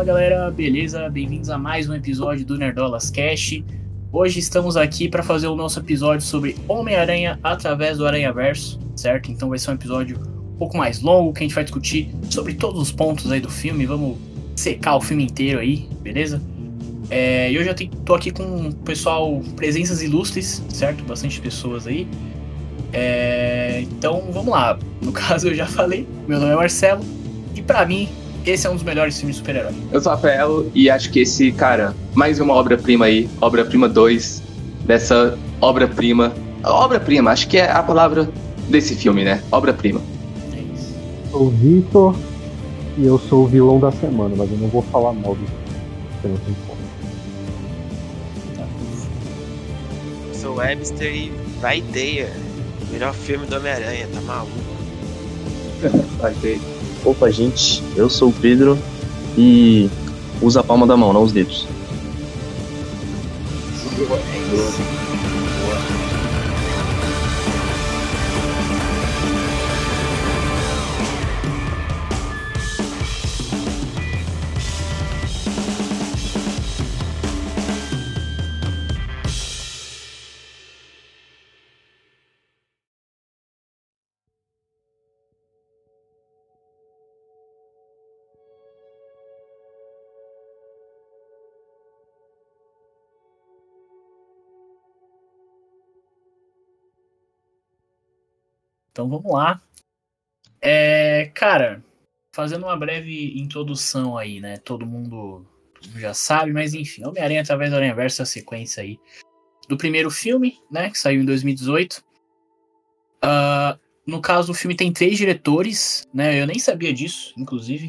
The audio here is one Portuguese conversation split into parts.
Fala galera, beleza? Bem-vindos a mais um episódio do Nerdolas Cast. Hoje estamos aqui para fazer o nosso episódio sobre Homem-Aranha através do Aranha Verso, certo? Então vai ser um episódio um pouco mais longo que a gente vai discutir sobre todos os pontos aí do filme. Vamos secar o filme inteiro aí, beleza? É, eu já tô aqui com o pessoal, presenças ilustres, certo? Bastante pessoas aí. É, então vamos lá. No caso eu já falei, meu nome é Marcelo e para mim esse é um dos melhores filmes de super-herói. Eu sou Rafael e acho que esse, cara, mais uma obra-prima aí, obra-prima 2 dessa obra-prima. Obra-prima, acho que é a palavra desse filme, né? Obra-prima. É isso. Sou o Vitor e eu sou o vilão da semana, mas eu não vou falar mal do filme. Sou Webster e vai ter melhor filme do Homem-Aranha, tá maluco? vai ter. Opa, gente, eu sou o Pedro e usa a palma da mão, não os dedos. Então vamos lá. É, cara, fazendo uma breve introdução aí, né? Todo mundo já sabe, mas enfim, Homem-Aranha através do Aranha Verso é a sequência aí do primeiro filme, né? Que saiu em 2018. Uh, ah, no caso, o filme tem três diretores, né? Eu nem sabia disso, inclusive.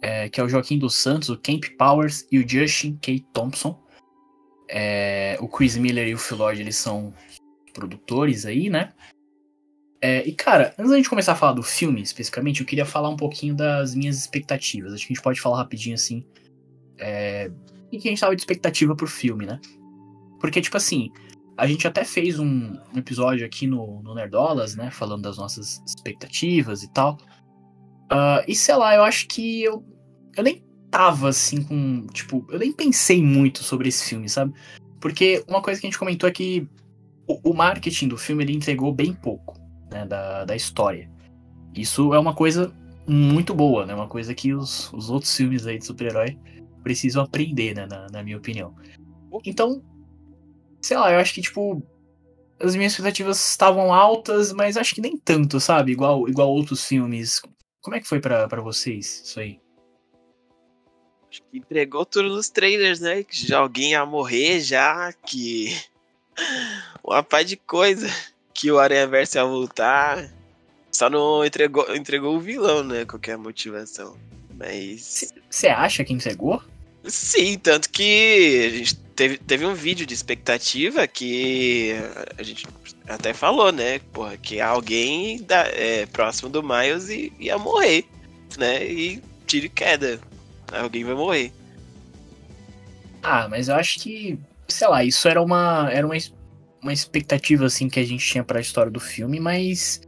É, que é o Joaquim dos Santos, o Camp Powers e o Justin K. Thompson. É, o Chris Miller e o Phil Lord, eles são produtores aí, né? É, e cara, antes da gente começar a falar do filme especificamente, eu queria falar um pouquinho das minhas expectativas. Acho que a gente pode falar rapidinho assim. É, e que a gente tava de expectativa pro filme, né? Porque, tipo assim, a gente até fez um, um episódio aqui no, no, Nerdolas, né? Falando das nossas expectativas e tal. Uh, e sei lá, eu acho que eu, eu nem tava assim com. Tipo, eu nem pensei muito sobre esse filme, sabe? Porque uma coisa que a gente comentou é que o, o marketing do filme ele entregou bem pouco né, da, da história. Isso é uma coisa muito boa, né? Uma coisa que os, os outros filmes aí de super-herói precisam aprender, né? Na, na, minha opinião. Então, sei lá, eu acho que, tipo, as minhas expectativas estavam altas, mas acho que nem tanto, sabe? Igual, igual outros filmes. Como é que foi para vocês isso aí? Acho que entregou tudo nos trailers, né? Que alguém ia morrer já, que. Uma pá de coisa que o Aranha Verso ia voltar. Só não entregou, entregou o vilão, né? Qualquer motivação. Mas. Você acha que entregou? Sim, tanto que a gente teve, teve um vídeo de expectativa que a gente até falou, né? Porra, que alguém da, é, próximo do Miles ia, ia morrer, né? E tiro e queda. Alguém vai morrer. Ah, mas eu acho que, sei lá, isso era uma, era uma uma expectativa assim que a gente tinha para a história do filme, mas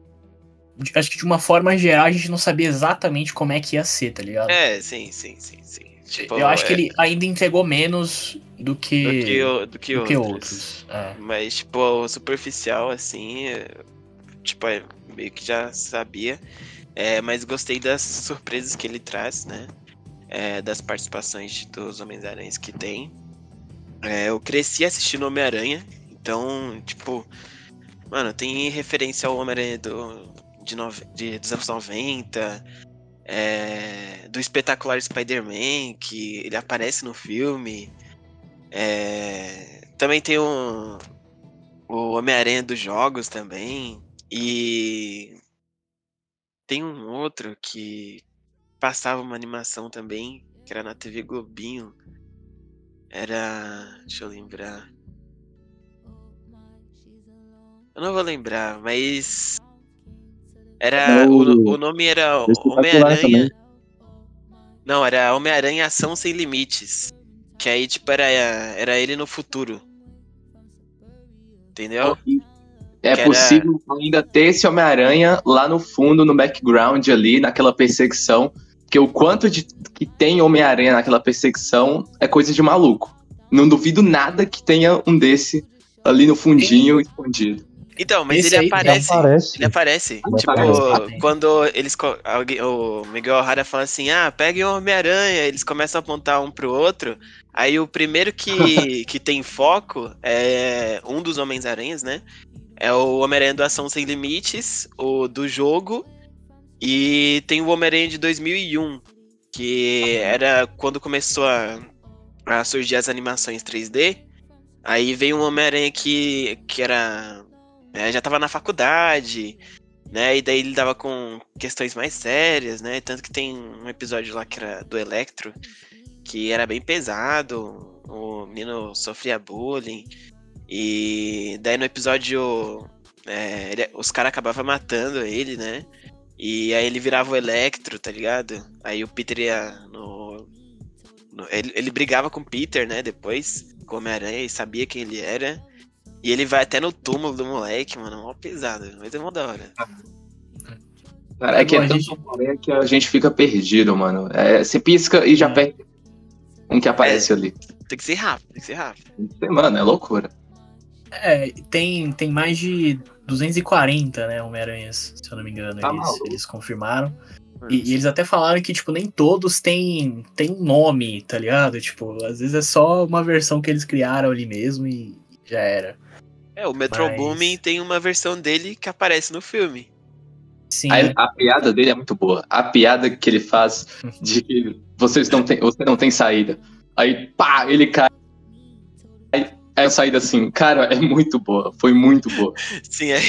acho que de uma forma geral a gente não sabia exatamente como é que ia ser, tá ligado? É, sim, sim, sim, sim. Tipo, eu acho é... que ele ainda entregou menos do que do que, o, do que do outros. Que outros. É. Mas tipo, superficial assim, é, tipo, é, meio que já sabia. É, mas gostei das surpresas que ele traz, né? É, das participações dos Homens-Aranhas que tem. Eu cresci assistindo Homem-Aranha, então, tipo, mano, tem referência ao Homem-Aranha do, de, de, dos anos 90, é, do espetacular Spider-Man, que ele aparece no filme. É, também tem um, o Homem-Aranha dos jogos também. E tem um outro que passava uma animação também, que era na TV Globinho. Era. Deixa eu lembrar. Eu não vou lembrar, mas. Era. O, o nome era Homem-Aranha. Não, era Homem-Aranha Ação Sem Limites. Que aí, tipo, era, era ele no futuro. Entendeu? É que possível era... ainda ter esse Homem-Aranha lá no fundo, no background ali, naquela perseguição. Porque o quanto de que tem Homem-Aranha naquela perseguição é coisa de maluco. Não duvido nada que tenha um desse ali no fundinho escondido. Então, mas ele aparece. aparece. Ele aparece. Ele tipo, aparece. quando eles. alguém- o Miguel O'Hara fala assim: ah, peguem o Homem-Aranha. Eles começam a apontar um pro outro. Aí o primeiro que, que tem foco é um dos Homens-Aranhas, né? É o Homem-Aranha do Ação Sem Limites, o do jogo. E tem o Homem-Aranha de 2001, que era quando começou a, a surgir as animações 3D. Aí veio um Homem-Aranha que, que era é, já tava na faculdade, né? E daí ele tava com questões mais sérias, né? Tanto que tem um episódio lá que era do Electro, que era bem pesado, o menino sofria bullying. E daí no episódio é, ele- os caras acabavam matando ele, né? E aí ele virava o Electro, tá ligado? Aí o Peter ia no. no- ele, ele brigava com o Peter, né? Depois, com o Homem-Aranha, e sabia quem ele era. E ele vai até no túmulo do moleque, mano. Mó pesado, mas é mó da hora. Cara, é que Bom, é a tanto gente- Homem-Aranha que a gente fica perdido, mano. É, você pisca e já É. perde um que aparece ali. Tem que ser rápido, tem que ser rápido. Mano, é loucura. É, tem, tem mais de 240, né, Homem-Aranhas, se eu não me engano. Tá eles, eles confirmaram. E, e eles até falaram que, tipo, nem todos têm, têm um nome, tá ligado? Tipo, às vezes é só uma versão que eles criaram ali mesmo e já era. É, o Metro Mas- Boomin tem uma versão dele que aparece no filme. Sim, A, a piada dele é muito boa. A piada que ele faz de que vocês não têm, você não tem saída. Aí, pá, ele cai. Aí é a saída assim, cara, é muito boa. Foi muito boa. Sim, é.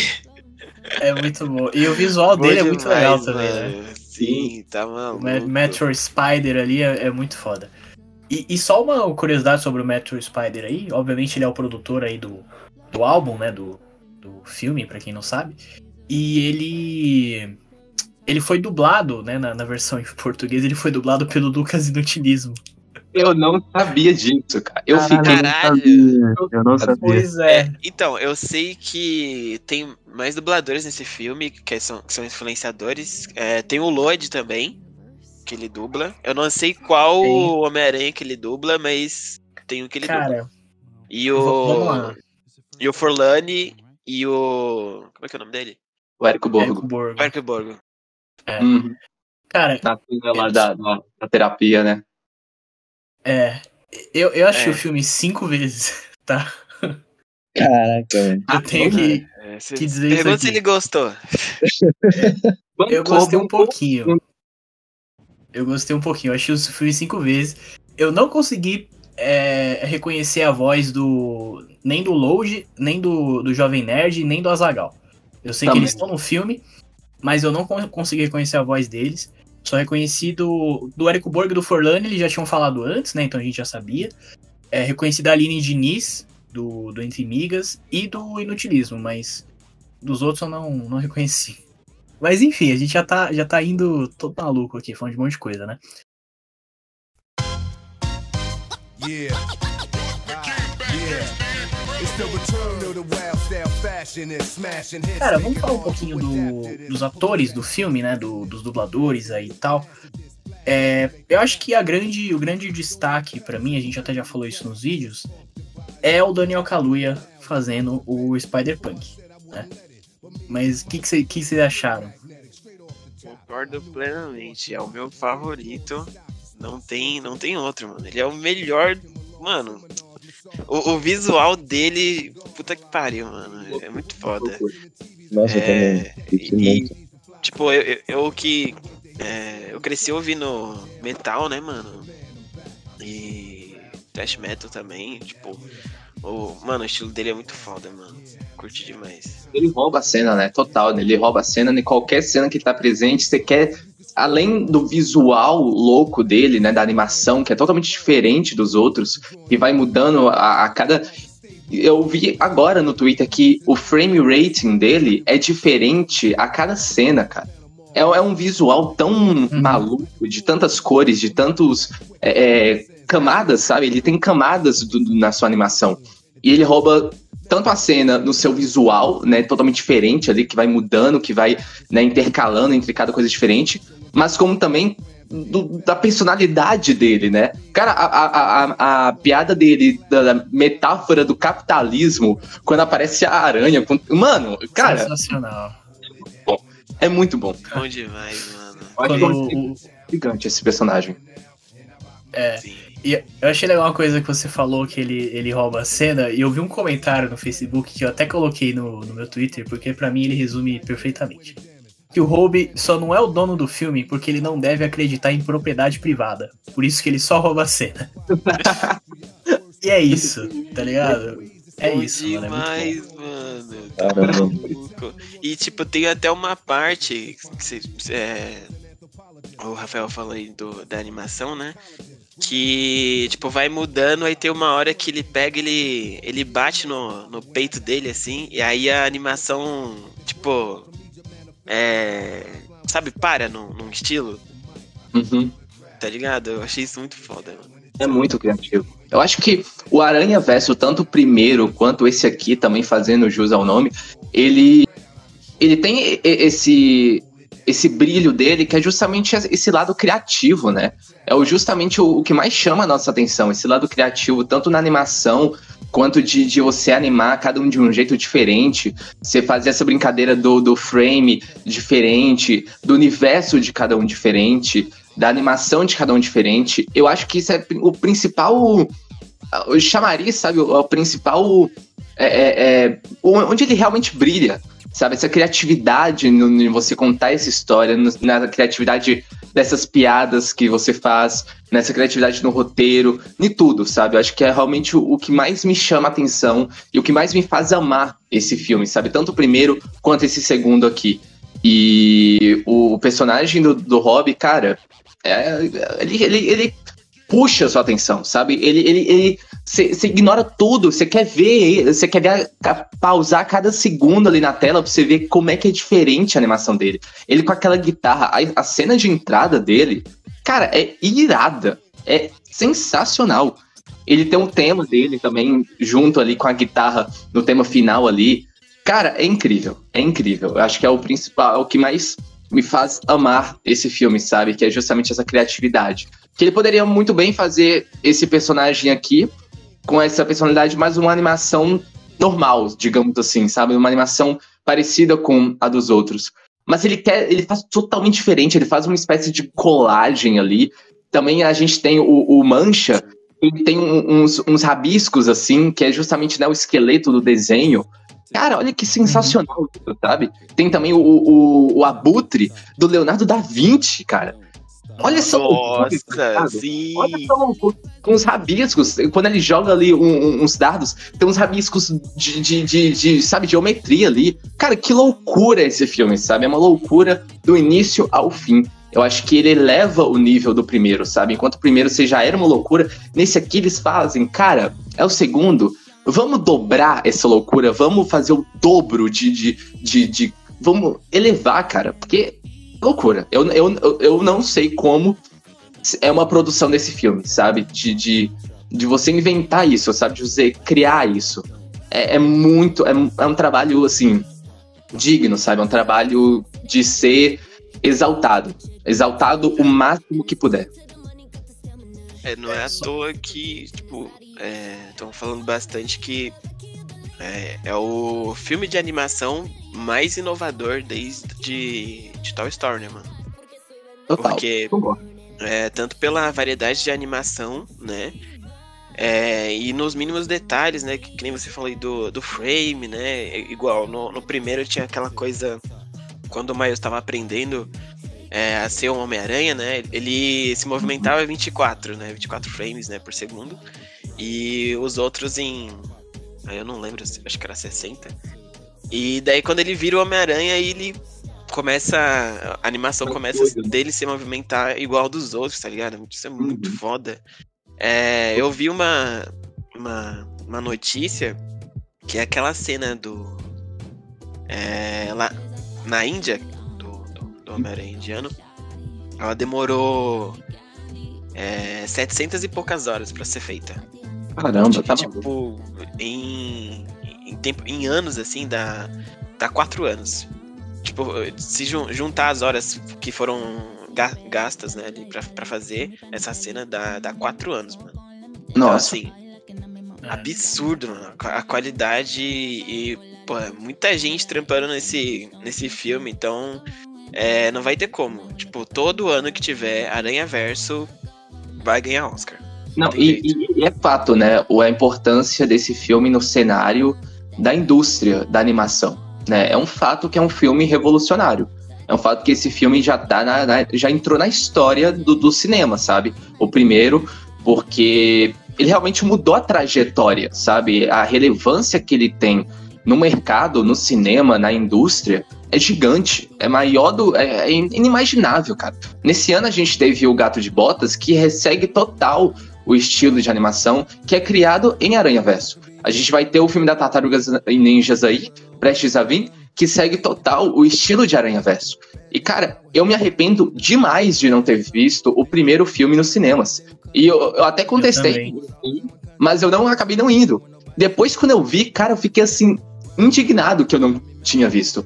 é muito bom. E o visual dele é bom muito demais, legal também, né? mano. Sim, tá O maluco. Ma- Metro Spider ali é, é muito foda. E, e só uma curiosidade sobre o Metro Spider aí, obviamente ele é o produtor aí do, do álbum, né, do, do filme, pra quem não sabe. E ele ele foi dublado, né, na, na versão em português, ele foi dublado pelo Lucas Inutilismo. Eu não sabia disso, cara. Eu Caralho, fiquei. Caralho. Eu não sabia. Pois é. É, então, eu sei que tem mais dubladores nesse filme, que são, que são influenciadores. É, tem o Lloyd também, que ele dubla. Eu não sei qual. Homem-Aranha que ele dubla, mas tem um que ele dubla. Cara, E v- vamos o. E o Forlani e o. Como é que é o nome dele? O Érico Érico Borgo. Borgo. Mark Borgo. Uhum. Cara, Na cena lá da, da, da terapia, né? é. Eu, eu assisti É. o filme cinco vezes, tá? Caraca, velho. Eu tenho que. É, cê- Que dizer isso Pergunta se ele gostou. Eu gostei um pouquinho. Eu gostei um pouquinho. Eu achei o filme cinco vezes. Eu não consegui é, reconhecer a voz do. Nem do Load, nem do, do Jovem Nerd, nem do Azagal. Eu sei Também. que eles estão no filme, mas eu não con- consegui reconhecer a voz deles. Só reconheci do, do Érico Borg e do Forlani, eles já tinham falado antes, né? Então a gente já sabia. É, reconheci da Aline Diniz, do, do Entre Migas, e do Inutilismo, mas dos outros eu não, não reconheci. Mas enfim, a gente já tá, já tá indo todo maluco aqui, falando de um monte de coisa, né? Yeah. Yeah. Cara, vamos falar um pouquinho do- dos atores do filme, né? do- dos dubladores aí e tal. É, eu acho que a grande, o grande destaque pra mim, a gente até já falou isso nos vídeos, é o Daniel Kaluuya fazendo o Spider-Punk, né? Mas o que que vocês que cê acharam? Concordo plenamente. É o meu favorito. Não tem, não tem outro, mano. Ele é o melhor. Mano. O, o visual dele. Puta que pariu, mano. É muito foda. Nossa, É, e, tipo, eu, eu, eu que. é, eu cresci ouvindo metal, né, mano? E. Thrash metal também. Tipo. O, mano, o estilo dele é muito foda, mano. Curti demais. Ele rouba a cena, né? Total, né? ele rouba a cena. Em qualquer cena que tá presente, você quer. Além do visual louco dele, né? Da animação, que é totalmente diferente dos outros, e vai mudando a, a cada. Eu vi agora no Twitter que o frame rating dele é diferente a cada cena, cara. É, é um visual tão maluco, de tantas cores, de tantos é, é, camadas, sabe? Ele tem camadas do- do- na sua animação. E ele rouba tanto a cena no seu visual, né, totalmente diferente ali, que vai mudando, que vai né, intercalando entre cada coisa diferente, mas como também do- da personalidade dele, né? Cara, a, a, a, a piada dele, da, da metáfora do capitalismo, quando aparece a aranha. com- Mano, cara, Sensacional. é muito bom. Bom demais, mano. Acho Quando é gigante esse personagem. é, Sim. E eu achei legal uma coisa que você falou que ele, ele rouba a cena, e eu vi um comentário no Facebook que eu até coloquei no, no meu Twitter, porque pra mim ele resume perfeitamente. Que o Robe só não é o dono do filme porque ele não deve acreditar em propriedade privada. Por isso que ele só rouba a cena. e é isso, tá ligado? É Bom isso, mano. É demais, mano. Caramba. Maluco. E, tipo, tem até uma parte que cê- cê- é, o Rafael falou aí do, da animação, né? Que, tipo, vai mudando, aí tem uma hora que ele pega, ele, ele bate no, no peito dele, assim, e aí a animação, tipo, é... Sabe, para num, num estilo, Uhum. tá ligado? Eu achei isso muito foda, mano. É muito criativo. Eu acho que o Aranha Verso, tanto o primeiro quanto esse aqui, também fazendo jus ao nome, ele, ele tem esse, esse brilho dele, que é justamente esse lado criativo, né? É justamente o, o que mais chama a nossa atenção, esse lado criativo, tanto na animação, quanto de, de você animar cada um de um jeito diferente, você fazer essa brincadeira do, do frame diferente, do universo de cada um diferente, da animação de cada um diferente. Eu acho que isso é o principal. O chamariz, sabe? O, o principal. É, é, é, onde ele realmente brilha, sabe? Essa criatividade no, em você contar essa história, no- na criatividade dessas piadas que você faz, nessa criatividade no roteiro, em tudo, sabe? Eu acho que é realmente o, o que mais me chama a atenção e o que mais me faz amar esse filme, sabe? Tanto o primeiro quanto esse segundo aqui. E o personagem do, do Rob, cara, é, ele, ele, ele puxa a sua atenção, sabe? Ele, ele, ele, você ignora tudo, você quer ver, você quer ver, a- pausar cada segundo ali na tela pra você ver como é que é diferente a animação dele. Ele com aquela guitarra, a, a cena de entrada dele, cara, é irada, é sensacional. Ele tem um tema dele também, junto ali com a guitarra no tema final ali. Cara, é incrível, é incrível. Eu acho que é o principal, o que mais me faz amar esse filme, sabe? Que é justamente essa criatividade. Que ele poderia muito bem fazer esse personagem aqui com essa personalidade, mas uma animação normal, digamos assim, sabe? Uma animação parecida com a dos outros. Mas ele quer, ele faz totalmente diferente, ele faz uma espécie de colagem ali. Também a gente tem o, o Mancha, ele tem um- uns, uns rabiscos assim, que é justamente né, o esqueleto do desenho. Cara, olha que sensacional, sabe? Tem também o, o, o Abutre do Leonardo da Vinci, cara. Olha só. Nossa, sabe? sim. Olha só, com, com os rabiscos. Quando ele joga ali um- um- uns dardos, tem uns rabiscos de, de, de, de, sabe, geometria ali. Cara, que loucura esse filme, sabe? É uma loucura do início ao fim. Eu acho que ele eleva o nível do primeiro, sabe? Enquanto o primeiro você já era uma loucura, nesse aqui eles fazem, cara, é o segundo. Vamos dobrar essa loucura, vamos fazer o dobro de. de, de, de- vamos elevar, cara, porque loucura. Eu, eu, eu- não sei como é uma produção desse filme, sabe? De, de, de você inventar isso, sabe? De você criar isso. É, é muito. É, é um trabalho, assim, digno, sabe? É um trabalho de ser exaltado. Exaltado o máximo que puder. É, não é à toa que, tipo, estão falando bastante que é, é o filme de animação mais inovador desde de, de Toy Story, né, mano? Total. Porque é, tanto pela variedade de animação, né? é, e nos mínimos detalhes, né? Que, que nem você falou aí do, do frame, né? é Igual, no, no primeiro tinha aquela coisa. Quando o Miles estava aprendendo é, a ser um Homem-Aranha, né? Ele se movimentava em 24, né? 24 frames né, por segundo. E os outros em. Aí Eu não lembro, acho que era 60. E daí quando ele vira o Homem-Aranha, ele começa. A animação começa dele se movimentar igual dos outros, tá ligado? Isso é muito foda. É, eu vi uma, uma, uma notícia que é aquela cena do. É, lá na Índia, do, do, do Homem-Aranha indiano, ela demorou é, 700 e poucas horas pra ser feita. Caramba, tá tipo, em, em, tempo, em anos, assim, dá, dá quatro anos. Tipo, se jun- juntar as horas que foram ga- gastas, né, ali pra, pra fazer essa cena dá, dá quatro anos, mano. Então, Nossa, assim, É. absurdo, mano. A qualidade e, pô, muita gente trampando nesse, nesse filme, então é, não vai ter como. Tipo, todo ano que tiver Aranha Verso vai ganhar Oscar. Não, e, e- é fato, né? A importância desse filme no cenário da indústria da animação. Né? É um fato que é um filme revolucionário. É um fato que esse filme já tá na, na- já entrou na história do, do cinema, sabe? O primeiro, porque ele realmente mudou a trajetória, sabe? A relevância que ele tem no mercado, no cinema, na indústria, é gigante. É maior do. É, é inimaginável, cara. Nesse ano a gente teve o Gato de Botas, que ressegue total o estilo de animação que é criado em Aranha Verso. A gente vai ter o filme da Tartarugas e Ninjas aí, prestes a vir, que segue total o estilo de Aranha Verso. E, cara, eu me arrependo demais de não ter visto o primeiro filme nos cinemas. E eu, eu até contestei, mas eu não acabei não indo. Depois, quando eu vi, cara, eu fiquei assim, indignado que eu não tinha visto.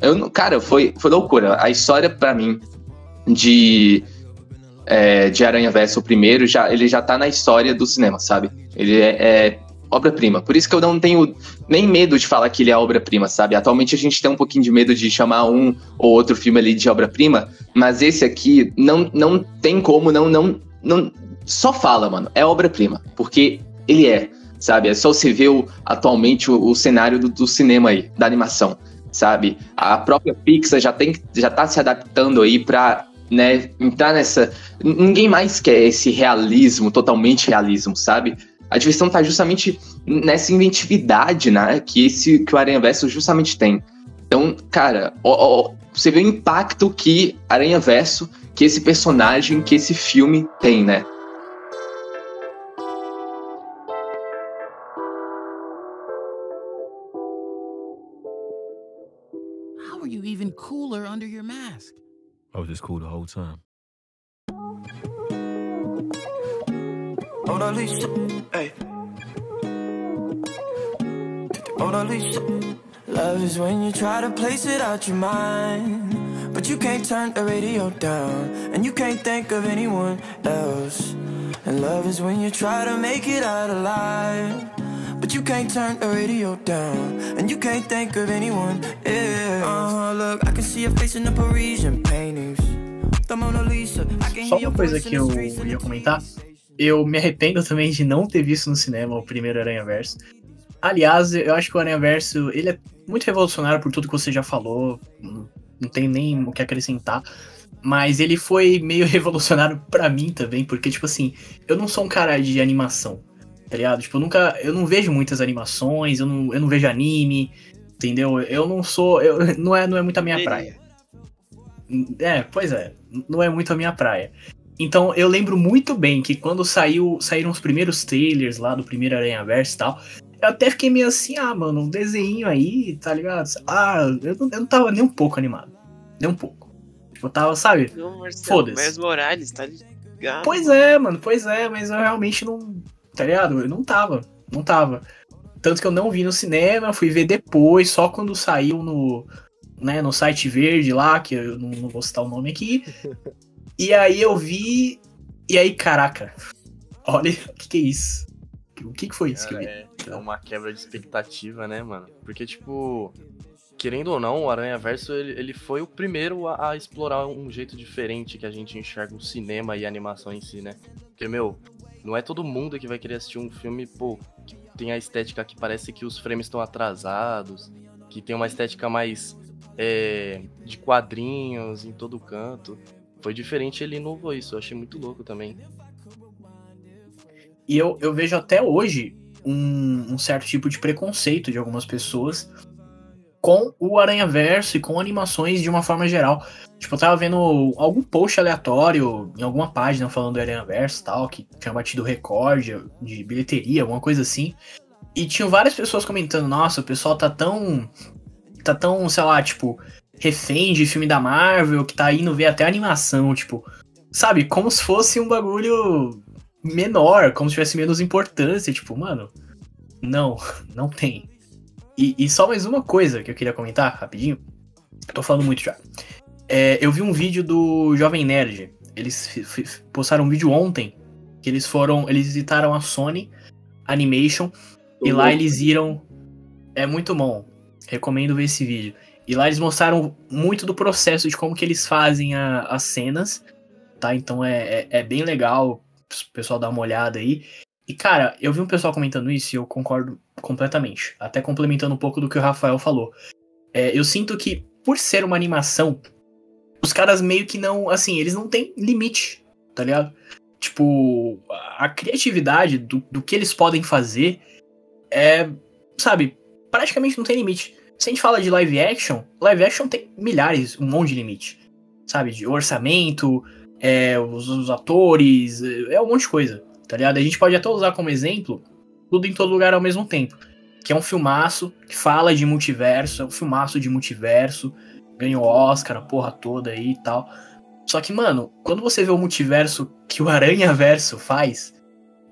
Eu, cara, foi, foi loucura. A história, pra mim, de, é, de Aranha Verso, o primeiro, já, ele já tá na história do cinema, sabe? Ele é, é obra-prima. Por isso que eu não tenho nem medo de falar que ele é obra-prima, sabe? Atualmente a gente tem um pouquinho de medo de chamar um ou outro filme ali de obra-prima, mas esse aqui não, não tem como, não, não, não. Só fala, mano. É obra-prima. Porque ele é, sabe? É só você ver o- atualmente o, o cenário do, do cinema aí, da animação, sabe? A própria Pixar já, tem, já tá se adaptando aí pra né, entrar nessa. Ninguém mais quer esse realismo, totalmente realismo, sabe? A diversão tá justamente nessa inventividade, né? Que, esse, que o Aranha Verso justamente tem. Então, cara, ó, ó, você vê o impacto que Aranha Verso, que esse personagem, que esse filme tem, né? How are you even cooler under your mask? I was just cool the whole time. Hold on, Lisa. Hey. Hold on, Lisa. Love is when you try to place it out your mind. But you can't turn the radio down. And you can't think of anyone else. And love is when you try to make it out alive. But you can't turn the radio down. And you can't think of anyone else. Uh-huh, look, I can see your face in the Parisian paintings. The Mona Lisa. I can Só hear your uma coisa que eu ia the comentar. Eu me arrependo também de não ter visto no cinema o primeiro Aranha Verso. Aliás, eu acho que o Aranha Verso ele é muito revolucionário por tudo que você já falou. Não não tem nem o que acrescentar. Mas ele foi meio revolucionário pra mim também, porque, tipo assim, eu não sou um cara de animação, tá ligado? Tipo, eu nunca. Eu não vejo muitas animações, eu não, eu não vejo anime, entendeu? Eu não sou. Eu, não, é, não é muito a minha praia. É, pois é, não é muito a minha praia. Então eu lembro muito bem que quando saiu, saíram os primeiros trailers lá do primeiro Aranha Verso e tal, eu até fiquei meio assim, ah, mano, um desenho aí, tá ligado? Ah, eu não, eu não tava nem um pouco animado. Nem um pouco. Tipo, eu tava, sabe? Foda-se. Miles Morales, tá ligado? Pois é, mano, pois é, mas eu realmente não. Tá ligado? Eu não tava. Não tava. Tanto que eu não vi no cinema, fui ver depois, só quando saiu no. Né, no site verde lá, que eu não, não vou citar o nome aqui. E aí eu vi. E aí, caraca. Olha, o que, que é isso? O que, que foi isso que eu vi? É, é uma quebra de expectativa, né, mano? Porque, tipo, querendo ou não, o Aranha Verso ele, ele foi o primeiro a, a explorar um jeito diferente que a gente enxerga o cinema e a animação em si, né? Porque, meu, não é todo mundo que vai querer assistir um filme, pô, que tem a estética que parece que os frames estão atrasados, que tem uma estética mais é, de quadrinhos em todo canto. Foi diferente, ele inovou isso, eu achei muito louco também. E eu, eu vejo até hoje um, um certo tipo de preconceito de algumas pessoas com o Aranha Verso e com animações de uma forma geral. Tipo, eu tava vendo algum post aleatório em alguma página falando do Aranha Verso e tal, que tinha batido recorde de bilheteria, alguma coisa assim. E tinham várias pessoas comentando, nossa, o pessoal tá tão. tá tão, sei lá, tipo, refém de filme da Marvel, que tá indo ver até animação, tipo. Sabe, como se fosse um bagulho menor, como se tivesse menos importância. Tipo, mano, não, não tem. E, e só mais uma coisa que eu queria comentar rapidinho. Eu tô falando muito já. é, eu vi um vídeo do Jovem Nerd. Eles postaram um vídeo ontem que eles foram, eles visitaram a Sony Animation e lá eles viram. É muito bom. Recomendo ver esse vídeo. E lá eles mostraram muito do processo de como que eles fazem a- as cenas, tá? Então é, é, é bem legal o pessoal dar uma olhada aí. E cara, eu vi um pessoal comentando isso e eu concordo completamente. Até complementando um pouco do que o Rafael falou. É, eu sinto que, por ser uma animação, os caras meio que não. Assim, eles não têm limite, tá ligado? Tipo, a criatividade do, do que eles podem fazer é. Sabe, praticamente não tem limite. Se a gente fala de live action, live action tem milhares, um monte de limite. Sabe, de orçamento, é, os, os atores, é, é um monte de coisa, tá ligado? A gente pode até usar como exemplo tudo em todo lugar ao mesmo tempo. Que é um filmaço que fala de multiverso, é um filmaço de multiverso, ganhou Oscar, a porra toda aí e tal. Só que, mano, quando você vê o multiverso que o Aranha Verso faz,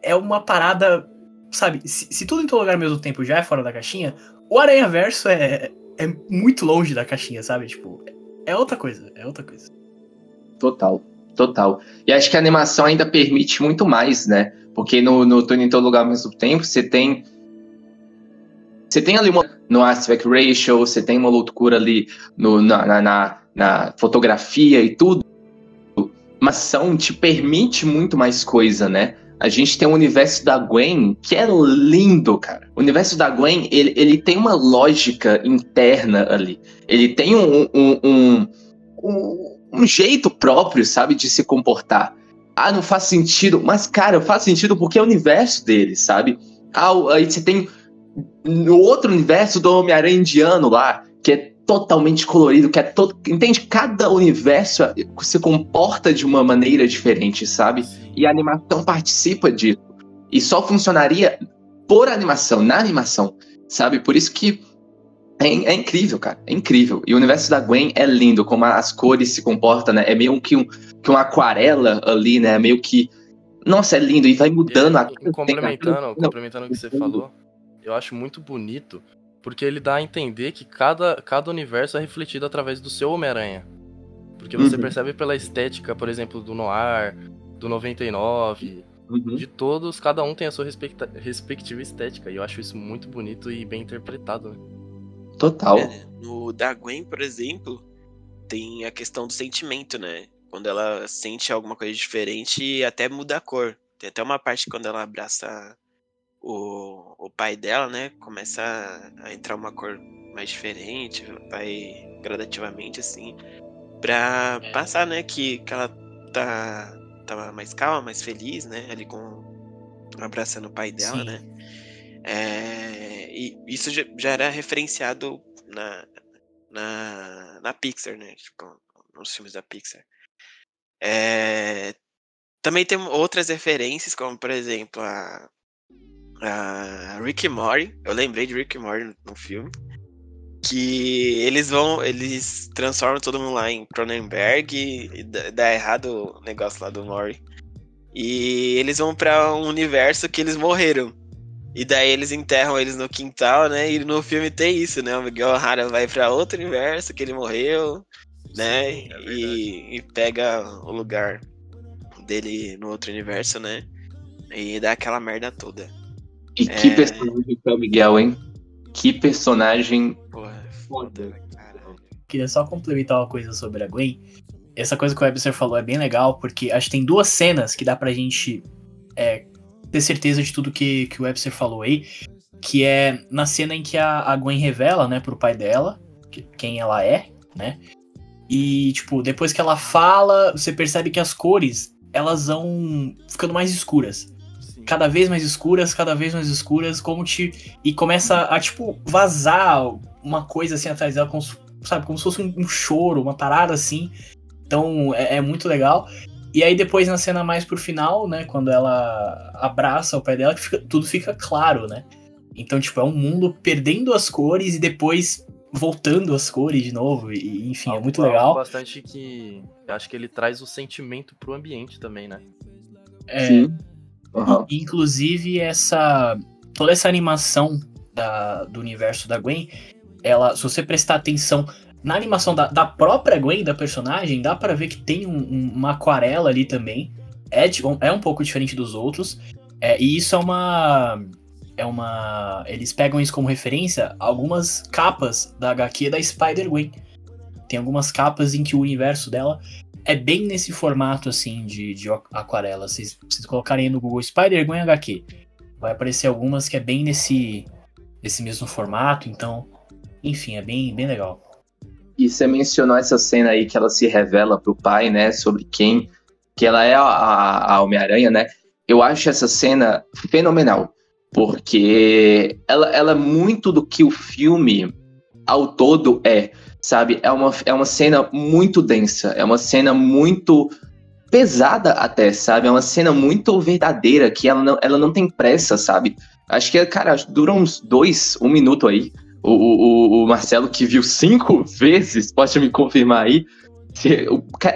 é uma parada. Sabe, se, se tudo em todo lugar ao mesmo tempo já é fora da caixinha, o Aranha Verso é, é muito longe da caixinha, sabe? Tipo, é outra coisa, é outra coisa. Total, total. E acho que a animação ainda permite muito mais, né? Porque no, no Tudo em Todo Lugar ao mesmo tempo, você tem. Você tem ali uma, no aspect ratio, você tem uma loucura ali no, na, na, na, na fotografia e tudo. Mas ação te permite muito mais coisa, né? A gente tem o universo da Gwen, que é lindo, cara. O universo da Gwen, ele, ele tem uma lógica interna ali. Ele tem um, um, um, um, um jeito próprio, sabe, de se comportar. Ah, não faz sentido. Mas, cara, faz sentido porque é o universo dele, sabe? Ah, aí você tem no outro universo do Homem-Aranha indiano lá, que é totalmente colorido, que é todo. Entende? Cada universo se comporta de uma maneira diferente, sabe? E a animação participa disso. E só funcionaria por animação, na animação, sabe? Por isso que é, é incrível, cara. É incrível. E o universo da Gwen é lindo, como as cores se comportam, né? É meio que, um, que uma aquarela ali, né? Meio que. Nossa, é lindo. E vai mudando a. Complementando, complementando o que você falou, eu acho muito bonito, porque ele dá a entender que cada, cada universo é refletido através do seu Homem-Aranha. Porque você Uhum. percebe pela estética, por exemplo, do Noir, do 99, Uhum. de todos, cada um tem a sua respecta- respectiva estética. E eu acho isso muito bonito e bem interpretado. Né? Total. É, no da Gwen, por exemplo, tem a questão do sentimento, né? Quando ela sente alguma coisa diferente, até muda a cor. Tem até uma parte quando ela abraça o, o pai dela, né? Começa a, a entrar uma cor mais diferente, vai gradativamente assim, pra passar, né? Que, que ela tá, tá mais calma, mais feliz, né? Ali com abraçando o pai dela, Sim. né? É, e isso já, era referenciado na, na, na Pixar, né? Tipo, nos filmes da Pixar. É, também tem outras referências, como por exemplo a, a Rick Morty. Eu lembrei de Rick Morty no, no filme. Que eles vão, eles transformam todo mundo lá em Cronenberg e, e dá errado o negócio lá do Morty. E eles vão pra um universo que eles morreram. E daí eles enterram eles no quintal, né? E no filme tem isso, né? O Miguel O'Hara vai pra outro universo que ele morreu, né? Sim, é e, e pega o lugar dele no outro universo, né? E dá aquela merda toda. E que É. personagem que é o Miguel, hein? Que personagem Porra, foda. caralho. Queria só complementar uma coisa sobre a Gwen. Essa coisa que o Webster falou é bem legal, porque acho que tem duas cenas que dá pra gente é, ter certeza de tudo que, que o Webster falou aí. Que é na cena em que a, a Gwen revela, né, pro pai dela que- quem ela é, né? E, tipo, depois que ela fala, você percebe que as cores, elas vão ficando mais escuras. Sim. Cada vez mais escuras, cada vez mais escuras, como te. E começa a, tipo, vazar uma coisa assim atrás dela, como, se- sabe, como se fosse um, um choro, uma parada assim. Então é, é muito legal. E aí depois na cena mais pro final, né, quando ela abraça o pai dela, que fica- tudo fica claro, né? Então, tipo, é um mundo perdendo as cores e depois voltando as cores de novo. E, enfim, é muito legal. bastante que. Eu acho que ele traz o sentimento pro ambiente também, né? É, Sim. E, Inclusive, essa. Toda essa animação da- do universo da Gwen, ela, se você prestar atenção, na animação da, da própria Gwen, da personagem, dá pra ver que tem um- um- uma aquarela ali também. É, é um pouco diferente dos outros. É, e isso é uma. É uma. Eles pegam isso como referência algumas capas da HQ da Spider-Gwen. Tem algumas capas em que o universo dela é bem nesse formato assim de, de aquarela. Se vocês colocarem aí no Google Spider-Gwen HQ, vai aparecer algumas que é bem nesse, nesse mesmo formato. Então, enfim, é bem, bem legal. E você mencionou essa cena aí que ela se revela pro pai, né, sobre quem que ela é a, a, Homem-Aranha, né? Eu acho essa cena fenomenal, porque ela, ela é muito do que o filme ao todo é, sabe? É uma, é uma cena muito densa, é uma cena muito pesada até, sabe? É uma cena muito verdadeira, que ela não, ela não tem pressa, sabe? Acho que, cara, dura uns dois, um minuto aí. O, o, o Marcelo, que viu cinco vezes, pode me confirmar aí.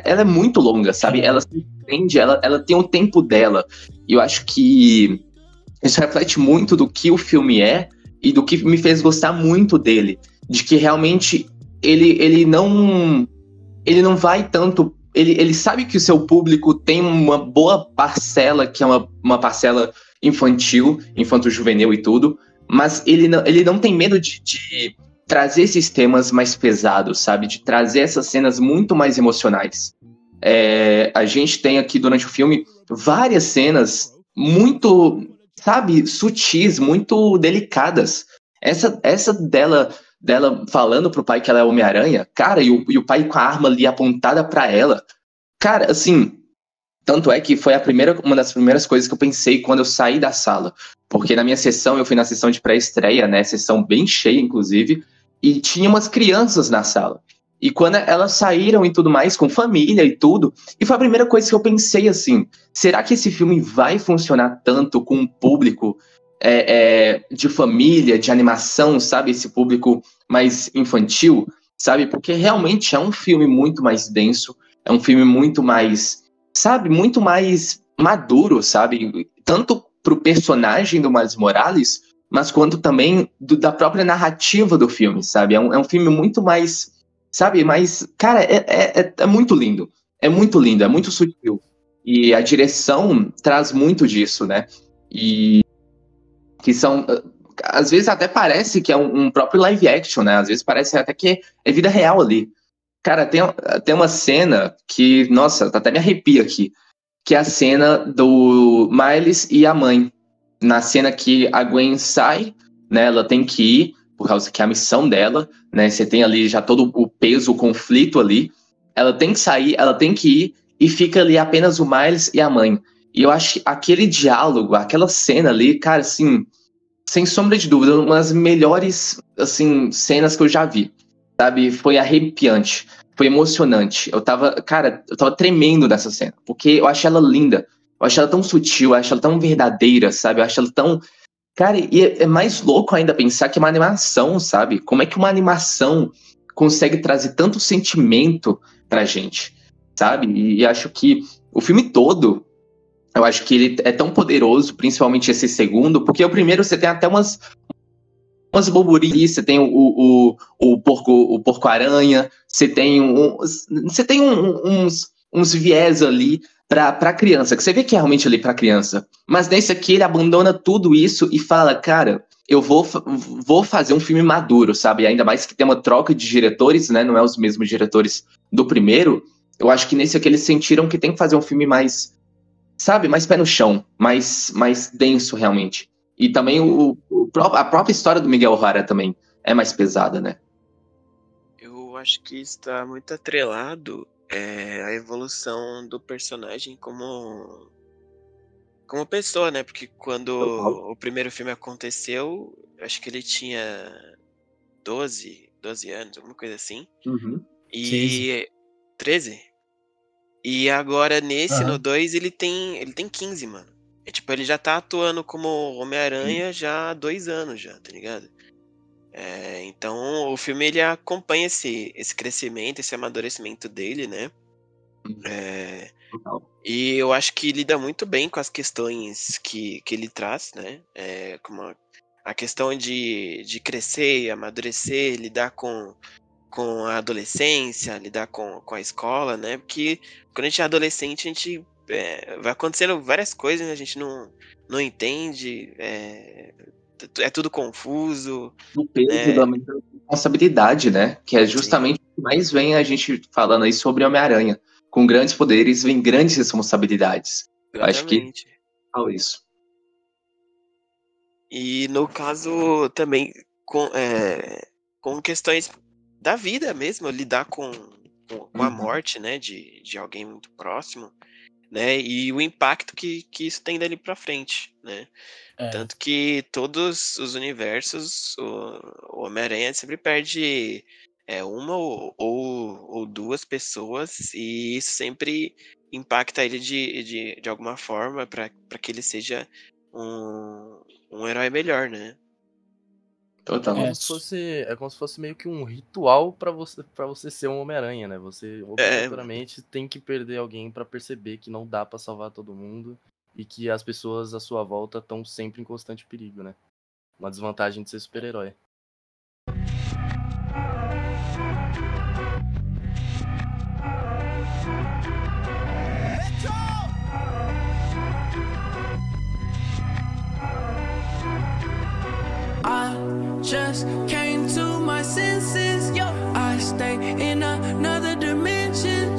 Ela é muito longa, sabe? Ela se entende, ela, ela tem o tempo dela. E eu acho que isso reflete muito do que o filme é e do que me fez gostar muito dele. De que realmente ele, ele não. Ele não vai tanto. Ele, ele sabe que o seu público tem uma boa parcela, que é uma, uma parcela infantil, infanto-juvenil e tudo, mas ele não, ele não tem medo de, de trazer esses temas mais pesados, sabe? De trazer essas cenas muito mais emocionais. É, a gente tem aqui durante o filme várias cenas muito, sabe, sutis, muito delicadas. Essa, essa dela dela falando pro pai que ela é Homem-Aranha, cara, e o, e o pai com a arma ali apontada pra ela. Cara, assim, tanto é que foi a primeira, uma das primeiras coisas que eu pensei quando eu saí da sala. Porque na minha sessão, eu fui na sessão de pré-estreia, né? Sessão bem cheia, inclusive, e tinha umas crianças na sala. E quando elas saíram e tudo mais, com família e tudo, e foi a primeira coisa que eu pensei assim: será que esse filme vai funcionar tanto com um público é, é, de família, de animação, sabe? Esse público mais infantil, sabe? Porque realmente é um filme muito mais denso, é um filme muito mais, sabe? Muito mais maduro, sabe? Tanto pro personagem do Miles Morales, mas quanto também do- da própria narrativa do filme, sabe? É um, é um filme muito mais, sabe? Mais, cara, é, é, é- é muito lindo. É muito lindo, é muito sutil. E a direção traz muito disso, né? E que são. Às vezes até parece que é um, um próprio live action, né? Às vezes parece até que é vida real ali. Cara, tem, tem uma cena que, nossa, até me arrepia aqui. Que é a cena do Miles e a mãe. Na cena que a Gwen sai, né? Ela tem que ir, por causa que é a missão dela, né? Você tem ali já todo o peso, o conflito ali. Ela tem que sair, ela tem que ir, e fica ali apenas o Miles e a mãe. E eu acho que aquele diálogo, aquela cena ali, cara, assim, sem sombra de dúvida, uma das melhores, assim, cenas que eu já vi, sabe? Foi arrepiante, foi emocionante. Eu tava, cara, eu tava tremendo nessa cena, porque eu achei ela linda, eu achei ela tão sutil, eu achei ela tão verdadeira, sabe? Eu achei ela tão. Cara, e é é mais louco ainda pensar que é uma animação, sabe? Como é que uma animação consegue trazer tanto sentimento pra gente, sabe? E, e acho que o filme todo, eu acho que ele é tão poderoso, principalmente esse segundo, porque o primeiro você tem até umas umas boburices, você tem o, o, o porco o porco aranha, você tem um, você tem um- uns uns viés ali pra criança, que você vê que é realmente ali pra criança. Mas nesse aqui ele abandona tudo isso e fala, cara, eu vou, vou fazer um filme maduro, sabe? Ainda mais que tem uma troca de diretores, né? Não é os mesmos diretores do primeiro. Eu acho que nesse aqui eles sentiram que tem que fazer um filme mais, sabe, mais pé no chão, mais, mais denso realmente. E também o, o a própria história do Miguel O'Hara também é mais pesada, né? Eu acho que está muito atrelado é, à evolução do personagem como como pessoa, né? Porque quando o primeiro filme aconteceu, eu acho que ele tinha 12, 12 anos, alguma coisa assim. E 13. E agora nesse, Aham. no 2, ele tem ele tem 15, mano. É tipo, ele já tá atuando como Homem-Aranha já há dois anos já, tá ligado? É, então o filme ele acompanha esse, esse crescimento, esse amadurecimento dele, né? É, e eu acho que lida muito bem com as questões que, que ele traz, né? É, como a, a questão de, de crescer, amadurecer, lidar com, com a adolescência, lidar com, com a escola, né? Porque quando a gente é adolescente, a gente é, vai acontecendo várias coisas, né? a gente não, não entende, é, é tudo confuso. O peso É. da responsabilidade, né? Que é justamente o que mais vem a gente falando aí sobre Homem-Aranha. Com grandes poderes vem grandes responsabilidades. Eu acho que falo isso. E no caso também com, é, com questões da vida mesmo, lidar com, com, com a Uhum. morte, né, de, de alguém muito próximo, né, e o impacto que, que isso tem dali pra frente, né. É. Tanto que todos os universos, o, o Homem-Aranha sempre perde é, uma ou, ou, ou duas pessoas, e isso sempre impacta ele de, de, de alguma forma para que ele seja um, um herói melhor, né? Total. É É. como se fosse, é como se fosse meio que um ritual pra você, pra você ser um Homem-Aranha, né? Você obrigatoriamente tem que perder alguém pra perceber que não dá pra salvar todo mundo e que as pessoas à sua volta estão sempre em constante perigo, né? Uma desvantagem de ser super-herói. Just came to my senses. I stay in another dimension.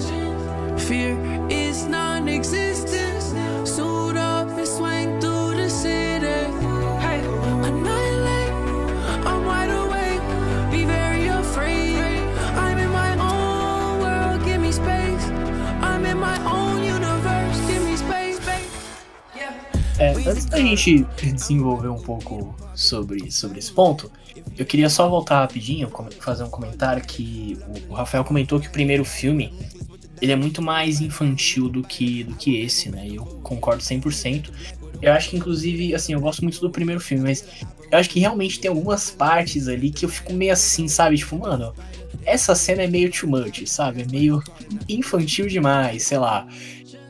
Fear is non existent. Suit up and swing through the city. Hey, annihilate. I'm wide awake. Be very afraid. I'm in my own world. Give me space. I'm in my own universe. Give me space. Yeah. É, antes da gente desenvolver um pouco sobre, sobre esse ponto, eu queria só voltar rapidinho, fazer um comentário que o, Rafael comentou que o primeiro filme ele é muito mais infantil do que, do que esse, né? Eu concordo 100%. Eu acho que, inclusive, assim, eu gosto muito do primeiro filme, mas eu acho que realmente tem algumas partes ali que eu fico meio assim, sabe? Tipo, mano, essa cena é meio too much, sabe? É meio infantil demais, sei lá.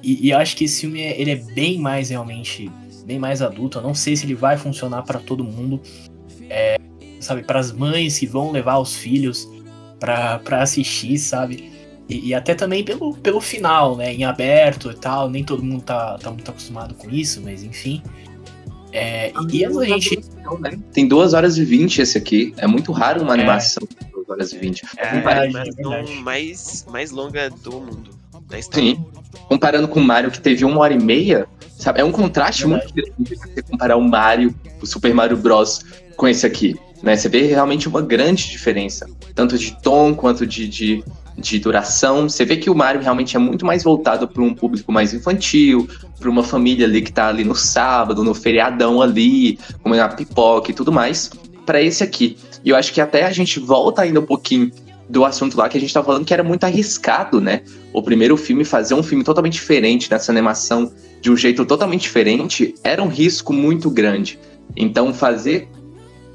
E, e eu acho que esse filme é, ele é bem mais realmente, bem mais adulto. Eu não sei se ele vai funcionar pra todo mundo, é, sabe? Para as mães que vão levar os filhos pra pra assistir, sabe? E, e até também pelo, pelo final, né? Em aberto e tal. Nem todo mundo tá, tá muito acostumado com isso, mas enfim. É, e, e antes da gente. Tem 2 horas e 20 esse aqui. É muito raro uma É. animação com 2 horas e 20. É a verdade, animação é mais, mais longa do mundo. Da história. Sim. Comparando com o Mario, que teve uma hora e meia, sabe? É um contraste muito grande você comparar o Mario, o Super Mario Bros. com esse aqui. Né? Você vê realmente uma grande diferença. Tanto de tom quanto de, de, de duração. Você vê que o Mario realmente é muito mais voltado para um público mais infantil, para uma família ali que tá ali no sábado, no feriadão ali, comendo pipoca e tudo mais. Para esse aqui. E eu acho que até a gente volta ainda um pouquinho do assunto lá que a gente tava falando que era muito arriscado, né? o primeiro filme fazer um filme totalmente diferente nessa animação de um jeito totalmente diferente era um risco muito grande. Então fazer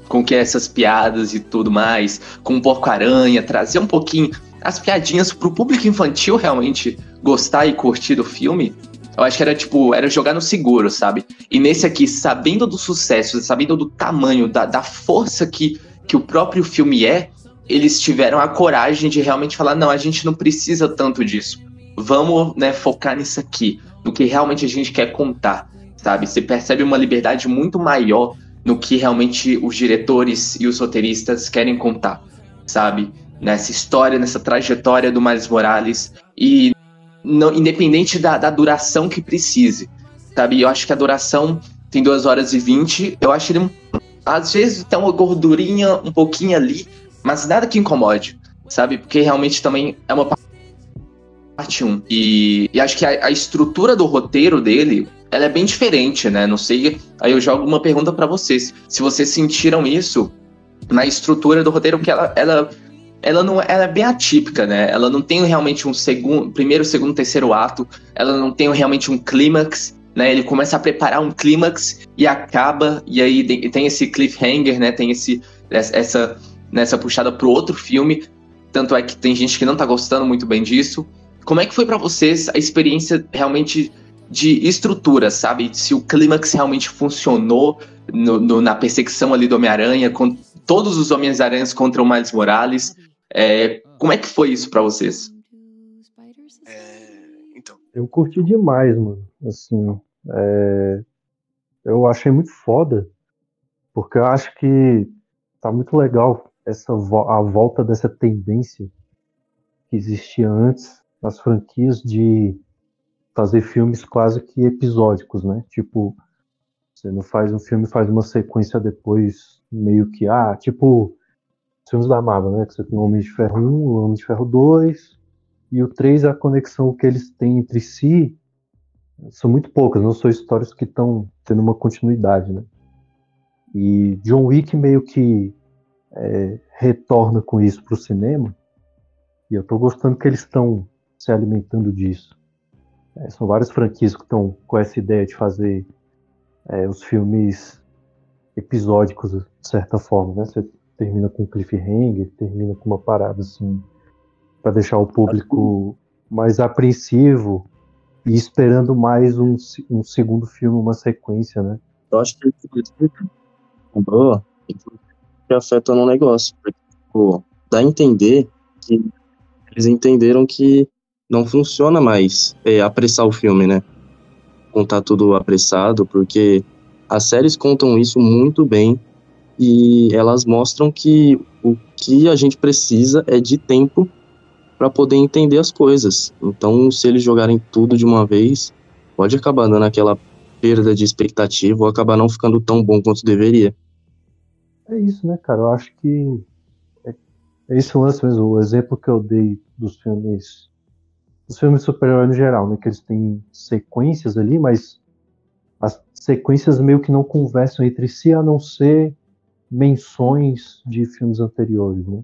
com que essas piadas e tudo mais, com o Porco-Aranha, trazer um pouquinho as piadinhas pro público infantil realmente gostar e curtir do filme, eu acho que era tipo, era jogar no seguro, sabe? E nesse aqui, sabendo do sucesso, sabendo do tamanho, da, da força que, que o próprio filme é, eles tiveram a coragem de realmente falar: não, a gente não precisa tanto disso. Vamos né, focar nisso aqui, no que realmente a gente quer contar, sabe? Você percebe uma liberdade muito maior no que realmente os diretores e os roteiristas querem contar, sabe? Nessa história, nessa trajetória do Miles Morales. E não, independente da, da duração que precise, sabe? Eu acho que a duração tem 2 horas e 20. Eu acho ele, um- às vezes, tem uma gordurinha um pouquinho ali, mas nada que incomode, sabe? Porque realmente também é uma parte 1. E, e acho que a, a estrutura do roteiro dele, ela é bem diferente, né? Não sei, aí eu jogo uma pergunta pra vocês. Se vocês sentiram isso na estrutura do roteiro, porque ela, ela, ela, não, ela é bem atípica, né? Ela não tem realmente um segundo, primeiro, segundo, terceiro ato, ela não tem realmente um clímax, né? Ele começa a preparar um clímax e acaba, e aí tem- esse cliffhanger, né? Tem esse, essa, nessa puxada pro outro filme. Tanto é que tem gente que não tá gostando muito bem disso. Como é que foi pra vocês a experiência realmente de estrutura, sabe? Se o clímax realmente funcionou no- no- na perseguição ali do Homem-Aranha, com todos os Homens-Aranhas contra o Miles Morales. É, como é que foi isso pra vocês? É, então, Eu curti demais, mano. Assim, é, eu achei muito foda, porque eu acho que tá muito legal essa vo- a volta dessa tendência que existia antes nas franquias de fazer filmes quase que episódicos, né? Tipo, você não faz um filme, faz uma sequência depois, meio que, ah, tipo, filmes da Marvel, né? Que você tem o Homem de Ferro 1, o Homem de Ferro 2, e o 3, a conexão que eles têm entre si são muito poucas, não são histórias que estão tendo uma continuidade, né? E John Wick meio que é, retorna com isso pro cinema, e eu tô gostando que eles estão se alimentando disso. É, são várias franquias que estão com essa ideia de fazer é, os filmes episódicos, de certa forma, né? Você termina com um cliffhanger, termina com uma parada assim, para deixar o público mais apreensivo e esperando mais um, um segundo filme, uma sequência, né? Eu acho que boa que afeta no negócio. Porque, tipo, dá a entender que eles entenderam que não funciona mais é, apressar o filme, né? Contar tudo apressado, porque as séries contam isso muito bem e elas mostram que o que a gente precisa é de tempo para poder entender as coisas. Então, se eles jogarem tudo de uma vez, pode acabar dando aquela perda de expectativa ou acabar não ficando tão bom quanto deveria. É isso, né, cara? Eu acho que é, é esse lance mesmo. O exemplo que eu dei dos filmes, dos filmes super-herói no geral, né? Que eles têm sequências ali, mas as sequências meio que não conversam entre si, a não ser menções de filmes anteriores, né?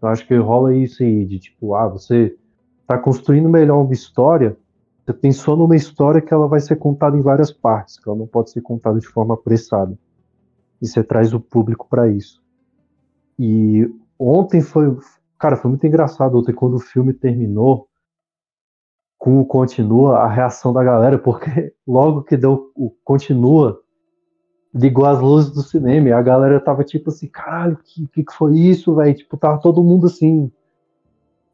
Eu acho que rola isso aí, de tipo, ah, você tá construindo melhor uma história, você pensou numa história que ela vai ser contada em várias partes, que ela não pode ser contada de forma apressada. E você traz o público para isso. E ontem foi, cara, foi muito engraçado ontem quando o filme terminou com o continua a reação da galera, porque logo que deu o continua, ligou as luzes do cinema e a galera tava tipo assim, caralho, que que, que foi isso, velho? Tipo, tava todo mundo assim,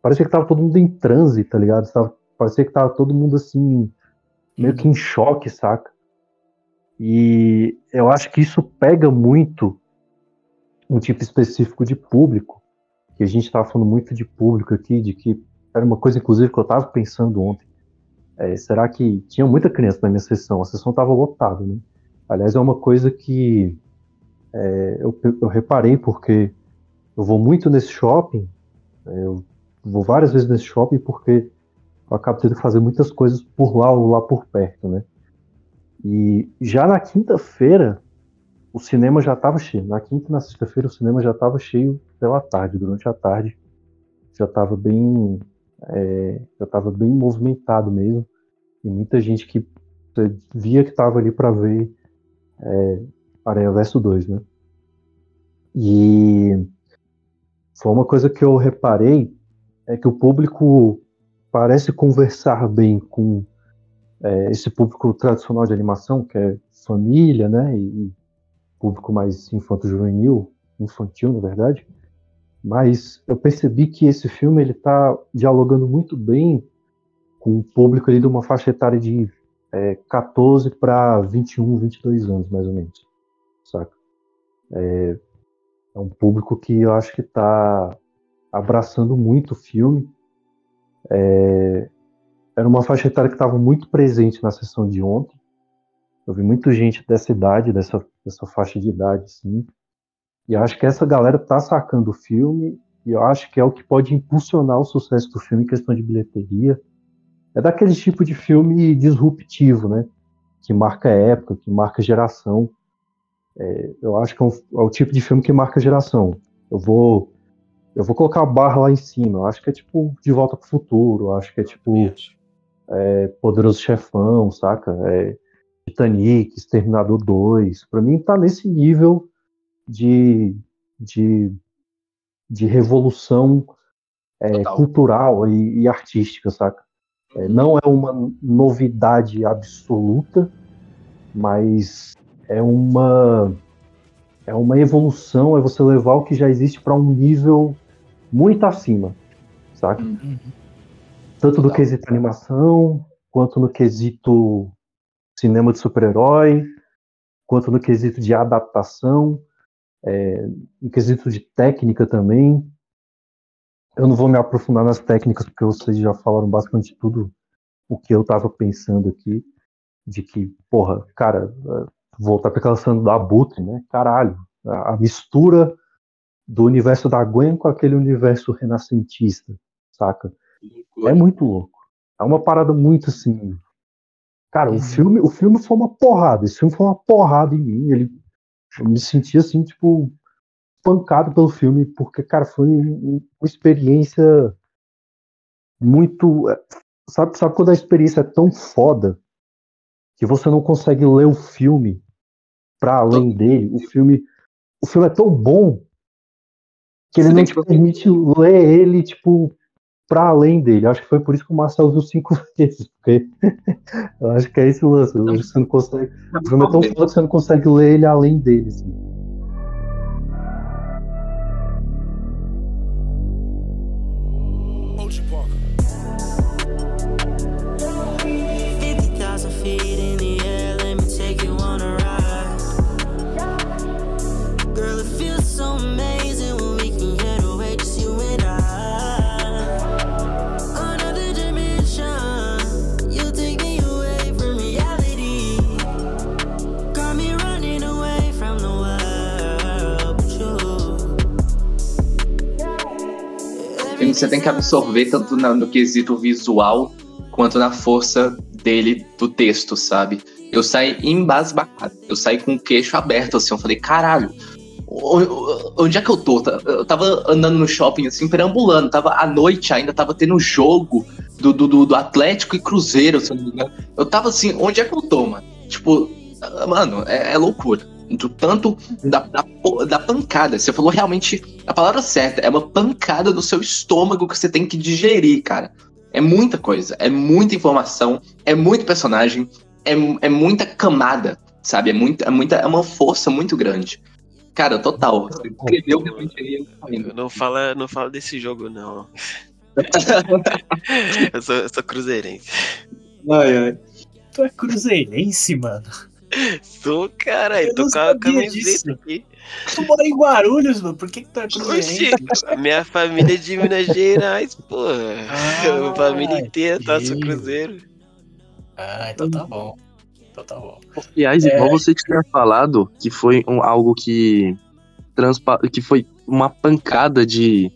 parecia que tava todo mundo em transe, tá ligado? Tava, parecia que tava todo mundo assim, meio que em choque, saca? E eu acho que isso pega muito um tipo específico de público, que a gente estava falando muito de público aqui, de que era uma coisa, inclusive, que eu estava pensando ontem. É, será que tinha muita criança na minha sessão? A sessão estava lotada, né? Aliás, é uma coisa que é, eu, eu reparei porque eu vou muito nesse shopping, é, eu vou várias vezes nesse shopping porque eu acabo tendo que fazer muitas coisas por lá ou lá por perto, né? E já na quinta-feira, o cinema já estava cheio. Na quinta e na sexta-feira, o cinema já estava cheio pela tarde. Durante a tarde, já estava bem, é, já estava bem movimentado mesmo. E muita gente que via que estava ali para ver é, Verso 2, né? E foi uma coisa que eu reparei é que o público parece conversar bem com é, esse público tradicional de animação, que é família, né? E, público mais infanto-juvenil, infantil, na verdade. Mas eu percebi que esse filme ele está dialogando muito bem com o público ali de uma faixa etária de é, 14 para 21, 22 anos, mais ou menos, saca? É, é um público que eu acho que está abraçando muito o filme. É, era uma faixa etária que estava muito presente na sessão de ontem. Eu vi muita gente dessa idade, dessa, dessa faixa de idade, assim. E eu acho que essa galera tá sacando o filme, e eu acho que é o que pode impulsionar o sucesso do filme em questão de bilheteria. É daquele tipo de filme disruptivo, né? Que marca época, que marca geração. É, eu acho que é, um, é, o tipo de filme que marca geração. Eu vou, eu vou colocar a barra lá em cima. Eu acho que é tipo De Volta pro Futuro. Eu acho que é tipo é, Poderoso Chefão, saca? É, Titanic, Exterminador 2. Para mim tá nesse nível de, de, de revolução é, cultural e, e, artística, saca? É, não é uma novidade absoluta, mas é uma é uma evolução, é você levar o que já existe para um nível muito acima, saca? Uhum. Tanto no quesito animação, quanto no quesito cinema de super-herói, quanto no quesito de adaptação, é, no quesito de técnica também. Eu não vou me aprofundar nas técnicas, porque vocês já falaram basicamente tudo o que eu tava pensando aqui, de que, porra, cara, é, voltar para aquela cena do Abutre, né? Caralho, a, a mistura do universo da Gwen com aquele universo renascentista, saca? É muito louco. É uma parada muito assim. Cara, o filme, o filme foi uma porrada. Esse filme foi uma porrada em mim. Ele, eu me senti assim, tipo, pancado pelo filme, porque, cara, foi um- uma experiência muito. é, Sabe, sabe quando a experiência é tão foda que você não consegue ler o filme pra além dele? O filme, o filme é tão bom que ele não te permite ler ele, tipo, pra além dele. Acho que foi por isso que o Marcel viu cinco vezes, porque eu acho que é esse o lance. Que você não consegue. O filme é tão foda que você não consegue ler ele além dele, assim. Você tem que absorver tanto na- no quesito visual quanto na força dele do texto, sabe? Eu saí embasbacado, eu saí com o queixo aberto, assim, eu falei, caralho, onde é que eu tô? Eu tava andando no shopping, assim, perambulando, tava à noite ainda, tava tendo jogo do, do, do- Atlético e Cruzeiro, se eu não me engano. Eu tava assim, onde é que eu tô, mano? Tipo, mano, é, é loucura. Do tanto da, da, da pancada. Você falou realmente a palavra certa. É uma pancada no seu estômago que você tem que digerir, cara. É muita coisa. É muita informação. É muito personagem. É, é muita camada, sabe? É, muito, é, muita, é uma força muito grande. Cara, total. Você escreveu indo. Não fala, não fala desse jogo, não. eu, sou, eu sou cruzeirense. Ai, ai. Tu é cruzeirense, mano. Sou, caralho, Eu tô com a camiseta disso. aqui. Tu mora em Guarulhos, mano. Por que, que tu é Oxi, cruzeirense? minha família é de Minas Gerais, porra. Ah, a família inteira tá no. Cruzeiro. Ah, então tá bom. Então tá bom. Aliás, É. igual você tinha falado, que foi um- algo que, transpa que foi uma pancada de,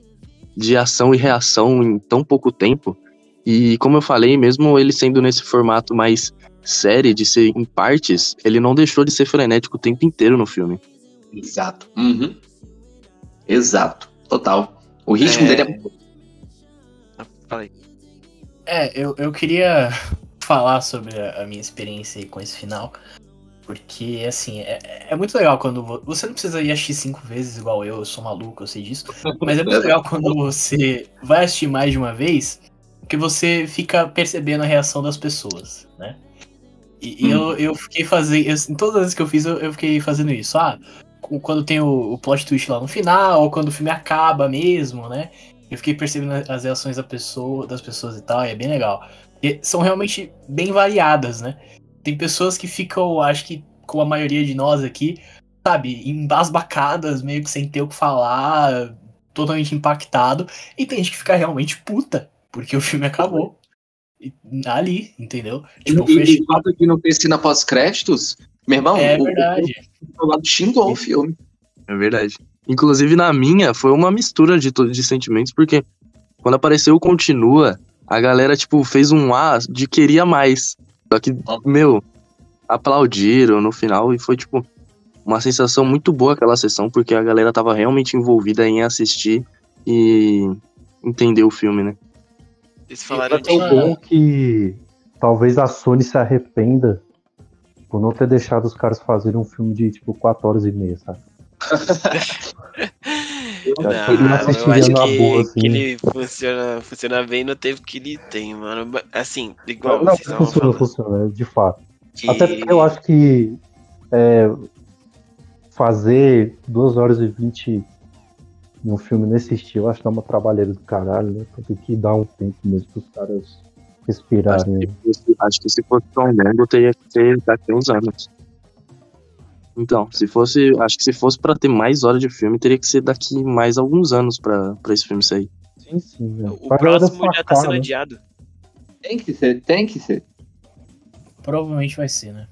de ação e reação em tão pouco tempo. E como eu falei, mesmo ele sendo nesse formato mais série, de ser em partes, ele não deixou de ser frenético o tempo inteiro no filme. Exato. Uhum. Exato. Total. O ritmo É. dele é. Falei. É, eu, eu queria falar sobre a, a minha experiência aí com esse final. Porque, assim, é, é muito legal quando. vo- Você não precisa ir assistir cinco vezes igual eu, eu sou maluco, eu sei disso. Mas é muito legal quando você vai assistir mais de uma vez, porque você fica percebendo a reação das pessoas, né? E, e eu, eu fiquei fazendo. eu- em todas as vezes que eu fiz, eu, eu fiquei fazendo isso. Ah, quando tem o, o plot twist lá no final, ou quando o filme acaba mesmo, né? Eu fiquei percebendo as reações da pessoa, das pessoas e tal, e é bem legal. E são realmente bem variadas, né? Tem pessoas que ficam, acho que com a maioria de nós aqui, sabe, embasbacadas, meio que sem ter o que falar, totalmente impactado. E tem gente que fica realmente puta, porque o filme acabou. Ali, entendeu? Tipo, E, fecha- e o fato de não ter cena pós-créditos, meu irmão, É o, verdade. o, o lado xingou o filme. É verdade. Inclusive na minha, foi uma mistura de, de sentimentos, porque quando apareceu o Continua, a galera, tipo, fez um A de queria mais. Só que, meu, aplaudiram no final e foi, tipo, uma sensação muito boa aquela sessão, porque a galera tava realmente envolvida em assistir e entender o filme, né? Eles É falaram de. tão bom que talvez a Sony se arrependa por não ter deixado os caras fazerem um filme de tipo 4 horas e meia, sabe? Não, que ele eu acho que, boa, assim. que ele funciona, funciona bem no tempo que ele tem, mano. Assim, igual Não, estavam funciona, funciona, de fato. Que... Até porque eu acho que é, fazer 2 horas e 20 um filme nesse estilo, acho que dá uma trabalheira do caralho, né? Tem que dar um tempo mesmo pros caras Acho respirarem. que, se- acho que se fosse tão longo, teria que ser daqui a uns anos. Então, se fosse. Acho que se fosse pra ter mais horas de filme, teria que ser daqui mais alguns anos pra, pra esse filme sair. Sim, sim. né? O próximo já tá sendo né? adiado. Tem que ser, tem que ser. Provavelmente vai ser, né?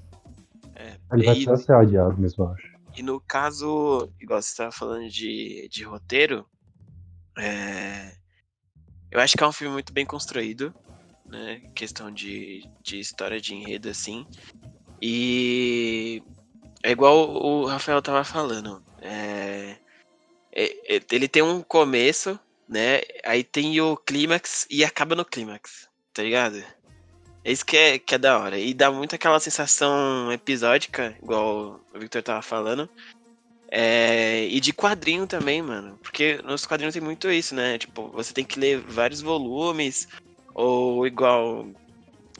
É, Ele vai precisar ser adiado mesmo, eu acho. E no caso, igual você estava falando de, de roteiro, é, eu acho que é um filme muito bem construído, né? Questão de, de história de enredo, assim. E é igual o Rafael tava falando. é, é- é- ele tem um começo, né? Aí tem o clímax e acaba no clímax, tá ligado? É isso que é, que é da hora. E dá muito aquela sensação episódica, igual o Victor tava falando. É, e de quadrinho também, mano. Porque nos quadrinhos tem muito isso, né? Tipo, você tem que ler vários volumes, ou igual.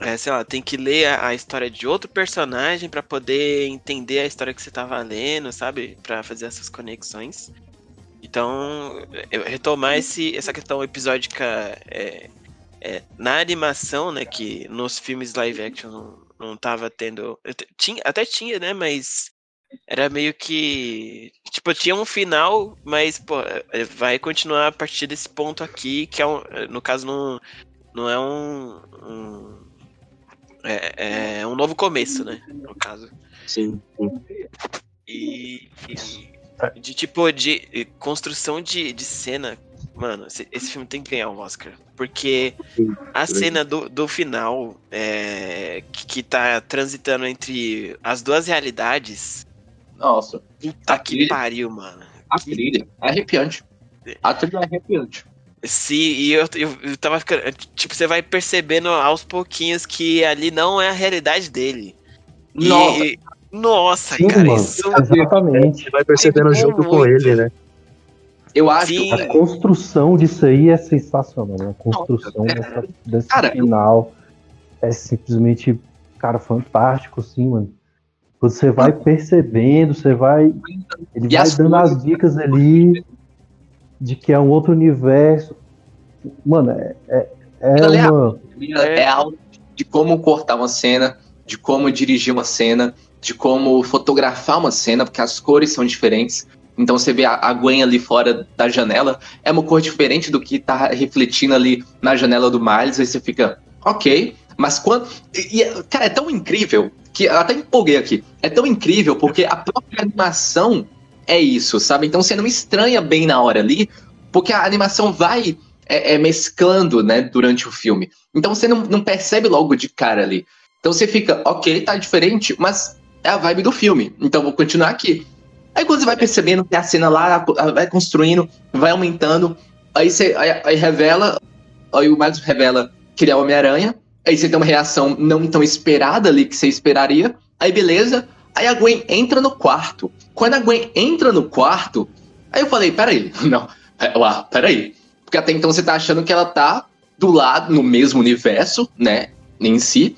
é, sei lá, tem que ler a, a história de outro personagem pra poder entender a história que você tava lendo, sabe? Pra fazer essas conexões. Então, eu- retomar esse, essa questão episódica é, é, na animação, né? Que nos filmes live action não, não tava tendo. Tinha, até tinha, né? Mas era meio que. Tipo, tinha um final, mas, pô, é, vai continuar a partir desse ponto aqui, que é um. No caso, não, não é um. um é, é um novo começo, né? No caso. Sim, sim. E. e de tipo, de construção de, de cena. Mano, esse, esse filme tem que ganhar um Oscar. Porque a cena do, do final, é, que, que tá transitando entre as duas realidades. Nossa. Puta A que trilha- pariu, mano. A trilha é arrepiante. A trilha é arrepiante. Sim, e eu, eu, eu tava ficando. Tipo, você vai percebendo aos pouquinhos que ali não é a realidade dele. E- Nossa. e- nossa, Sim, cara, mano. isso. Exatamente. Você vai percebendo junto com muito. ele, né? Eu acho. Sim. A construção disso aí é sensacional. né? A construção dessa, desse Cara, final é simplesmente, cara, fantástico, sim, mano. Você vai percebendo, você vai. Ele E vai as dando as dicas ali de que é um outro universo. Mano, é, é, é é uma. É aula de como cortar uma cena, de como dirigir uma cena, de como fotografar uma cena, porque as cores são diferentes. Então você vê a, a Gwen ali fora da janela, é uma cor diferente do que tá refletindo ali na janela do Miles, aí você fica, ok, mas quando. E, cara, é tão incrível que eu até empolguei aqui. É tão incrível porque a própria animação é isso, sabe? Então você não estranha bem na hora ali, porque a animação vai é, é, mesclando, né, durante o filme. Então você não, não percebe logo de cara ali. Então você fica, ok, tá diferente, mas é a vibe do filme. Então vou continuar aqui. Aí quando você vai percebendo que a cena lá vai construindo, vai aumentando, aí você aí, aí revela, aí o Miles revela que ele é Homem-Aranha, aí você tem uma reação não tão esperada ali que você esperaria, aí beleza, aí a Gwen entra no quarto. Quando a Gwen entra no quarto, aí eu falei, peraí, não, é, uá, peraí. Porque até então você tá achando que ela tá do lado, no mesmo universo, né, em si,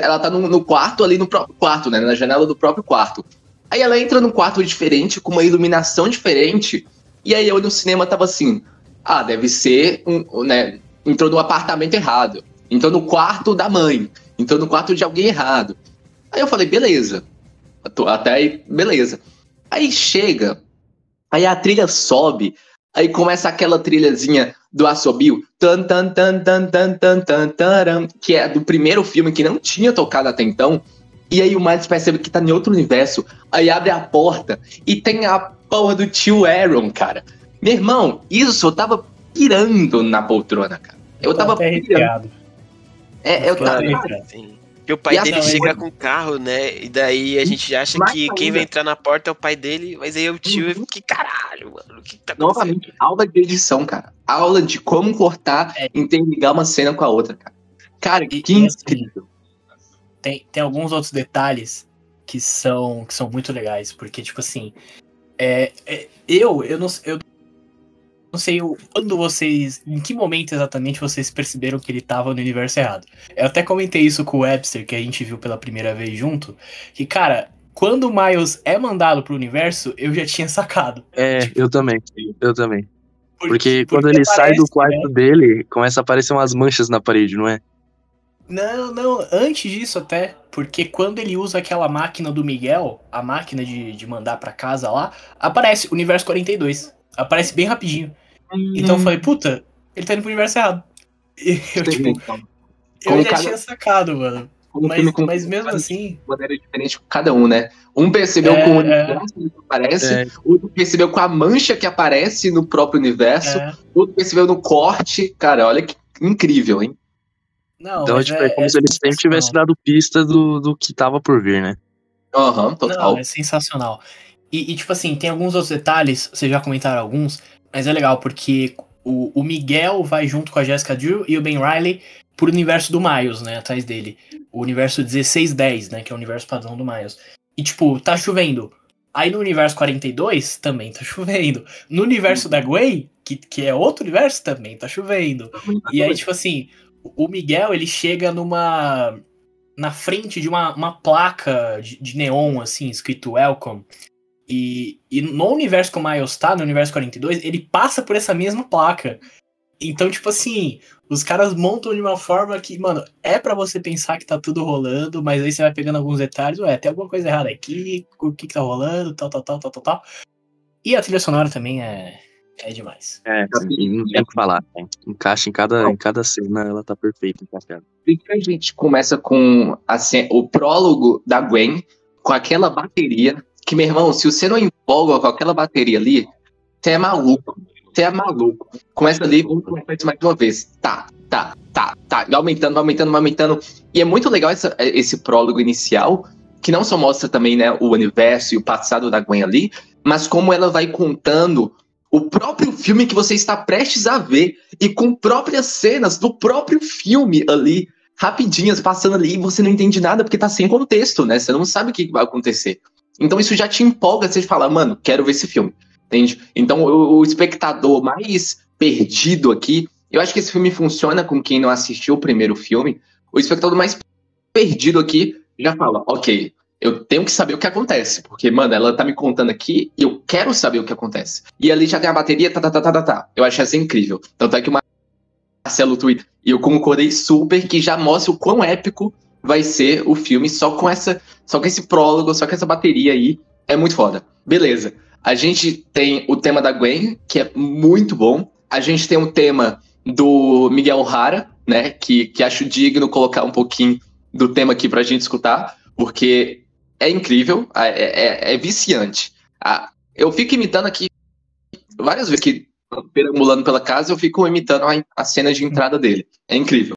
ela tá no, no quarto ali no próprio quarto, né? Na janela do próprio quarto. Aí ela entra num quarto diferente, com uma iluminação diferente. E aí eu no cinema tava assim: ah, deve ser um, né? Entrou no apartamento errado. Entrou no quarto da mãe. Entrou no quarto de alguém errado. Aí eu falei, beleza. Até aí, beleza. Aí chega, aí a trilha sobe, aí começa aquela trilhazinha do assobio, tan tan tan tan tan tan tan que é do primeiro filme que não tinha tocado até então. E aí o Miles percebe que tá em outro universo. Aí abre a porta e tem a porra do tio Aaron, cara. Meu irmão, isso eu tava pirando na poltrona, cara. Eu tava até pirando. É, eu tava. arrepiado. Sim. Que o pai E dele segunda- chega com o carro, né? E daí a gente acha Mais que quem ainda. vai entrar na porta é o pai dele, mas aí é o tio e que caralho, mano. O que tá? Novamente, aula de edição, cara. Aula de como cortar, É. interligar uma cena com a outra, cara. Cara, que e assim, incrível. Tem, tem alguns outros detalhes que são, que são muito legais, porque, tipo assim, é, é, eu, eu não, eu não sei quando vocês, em que momento exatamente vocês perceberam que ele tava no universo errado. Eu até comentei isso com o Webster, que a gente viu pela primeira vez junto, que, cara, quando o Miles é mandado pro universo, eu já tinha sacado. É, eu também. Eu também. Porque, porque quando ele sai do aparece, quarto né? dele, começa a aparecer umas manchas na parede, não é? Não, não, antes disso até, porque quando ele usa aquela máquina do Miguel, a máquina de, de mandar pra casa lá, aparece Universo 42. Aparece bem rapidinho. Então eu falei, puta, ele tá indo pro universo errado. E eu, tipo, eu já cada- tinha sacado, mano. Mas, mas mesmo assim. de maneira diferente com cada um, né? Um percebeu É, com o é. universo que aparece, É. outro percebeu com a mancha que aparece no próprio universo, É, outro percebeu no corte. Cara, olha que incrível, hein? Não, então, tipo, é, como se ele sempre tivesse dado pista do, do que tava por vir, né? Aham, total. Não, é sensacional. E, e, tipo assim, tem alguns outros detalhes, vocês já comentaram alguns, mas é legal porque o, o Miguel vai junto com a Jessica Drew e o Ben Riley pro universo do Miles, né, atrás dele. O universo 1610, né, que é o universo padrão do Miles. E, tipo, tá chovendo. Aí no universo 42 também tá chovendo. No universo da Gwen, que, que é outro universo, também tá chovendo. E aí, tipo assim, o Miguel, ele chega numa. na frente de uma, uma placa de, de neon, assim, escrito Welcome. E, e no universo que o Miles tá, no universo 42, ele passa por essa mesma placa. Então, tipo assim, os caras montam de uma forma que, mano, é pra você pensar que tá tudo rolando, mas aí você vai pegando alguns detalhes, ué, tem alguma coisa errada aqui, o que que tá rolando, tal, tal, tal, tal, tal, tal. E a trilha sonora também é, é demais. É, e não tem o que falar. Né? Encaixa em cada, em cada cena, ela tá perfeita encaixada. Por que a gente começa com o prólogo da Gwen, com aquela bateria, que, meu irmão, se você não empolga com aquela bateria ali, você é maluco. Você é maluco. Começa ali, vamos começar isso mais uma vez. Tá, tá, tá, tá. Vai aumentando, vai aumentando, vai aumentando. E é muito legal essa- esse prólogo inicial, que não só mostra também né, o universo e o passado da Gwen ali, mas como ela vai contando o próprio filme que você está prestes a ver e com próprias cenas do próprio filme ali, rapidinhas, passando ali, e você não entende nada porque tá sem contexto, né? Você não sabe o que vai acontecer. Então isso já te empolga, você fala, mano, quero ver esse filme, entende? Então o, o espectador mais perdido aqui, eu acho que esse filme funciona com quem não assistiu o primeiro filme, o espectador mais perdido aqui já fala, ok, eu tenho que saber o que acontece, porque, mano, ela tá me contando aqui e eu quero saber o que acontece. E ali já tem a bateria, tá, tá, tá, tá, tá, tá. Eu achei essa incrível. Tanto é que o Marcelo tweet, e eu concordei super, que já mostra o quão épico vai ser o filme só com essa, só com esse prólogo, só com essa bateria aí. É muito foda. Beleza. A gente tem o tema da Gwen, que é muito bom. A gente tem o tema do Miguel Hara, né? Que, que acho digno colocar um pouquinho do tema aqui pra gente escutar, porque é incrível, é, é- é viciante. Ah, eu fico imitando aqui várias vezes que perambulando pela casa, eu fico imitando a, a cena de entrada dele. É incrível.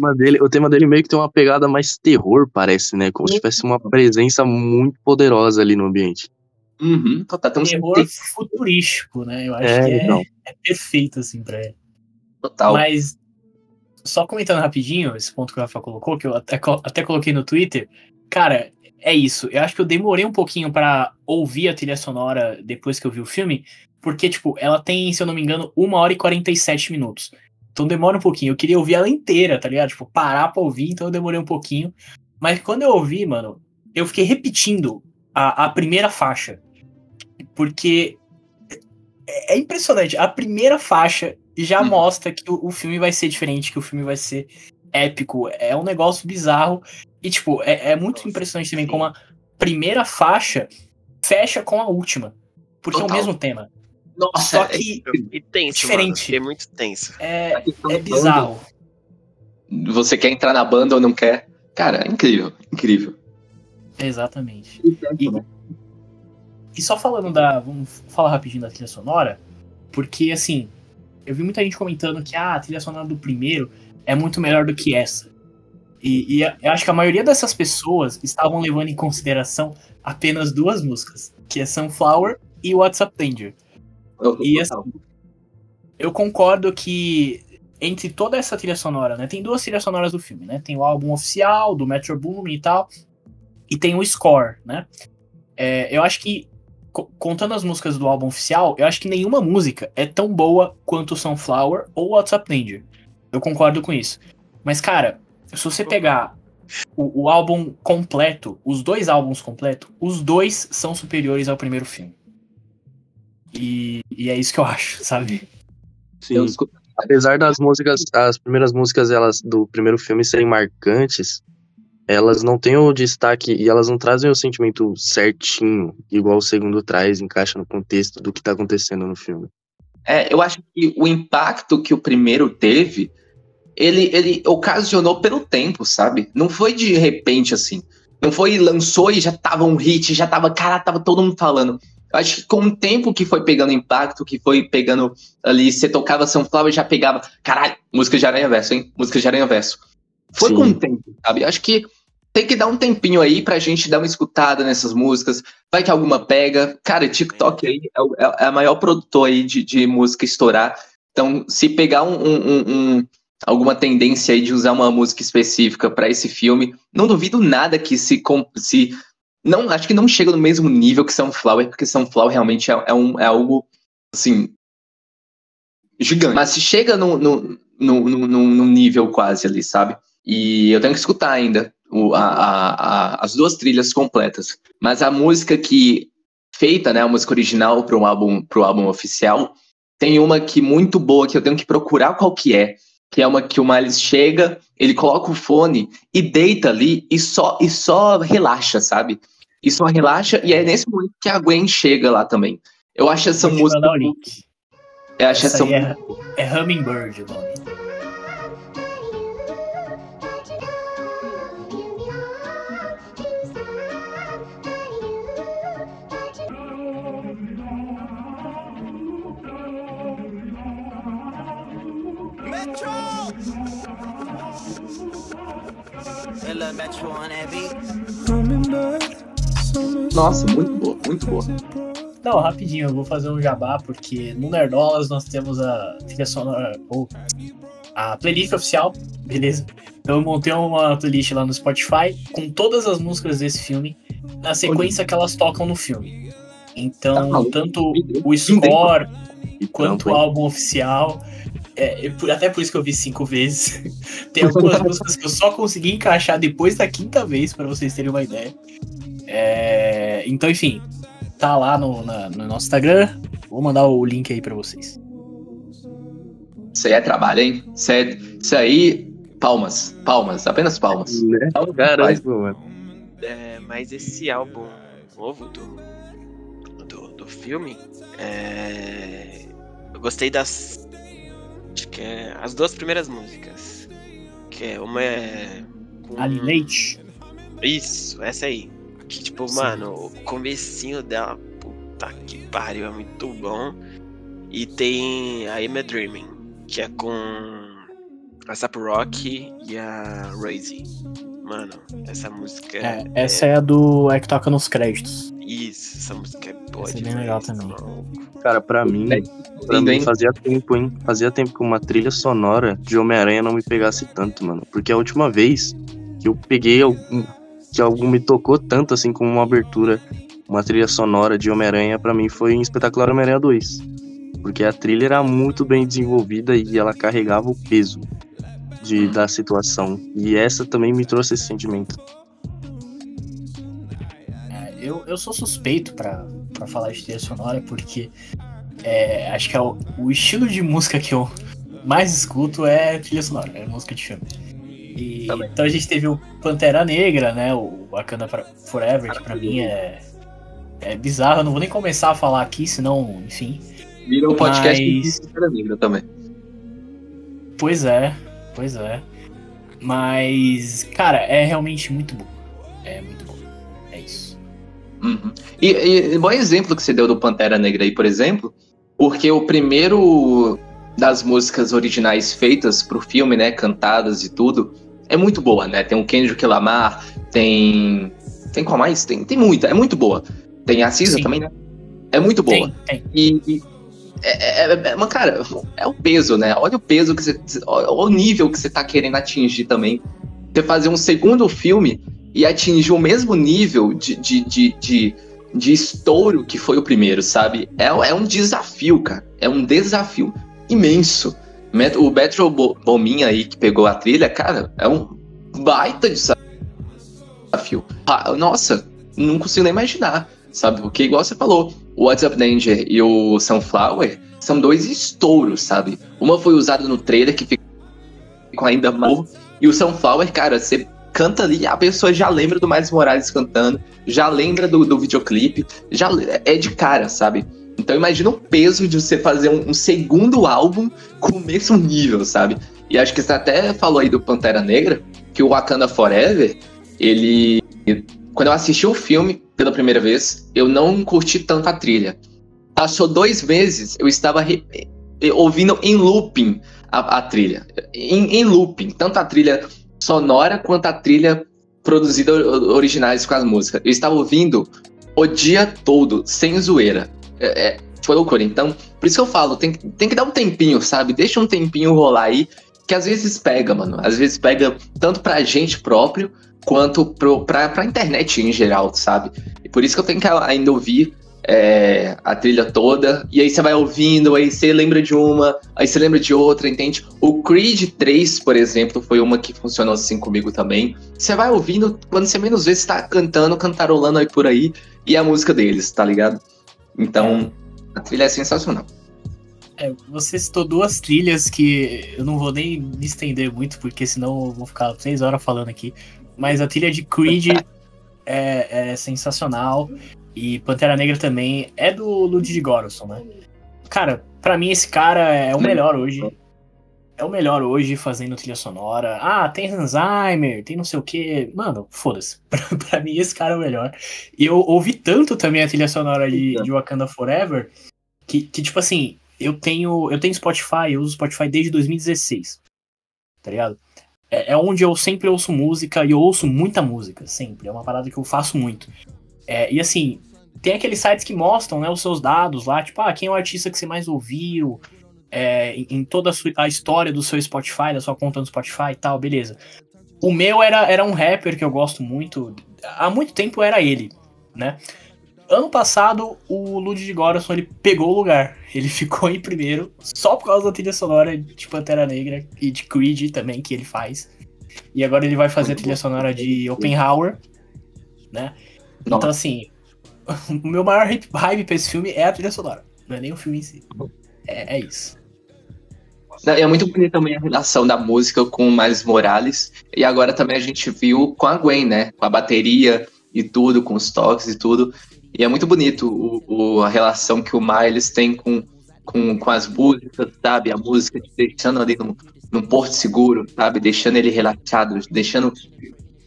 Tema, dele, o tema dele meio que tem uma pegada mais terror, parece, né? Como se tivesse uma presença muito poderosa ali no ambiente. Uhum, total, tem um Terror futurístico, né? Eu acho É, que é, então. é perfeito, assim, pra ele. total. Mas, só comentando rapidinho, esse ponto que o Rafa colocou, que eu até, até coloquei no Twitter, cara, é isso. Eu acho que eu demorei um pouquinho pra ouvir a trilha sonora depois que eu vi o filme, porque, tipo, ela tem, se eu não me engano, 1 hora e 47 minutos. Então demora um pouquinho. Eu queria ouvir ela inteira, tá ligado? Tipo, parar pra ouvir, então eu demorei um pouquinho. Mas quando eu ouvi, mano, eu fiquei repetindo a, a primeira faixa. Porque é é impressionante. A primeira faixa já Uhum. mostra que o, o filme vai ser diferente, que o filme vai ser épico. É um negócio bizarro. E, tipo, é, é muito impressionante também como a, primeira faixa fecha com a última. Porque é Total. o mesmo tema. Nossa, Só é que E tenso, Diferente. mano. Fiquei muito tenso. é, é bizarro. Você quer entrar na banda ou não quer? Cara, é incrível, incrível. Exatamente. E, e só falando da. Vamos falar rapidinho da trilha sonora. Porque, assim, eu vi muita gente comentando que ah, a trilha sonora do primeiro é muito melhor do que essa. E, e eu acho que a maioria dessas pessoas estavam levando em consideração apenas duas músicas, que é Sunflower e What's Up Danger. E assim, eu concordo que entre toda essa trilha sonora, né? Tem duas trilhas sonoras do filme, né? Tem o álbum oficial do Metro Boomin e tal, e tem o score, né? É, eu acho que co- contando as músicas do álbum oficial, eu acho que nenhuma música é tão boa quanto Sunflower ou What's Up Danger. Eu concordo com isso. Mas cara, se você pegar o, o álbum completo, os dois álbuns completos, os dois são superiores ao primeiro filme. E, e é isso que eu acho, sabe? Sim. Eu Apesar das músicas, as primeiras músicas elas do primeiro filme serem marcantes, elas não têm o destaque e elas não trazem o sentimento certinho, igual o segundo traz, encaixa no contexto do que tá acontecendo no filme. É, eu acho que o impacto que o primeiro teve, ele, ele ocasionou pelo tempo, sabe? Não foi de repente assim. Não foi lançou e já tava um hit, já tava, cara, tava todo mundo falando. Acho que com o tempo que foi pegando impacto, que foi pegando ali, você tocava Sunflower e já pegava, caralho, música de Aranha Verso, hein? Música de Aranha Verso. Foi Sim. com o tempo, sabe? Acho que tem que dar um tempinho aí pra gente dar uma escutada nessas músicas. Vai que alguma pega. Cara, TikTok aí é, o- é a maior produtor aí de, de música estourar. Então, se pegar um, um- um- um- alguma tendência aí de usar uma música específica pra esse filme, não duvido nada que se, se não acho que não chega no mesmo nível que Sunflower, porque Sunflower realmente é, é um, é algo assim gigante. Mas se chega no, no, no, no, no- nível quase ali, sabe? E eu tenho que escutar ainda o- a- a- a- as duas trilhas completas. Mas a música que feita, né, a música original pro álbum, pro álbum oficial, tem uma que muito boa que eu tenho que procurar qual que é, que é uma que o Miles chega, ele coloca o fone e deita ali e só e só relaxa, sabe? E só relaxa e é nesse momento que a Gwen chega lá também. Eu acho essa Vou te música mandar o link. eu acho Essa essa, é, é Hummingbird o nome. Nossa, muito boa, muito boa. Não, rapidinho, eu vou fazer um jabá, porque no Nerdolas nós temos a trilha sonora, ou a playlist oficial, beleza? Então eu montei uma playlist lá no Spotify com todas as músicas desse filme, na sequência que elas tocam no filme. Tá Então, maluco? tanto o score quanto o álbum oficial. É, eu- até por isso que eu vi cinco vezes. Tem algumas músicas que eu só consegui encaixar depois da quinta vez, pra vocês terem uma ideia. É, então, enfim, tá lá no, na- no nosso Instagram. Vou mandar o link aí pra vocês. Isso aí é trabalho, hein? Isso, é, isso aí, palmas, palmas, apenas palmas. Né? Palmas, Caramba, mano. É, mas esse álbum novo do, do, do filme, é, eu gostei das. Acho que é as duas primeiras músicas. Que é uma é. com- Ali Leite. Isso, essa aí. Que tipo, Sim. mano, o comecinho dela, puta que pariu, é muito bom. E tem a I'm a Dreaming, que é com a Sap Rock e a Rosie. Mano, essa música É, essa é a do. É que toca nos créditos. Isso, essa música é boa Essa é bem legal também. maluco. Cara, pra mim, pra mim fazia tempo, hein? Fazia tempo que uma trilha sonora de Homem-Aranha não me pegasse tanto, mano. Porque a última vez que eu peguei algum, que algo me tocou tanto assim como uma abertura, uma trilha sonora de Homem-Aranha, pra mim foi em Espetacular Homem-Aranha 2. Porque a trilha era muito bem desenvolvida e ela carregava o peso de, da situação. E essa também me trouxe esse sentimento. É, eu, eu sou suspeito pra, pra falar de trilha sonora, porque é, acho que é o, o estilo de música que eu mais escuto é trilha sonora, é música de filme. E, Também. então a gente teve o Pantera Negra, né? O Wakanda Forever, que pra mim é, é bizarro. Eu não vou nem começar a falar aqui, senão, enfim. Vira um podcast Mas- de Pantera Negra também. Pois é, pois é. Mas, cara, é realmente muito bom. É muito bom. É isso. Uhum. E, e bom exemplo que você deu do Pantera Negra aí, por exemplo, porque o primeiro das músicas originais feitas pro filme, né, cantadas e tudo, é muito boa, né? Tem o Kendrick Lamar, tem tem qual mais? Tem tem muita, é muito boa. Tem a Cisa Sim. também, né? É muito boa. Tem, tem. E, e é, é, é- mas, cara, é o peso, né? Olha o peso que você. Olha o nível que você tá querendo atingir também. Você fazer um segundo filme e atingir o mesmo nível de, de, de, de, de estouro que foi o primeiro, sabe? É, é um desafio, cara. É um desafio imenso. O Metro Bo- Bominha aí que pegou a trilha, cara, é um baita desafio. Ah, Nossa, não consigo nem imaginar, sabe? Porque, igual você falou, o What's Up Danger e o Sunflower são dois estouros, sabe? Uma foi usada no trailer, que ficou ainda mais. E o Sunflower, cara, você canta ali, a pessoa já lembra do Miles Morales cantando, já lembra do, do videoclipe, já é de cara, sabe? Então imagina o peso de você fazer um, um segundo álbum com o mesmo nível, sabe? E acho que você até falou aí do Pantera Negra, que o Wakanda Forever, ele. Quando eu assisti o filme pela primeira vez, eu não curti tanto a trilha. Passou dois meses, eu estava re- eh, ouvindo em looping a, a trilha. Em, em looping, tanto a trilha sonora quanto a trilha produzida originais com as músicas. Eu estava ouvindo o dia todo, sem zoeira. É, é, foi loucura. Então, por isso que eu falo, tem, tem que dar um tempinho, sabe? Deixa um tempinho rolar aí, que às vezes pega, mano. Às vezes pega tanto pra gente próprio, quanto pra, pra internet em geral, sabe? E por isso que eu tenho que ainda ouvir é, a trilha toda, e aí você vai ouvindo, aí você lembra de uma, aí você lembra de outra, entende? O Creed 3, por exemplo, foi uma que funcionou assim comigo também. Você vai ouvindo, quando você menos vê, você tá cantando, cantarolando aí por aí, e a música deles, tá ligado? Então, a trilha é sensacional. É, você citou duas trilhas que eu não vou nem me estender muito, porque senão eu vou ficar três horas falando aqui. Mas a trilha de Creed é, é sensacional. E Pantera Negra também é do Ludwig Göransson, né? Cara, pra mim esse cara é o melhor hoje. É o melhor hoje fazendo trilha sonora. Ah, tem Alzheimer, tem não sei o que. Mano, foda-se. Pra, pra mim esse cara é o melhor. E eu ouvi tanto também a trilha sonora de, de Wakanda Forever que, que, tipo assim, eu tenho, eu tenho Spotify, eu uso Spotify desde 2016. Tá ligado? É, é onde eu sempre ouço música e eu ouço muita música, sempre. É uma parada que eu faço muito. É, e assim, tem aqueles sites que mostram né, os seus dados lá, tipo, ah, quem é o artista que você mais ouviu, é, em, toda a, sua- a história do seu Spotify, da sua conta no Spotify e tal, beleza. O meu era, era um rapper que eu gosto muito, há muito tempo era ele, né? Ano passado, o Ludwig Göransson ele pegou o lugar. Ele ficou em primeiro só por causa da trilha sonora de Pantera Negra e de Creed também que ele faz. E agora ele vai fazer a trilha sonora de Oppenheimer, né? Então assim, o meu maior hype pra esse filme é a trilha sonora, não é nem o filme em si. É, é isso. É muito bonita também a relação da música com o Miles Morales. E agora também a gente viu com a Gwen, né? Com a bateria e tudo, com os toques e tudo. E é muito bonito o, o- a relação que o Miles tem com, com, com as músicas, sabe? A música te deixando ali num, num porto seguro, sabe? Deixando ele relaxado, deixando.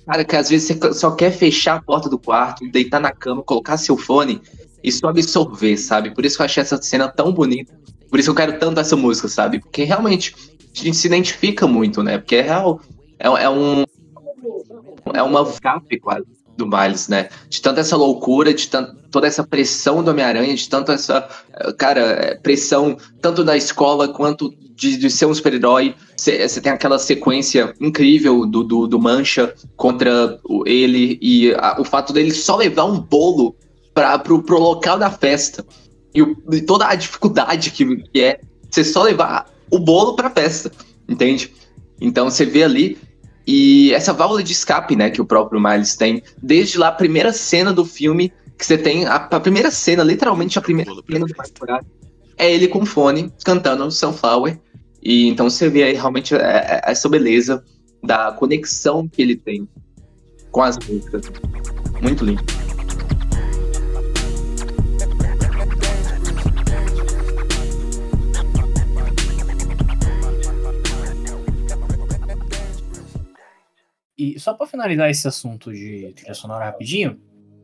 Cara, que às vezes você só quer fechar a porta do quarto, deitar na cama, colocar seu fone e só absorver, sabe? Por isso que eu achei essa cena tão bonita. Por isso que eu quero tanto essa música, sabe? Porque realmente a gente se identifica muito, né? Porque é real. É, é um. É uma escape quase do Miles, né? De tanta essa loucura, de tan- toda essa pressão do Homem-Aranha, de tanto essa. eh, Cara, eh, pressão tanto da escola quanto de, de ser um super-herói. Você tem aquela sequência incrível do, do, do Mancha contra o- ele e a- o fato dele só levar um bolo para pro, pro local da festa. E, o- e toda a dificuldade que, que é você só levar o bolo pra festa, entende? Então você vê ali e essa válvula de escape, né, que o próprio Miles tem, desde lá a primeira cena do filme, que você tem a, a primeira cena, literalmente a primeira cena do Morales, é ele com fone cantando Sunflower. E então você vê aí realmente é- é- essa beleza da conexão que ele tem com as músicas. Muito lindo. E só pra finalizar esse assunto de trilha sonora rapidinho,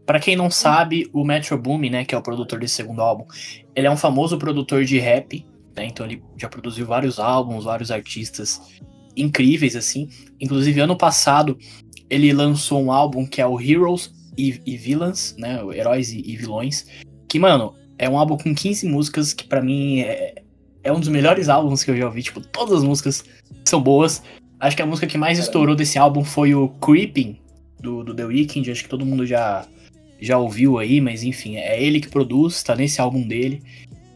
Pra quem não sabe, o Metro Boomin, né, que é o produtor desse segundo álbum, ele é um famoso produtor de rap, né? Então ele já produziu vários álbuns, vários artistas incríveis assim. Inclusive ano passado ele lançou um álbum que é o Heroes e, e Villains, né, Heróis e, e, Vilões, que mano, é um álbum com 15 músicas que para mim é, é um dos melhores álbuns que eu já ouvi, tipo, todas as músicas são boas. Acho que a música que mais estourou desse álbum foi o Creeping do, do The Weeknd, acho que todo mundo já já ouviu aí, mas enfim, é ele que produz, tá nesse álbum dele.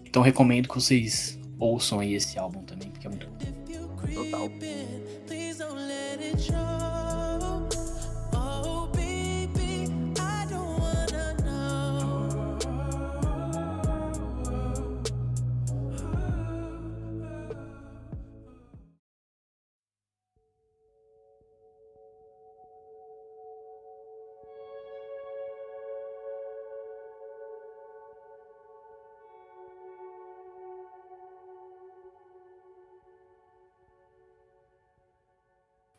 Então recomendo que vocês ouçam aí esse álbum também, porque é muito bom. Total.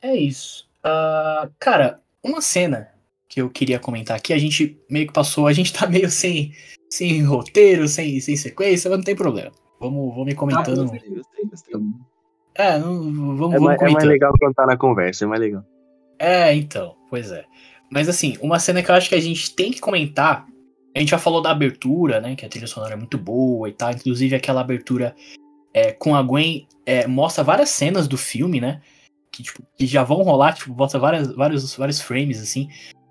É isso. Uh, cara, uma cena que eu queria comentar aqui, a gente meio que passou, a gente tá meio sem, sem roteiro, sem, sem sequência, mas não tem problema. Vamos, vamos me comentando. Ah, gostei, gostei, gostei. É, não, vamos, é, vamos mais, é mais legal contar na conversa, é mais legal. É, então, pois é. Mas assim, uma cena que eu acho que a gente tem que comentar, a gente já falou da abertura, né, que a trilha sonora é muito boa e tal, inclusive aquela abertura é, com a Gwen é, mostra várias cenas do filme, né, que, tipo, que já vão rolar, tipo, bota várias, vários, vários frames, assim.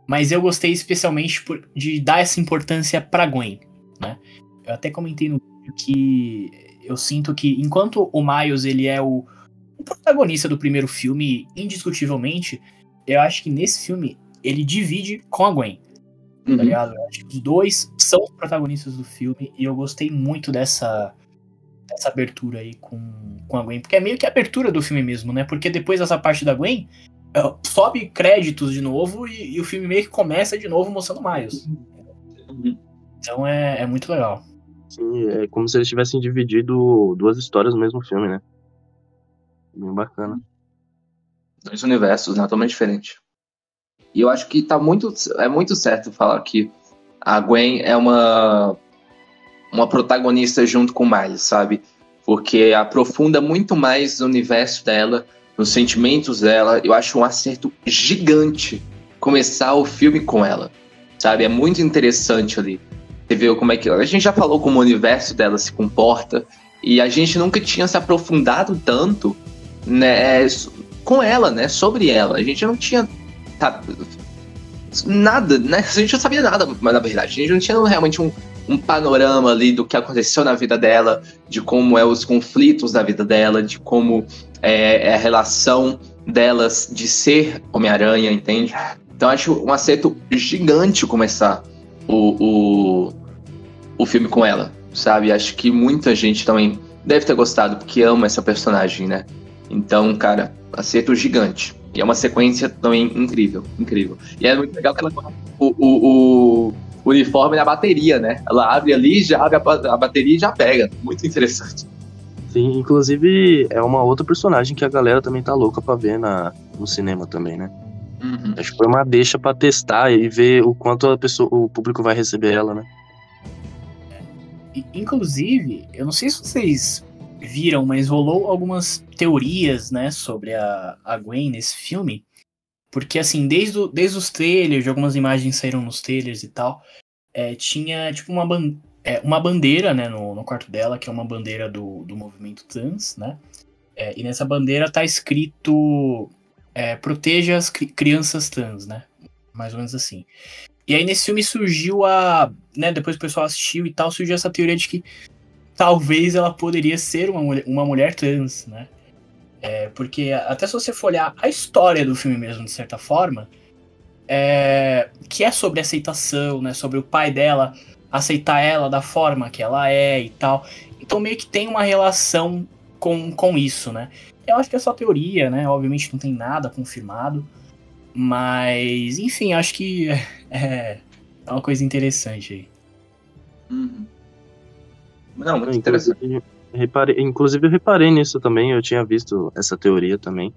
Mas eu gostei especialmente por, de dar essa importância pra Gwen, né? Eu até comentei no vídeo que eu sinto que enquanto o Miles ele é o, o protagonista do primeiro filme, indiscutivelmente, eu acho que nesse filme ele divide com a Gwen. Tá uhum. Tá ligado? Eu acho que os dois são os protagonistas do filme e eu gostei muito dessa essa abertura aí com, com a Gwen. Porque é meio que a abertura do filme mesmo, né? Porque depois dessa parte da Gwen, é, sobe créditos de novo e, e o filme meio que começa de novo mostrando Miles. Então é, é muito legal. Sim, é como se eles tivessem dividido duas histórias no mesmo filme, né? Bem bacana. Dois universos, né? Totalmente diferentes. E eu acho que tá muito. É muito certo falar que a Gwen é uma uma protagonista junto com Miles, sabe? Porque aprofunda muito mais o universo dela, nos sentimentos dela. Eu acho um acerto gigante começar o filme com ela, sabe? É muito interessante ali. Você vê como é que. A gente já falou como o universo dela se comporta, e a gente nunca tinha se aprofundado tanto né, com ela, né? Sobre ela. A gente não tinha. Nada, né? A gente não sabia nada, mas na verdade. A gente não tinha realmente um, um panorama ali do que aconteceu na vida dela, de como é os conflitos da vida dela, de como é, é a relação delas de ser Homem-Aranha, entende? Então acho um acerto gigante começar o, o, o filme com ela, sabe? Acho que muita gente também deve ter gostado, porque ama essa personagem, né? Então, cara, acerto gigante. E é uma sequência também incrível, incrível. E é muito legal que ela, o, o, o, uniforme na bateria, né? Ela abre ali, já abre a, a bateria e já pega. Muito interessante. Sim, inclusive é uma outra personagem que a galera também tá louca pra ver na, no cinema também, né? Uhum. Acho que foi uma deixa pra testar e ver o quanto a pessoa, o público vai receber ela, né? Inclusive, eu não sei se vocês viram, mas rolou algumas teorias, né, sobre a, a Gwen nesse filme. Porque, assim, desde, o, desde os trailers, algumas imagens saíram nos trailers e tal, é, tinha, tipo, uma, ban é, uma bandeira, né, no, no quarto dela, que é uma bandeira do, do movimento trans, né? É, e nessa bandeira tá escrito é, proteja as cri crianças trans, né? Mais ou menos assim. E aí nesse filme surgiu a. Né, depois o pessoal assistiu e tal, surgiu essa teoria de que talvez ela poderia ser uma uma mulher trans, né? É, porque até se você for olhar a história do filme mesmo, de certa forma, é, que é sobre aceitação, né? Sobre o pai dela aceitar ela da forma que ela é e tal. Então meio que tem uma relação com, com isso, né? eu acho que é só teoria, né? Obviamente não tem nada confirmado. Mas, enfim, acho que é, é uma coisa interessante aí. Uhum. Não, muito interessante. Reparei, inclusive eu reparei nisso também, eu tinha visto essa teoria também.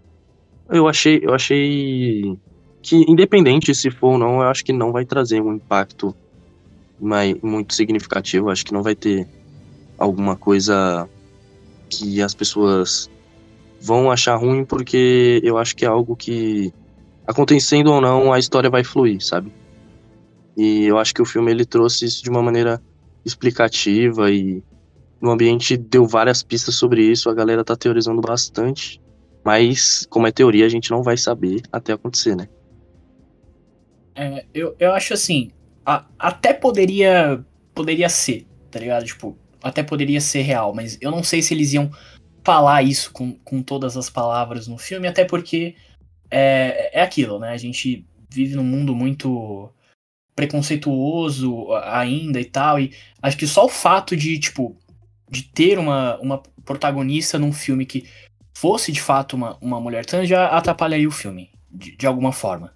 Eu achei, eu achei que independente se for ou não, eu acho que não vai trazer um impacto mai- muito significativo, eu acho que não vai ter alguma coisa que as pessoas vão achar ruim porque eu acho que é algo que acontecendo ou não, a história vai fluir, sabe? E eu acho que o filme ele trouxe isso de uma maneira explicativa e no ambiente deu várias pistas sobre isso, a galera tá teorizando bastante, mas como é teoria a gente não vai saber até acontecer, né? É, eu, eu acho assim, a- até poderia poderia ser, tá ligado? Tipo, até poderia ser real, mas eu não sei se eles iam falar isso com, com todas as palavras no filme, até porque é, é aquilo, né? A gente vive num mundo muito preconceituoso ainda e tal, e acho que só o fato de, tipo, de ter uma, uma protagonista num filme que fosse de fato uma, uma mulher trans já atrapalharia o filme, de, de alguma forma.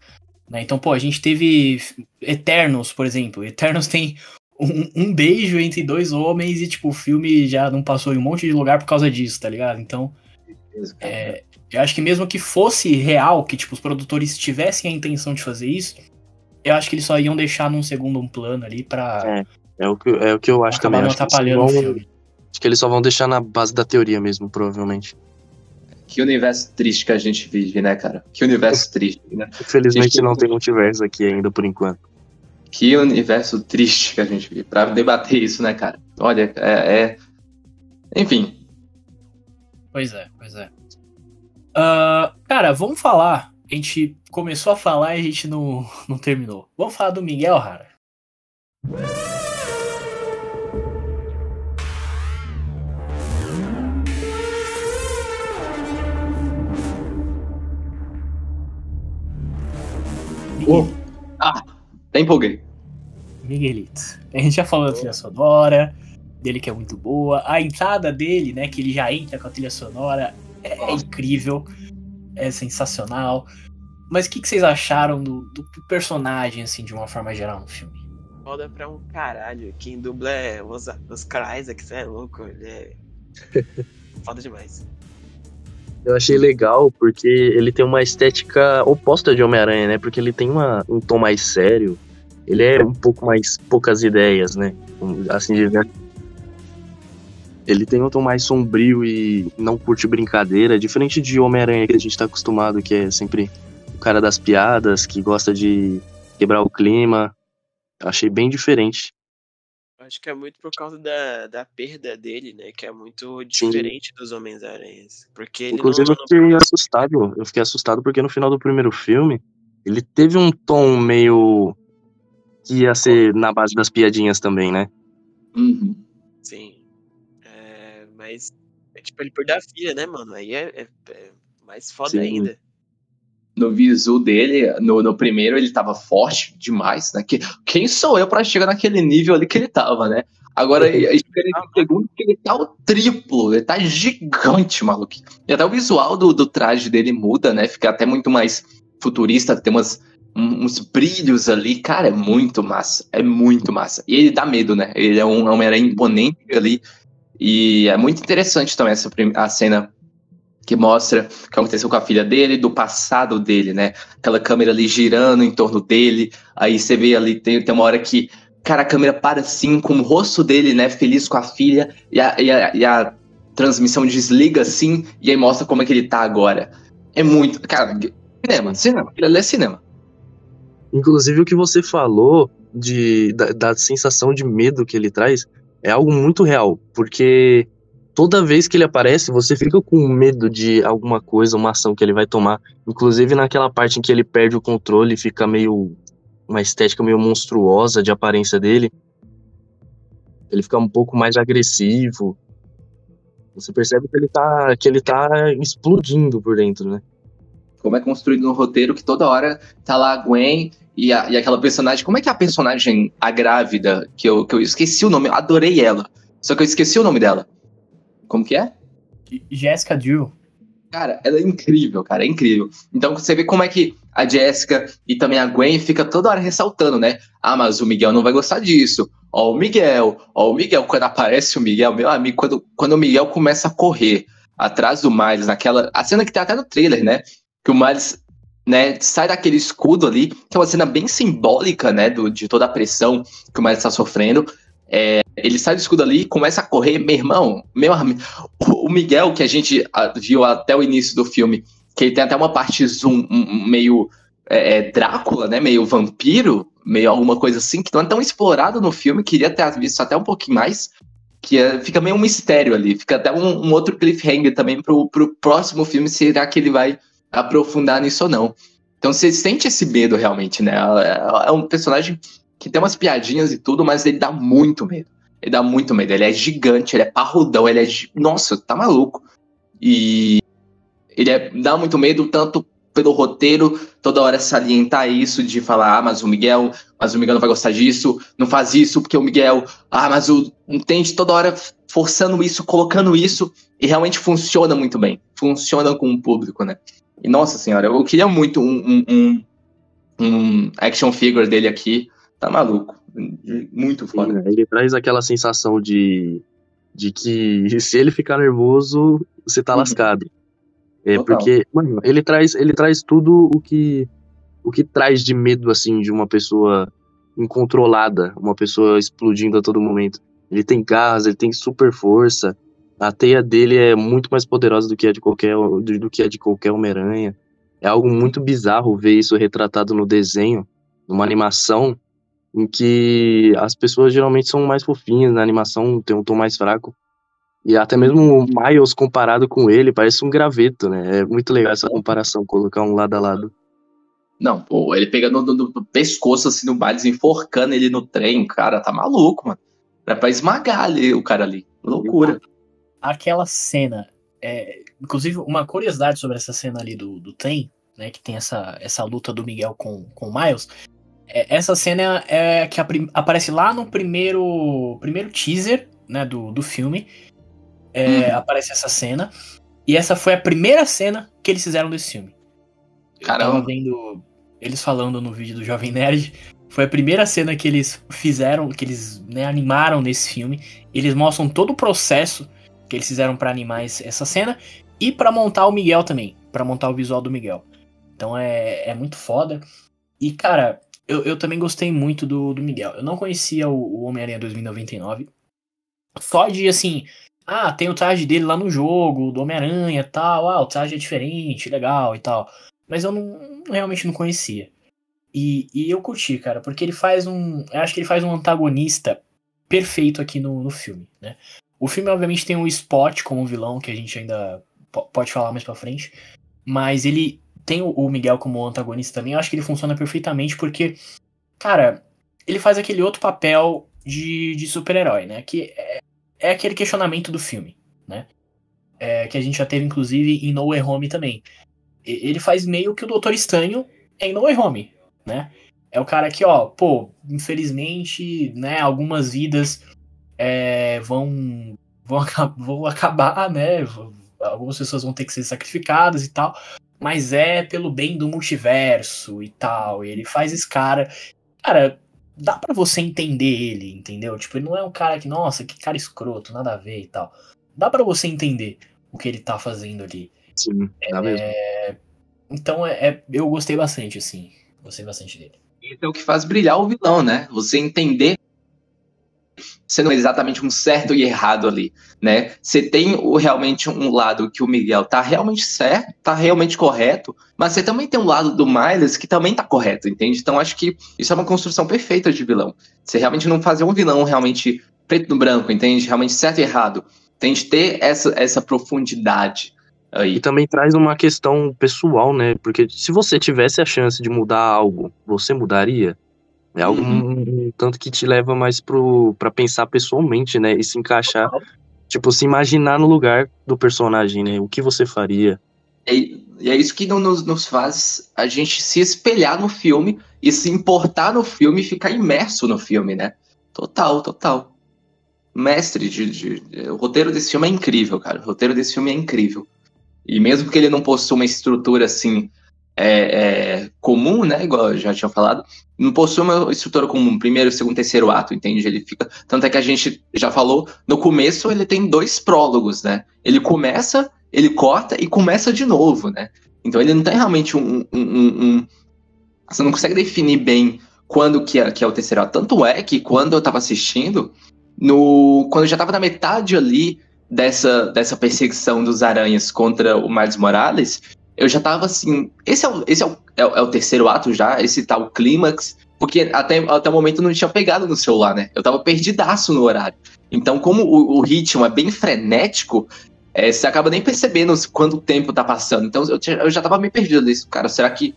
né? Então, pô, a gente teve Eternos, por exemplo. Eternos tem um, um beijo entre dois homens e, tipo, o filme já não passou em um monte de lugar por causa disso, tá ligado? Então, é, eu acho que mesmo que fosse real, que, tipo, os produtores tivessem a intenção de fazer isso, eu acho que eles só iam deixar num segundo plano ali pra É o que, é o que eu acho também. não Acho que, vão- filme. Acho que eles só vão deixar na base da teoria mesmo, provavelmente. Que universo triste que a gente vive, né, cara? Que universo triste, né? Infelizmente Gente, não tem multiverso aqui ainda por enquanto. Que universo triste que a gente vive. Pra debater isso, né, cara? Olha, é. é- Enfim, Pois é, pois é. Ah, cara, vamos falar. A gente começou a falar e a gente não, não terminou. Vamos falar do Miguel Rara. Ah, até empolguei. Miguelito. A gente já falou da trilha sonora, dele que é muito boa. A entrada dele, né, que ele já entra com a trilha sonora, é incrível, é sensacional. Mas o que, que vocês acharam do, do personagem, assim, de uma forma geral no filme? Foda pra um caralho. Quem dubla é os, os Isaac, você é louco. Ele é. Foda demais. Eu achei legal porque ele tem uma estética oposta de Homem-Aranha, né? Porque ele tem uma, um tom mais sério. Ele é um pouco mais poucas ideias, né? Assim. Ele tem um tom mais sombrio e não curte brincadeira, diferente de Homem-Aranha que a gente tá acostumado, que é sempre o cara das piadas, que gosta de quebrar o clima. Achei bem diferente. Acho que é muito por causa da, da perda dele, né? Que é muito diferente dos Homens-Aranhas. Porque ele Inclusive, não, eu fiquei assustado. Eu fiquei assustado porque no final do primeiro filme, ele teve um tom meio. que ia ser na base das piadinhas também, né? Uhum. Sim. É, mas. É tipo, ele perdeu a filha, né, mano? Aí é, é- é mais foda Sim. ainda. No visu dele, no, no primeiro, ele tava forte demais, né? Que, quem sou eu pra chegar naquele nível ali que ele tava, né? Agora, ele segundo, que ele tá o triplo, ele tá gigante, maluco. E até o visual do, do traje dele muda, né? Fica até muito mais futurista, tem umas, um- uns brilhos ali. Cara, é muito massa, é muito massa. E ele dá medo, né? Ele é um Homem-Aranha imponente ali. E é muito interessante também essa a cena que mostra o que aconteceu com a filha dele, do passado dele, né? Aquela câmera ali girando em torno dele. Aí você vê ali, tem, tem uma hora que, cara, a câmera para assim, com o rosto dele, né? Feliz com a filha, e a, e a, e a transmissão desliga assim, e aí mostra como é que ele tá agora. É muito. Cara, cinema, cinema. Ali é cinema. Inclusive, o que você falou de, da, da sensação de medo que ele traz é algo muito real, porque toda vez que ele aparece, você fica com medo de alguma coisa, uma ação que ele vai tomar. Inclusive, naquela parte em que ele perde o controle, fica meio. uma estética meio monstruosa de aparência dele. Ele fica um pouco mais agressivo. Você percebe que ele tá, que ele tá explodindo por dentro, né? Como é construído no roteiro que toda hora tá lá a Gwen e, a- e aquela personagem. Como é que é a personagem, a grávida, que eu, que eu esqueci o nome, adorei ela. Só que eu esqueci o nome dela. Como que é? Jessica Drew. Cara, ela é incrível, cara, é incrível. Então você vê como é que a Jessica e também a Gwen fica toda hora ressaltando, né? Ah, mas o Miguel não vai gostar disso. Ó, o Miguel, ó, o Miguel, quando aparece o Miguel, meu amigo, quando, quando o Miguel começa a correr atrás do Miles, naquela. A cena que tem até no trailer, né? Que o Miles né, sai daquele escudo ali, que é uma cena bem simbólica, né, do, de toda a pressão que o Miles está sofrendo. É, ele sai do escudo ali, começa a correr, meu irmão, meu amigo, o Miguel que a gente ah, viu até o início do filme, que ele tem até uma parte zoom meio é, é, Drácula, né, meio vampiro, meio alguma coisa assim, que não é tão explorado no filme, queria ter visto até um pouquinho mais, que é, fica meio um mistério ali, fica até um, um, outro cliffhanger também pro, pro próximo filme, será que ele vai aprofundar nisso ou não. Então você sente esse medo realmente, né? É, é um personagem que tem umas piadinhas e tudo, mas ele dá muito medo. Ele dá muito medo. Ele é gigante, ele é parrudão, ele é. Nossa, tá maluco. E ele é, dá muito medo, tanto pelo roteiro, toda hora salientar isso, de falar, ah, mas o Miguel, mas o Miguel não vai gostar disso, não faz isso, porque o Miguel, ah, mas o. Entende? Toda hora forçando isso, colocando isso, e realmente funciona muito bem. Funciona com o público, né? E nossa senhora, eu queria muito um, um, um, um action figure dele aqui tá maluco. Muito foda. Sim, ele traz aquela sensação de, de que se ele ficar nervoso, você tá uhum. lascado. É Total. porque, mano, ele traz, ele traz tudo o que o que traz de medo assim de uma pessoa incontrolada, uma pessoa explodindo a todo momento. Ele tem garras, ele tem super força. A teia dele é muito mais poderosa do que a de qualquer do que a de qualquer Homem-Aranha. É algo muito bizarro ver isso retratado no desenho, numa animação em que as pessoas geralmente são mais fofinhas, na animação tem um tom mais fraco. E até mesmo o Miles comparado com ele parece um graveto, né? É muito legal essa comparação, colocar um lado a lado. Não, pô, ele pegando no, no, pescoço assim no Miles, enforcando ele no trem, cara, tá maluco, mano. É pra esmagar ali o cara ali. Loucura. Aquela cena, é, inclusive uma curiosidade sobre essa cena ali do, do trem, né, que tem essa, essa luta do Miguel com, com o Miles, essa cena é que aparece lá no primeiro, primeiro teaser né, do, do filme. É, uhum. Aparece essa cena. E essa foi a primeira cena que eles fizeram desse filme. Caramba. Eu tava vendo eles falando no vídeo do Jovem Nerd. Foi a primeira cena que eles fizeram, que eles né, animaram nesse filme. Eles mostram todo o processo que eles fizeram para animar essa cena e para montar o Miguel também, para montar o visual do Miguel. Então é, é muito foda. E cara, eu, eu também gostei muito do, do Miguel. Eu não conhecia o, o Homem-Aranha 2099. Só de assim, ah, tem o traje dele lá no jogo, do Homem-Aranha tal. Ah, o traje é diferente, legal e tal. Mas eu não, realmente não conhecia. E, e eu curti, cara, porque ele faz um. Eu acho que ele faz um antagonista perfeito aqui no, no filme, né? O filme, obviamente, tem o Spot como vilão, que a gente ainda pode falar mais pra frente. Mas ele tem o Miguel como antagonista também, eu acho que ele funciona perfeitamente porque, cara, ele faz aquele outro papel de, de super-herói, né? Que é, é, aquele questionamento do filme, né? É, que a gente já teve, inclusive, em No Way Home também. Ele faz meio que o Doutor Estranho em No Way Home, né? É o cara que, ó, pô, infelizmente, né, algumas vidas é, vão, vão, vão acabar, né? Algumas pessoas vão ter que ser sacrificadas e tal mas é pelo bem do multiverso e tal. E ele faz esse cara. Cara, dá para você entender ele, entendeu? Tipo, ele não é um cara que, nossa, que cara escroto, nada a ver e tal. Dá para você entender o que ele tá fazendo ali. Sim, é, mesmo. Então, é, é, eu gostei bastante, assim. Gostei bastante dele. Isso é o que faz brilhar o vilão, né? Você entender sendo exatamente um certo e errado ali, né? Você tem o, realmente um lado que o Miguel tá realmente certo, tá realmente correto, mas você também tem um lado do Miles que também tá correto, entende? Então acho que isso é uma construção perfeita de vilão. Você realmente não fazer um vilão realmente preto no branco, entende? Realmente certo e errado. Tem de ter essa, essa profundidade. Aí. E também traz uma questão pessoal, né? Porque se você tivesse a chance de mudar algo, você mudaria? É algo uhum. um, tanto que te leva mais pro, pra pensar pessoalmente, né? E se encaixar, tipo, se imaginar no lugar do personagem, né? O que você faria. E, e é isso que nos, nos faz a gente se espelhar no filme e se importar no filme e ficar imerso no filme, né? Total, total. Mestre de, de, de, O roteiro desse filme é incrível, cara. O roteiro desse filme é incrível. E mesmo que ele não possua uma estrutura assim é, é, comum, né? Igual eu já tinha falado, não possui uma estrutura comum, primeiro, segundo, terceiro ato, entende? Ele fica. Tanto é que a gente já falou, no começo ele tem dois prólogos, né? Ele começa, ele corta e começa de novo, né? Então ele não tem realmente um. um, um, um você não consegue definir bem quando que é, que é o terceiro ato. Tanto é que quando eu tava assistindo, no, quando eu já tava na metade ali dessa, dessa perseguição dos aranhas contra o Miles Morales, eu já tava assim. Esse é o, esse é o, é é o terceiro ato já, esse tal clímax. Porque até, até o momento não tinha pegado no celular, né? Eu tava perdidaço no horário. Então, como o, o ritmo é bem frenético, é, você acaba nem percebendo quanto tempo tá passando. Então, eu, eu já tava meio perdido nisso. Cara, será que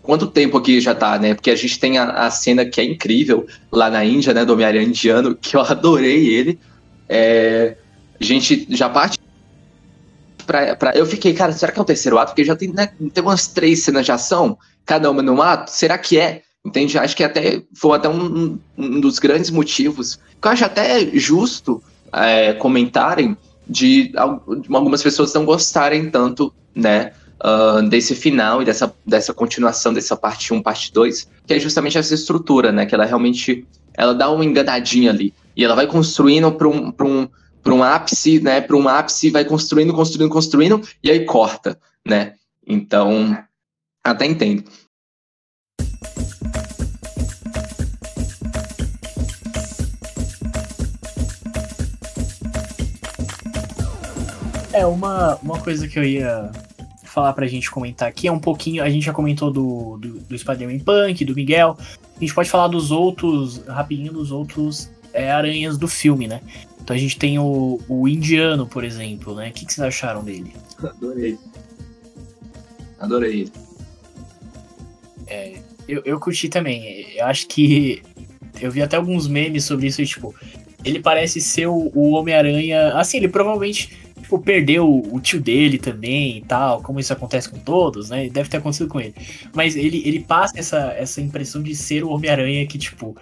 quanto tempo aqui já tá, né? Porque a gente tem a, a cena que é incrível lá na Índia, né? Do Homem-Aranha indiano, que eu adorei ele. É, a gente já parte pra, pra, Eu fiquei, cara, será que é o terceiro ato? Porque já tem, né, tem umas três cenas de ação, cada uma num ato. Será que é? Entende? Acho que até foi até um, um dos grandes motivos que eu acho até justo é, comentarem de, algumas pessoas não gostarem tanto, né? uh, desse final e dessa, dessa continuação dessa parte 1, parte 2, que é justamente essa estrutura, né? Que ela realmente ela dá uma enganadinha ali. E ela vai construindo para um, um, um ápice, né? Para um ápice, vai construindo, construindo, construindo, e aí corta, né? Então, até entendo. É, uma, uma coisa que eu ia falar pra gente comentar aqui é um pouquinho. A gente já comentou do, do, do Spider-Man Punk, do Miguel. A gente pode falar dos outros, rapidinho, dos outros é, aranhas do filme, né? Então a gente tem o, o indiano, por exemplo, né? O que, que vocês acharam dele? Adorei. Adorei. É, eu, eu curti também. Eu acho que. Eu vi até alguns memes sobre isso, e, tipo, ele parece ser o, o Homem-Aranha. Assim, ele provavelmente tipo, perdeu o tio dele também e tal, como isso acontece com todos, né? Deve ter acontecido com ele. Mas ele, ele passa essa, essa impressão de ser o Homem-Aranha que, tipo.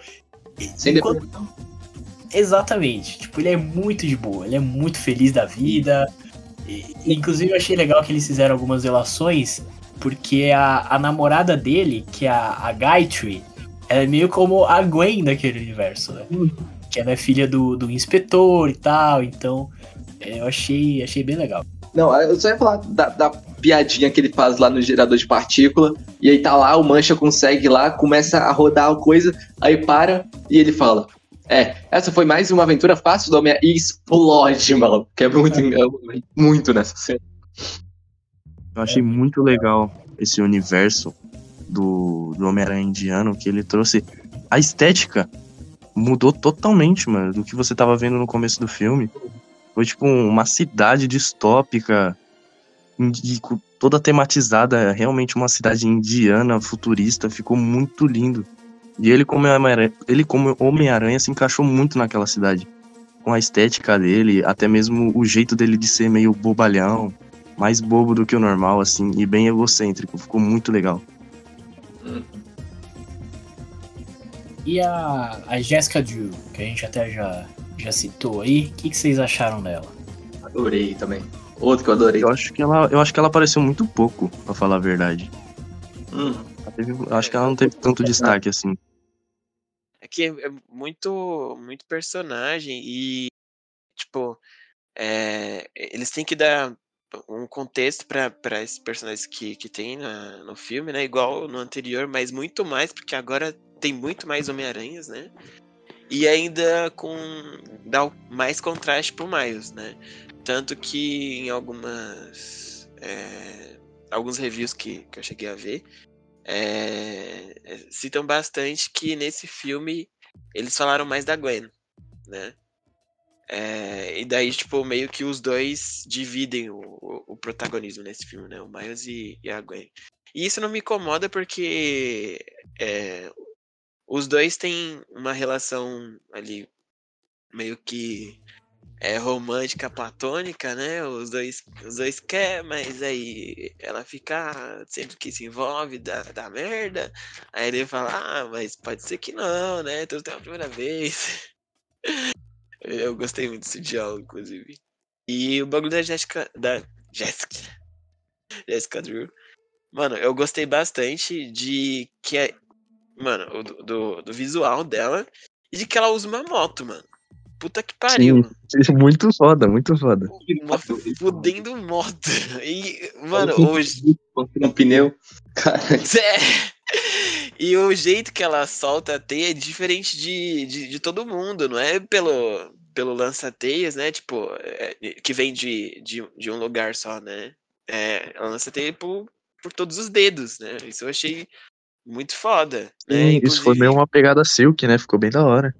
Sem enquanto... Exatamente. Tipo, ele é muito de boa, ele é muito feliz da vida. E, inclusive, eu achei legal que eles fizeram algumas relações, porque a, a namorada dele, que é a, a Gaytree, ela é meio como a Gwen daquele universo, né? Uhum. Que ela é filha do, do inspetor e tal, então é, eu achei, achei bem legal. Não, eu só ia falar da, da, piadinha que ele faz lá no gerador de partícula, e aí tá lá, o Mancha consegue lá, começa a rodar a coisa, aí para, e ele fala, é, essa foi mais uma aventura fácil do Homem e explode, mano, que é muito, é. muito nessa cena. Eu achei muito legal esse universo do, do Homem-Aranha indiano, que ele trouxe a estética mudou totalmente, mano, do que você tava vendo no começo do filme. Foi tipo uma cidade distópica, toda tematizada, realmente uma cidade indiana, futurista, ficou muito lindo. E ele como Homem-Aranha, ele como Homem-Aranha se encaixou muito naquela cidade. Com a estética dele, até mesmo o jeito dele de ser meio bobalhão, mais bobo do que o normal, assim, e bem egocêntrico. Ficou muito legal. E a, a Jessica Drew, que a gente até já já citou aí. O que, que vocês acharam dela? Adorei também. Outro que eu adorei. Eu acho que ela, eu acho que ela apareceu muito pouco, pra falar a verdade. Hum. Teve, acho que ela não teve tanto destaque assim. É que é muito, muito personagem e, tipo, é, eles têm que dar um contexto para esses personagens que, que tem na, no filme, né? Igual no anterior, mas muito mais, porque agora tem muito mais Homem-Aranhas, né? E ainda com dá mais contraste pro Miles, né? Tanto que em algumas é, alguns reviews que, que eu cheguei a ver é, é, citam bastante que nesse filme eles falaram mais da Gwen, né? É, e daí, tipo, meio que os dois dividem o, o, protagonismo nesse filme, né? O Miles e, e, a Gwen. E isso não me incomoda porque é, os dois têm uma relação ali meio que é romântica, platônica, né? Os dois, os dois quer, mas aí ela fica sempre que se envolve da, da merda. Aí ele fala, ah, mas pode ser que não, né? Tudo tem a primeira vez. Eu gostei muito desse diálogo, inclusive. E o bagulho da Jéssica. Da Jéssica. Jessica Drew. Mano, eu gostei bastante de que é. Mano, do, do, do visual dela e de que ela usa uma moto, mano. Puta que pariu. Sim, muito foda, muito foda. Uma fudendo moto. E, mano, hoje. No pneu. Cara, É. E o jeito que ela solta a teia é diferente de, de, de todo mundo, não é pelo, pelo lança-teias, né? Tipo, é, que vem de, de, de um lugar só, né? É, ela lança teia por, por todos os dedos, né? Isso eu achei muito foda. Né? Sim, isso foi meio uma pegada silk, né? Ficou bem da hora.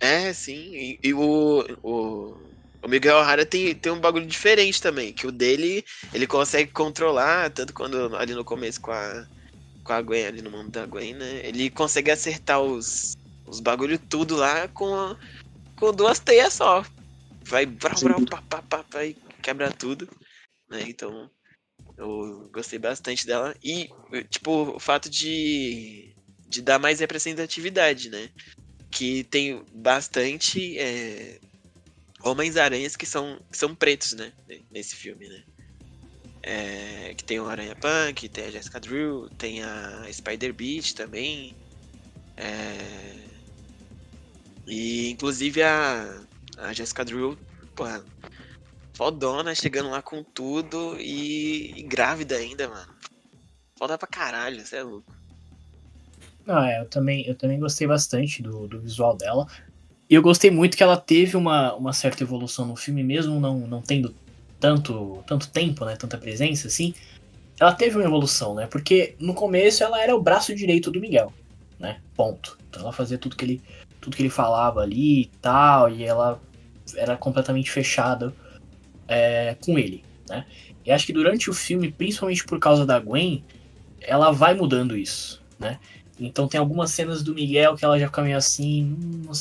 É, sim. E, e o, o, o Miguel O'Hara tem, tem um bagulho diferente também, que o dele ele consegue controlar, tanto quando ali no começo com a, com a Gwen, ali no mundo da Gwen, né? Ele consegue acertar os, os bagulho tudo lá com, com duas teias só. Vai brau, brau, pá, pá, pá, pá, e quebra tudo. Né? Então, eu gostei bastante dela. E, tipo, o fato de, de dar mais representatividade, né? Que tem bastante é, Homens-Aranhas que são, que são pretos, né? Nesse filme, né? É, que tem o Aranha Punk, tem a Jessica Drew, tem a Spider-Beat também. é, e inclusive a, a Jessica Drew, porra, fodona, chegando lá com tudo e, e grávida ainda, mano. Foda pra caralho, você é louco. Não, é, eu também, eu também gostei bastante do, do visual dela. E eu gostei muito que ela teve uma, uma certa evolução no filme, mesmo não, não tendo tanto, tanto tempo, né? Tanta presença, assim. Ela teve uma evolução, né? Porque no começo ela era o braço direito do Miguel, né? Ponto. Então ela fazia tudo que ele, tudo que ele falava ali e tal, e ela era completamente fechada é, com ele, né? E acho que durante o filme, principalmente por causa da Gwen, ela vai mudando isso, né? Então tem algumas cenas do Miguel que ela já fica meio assim,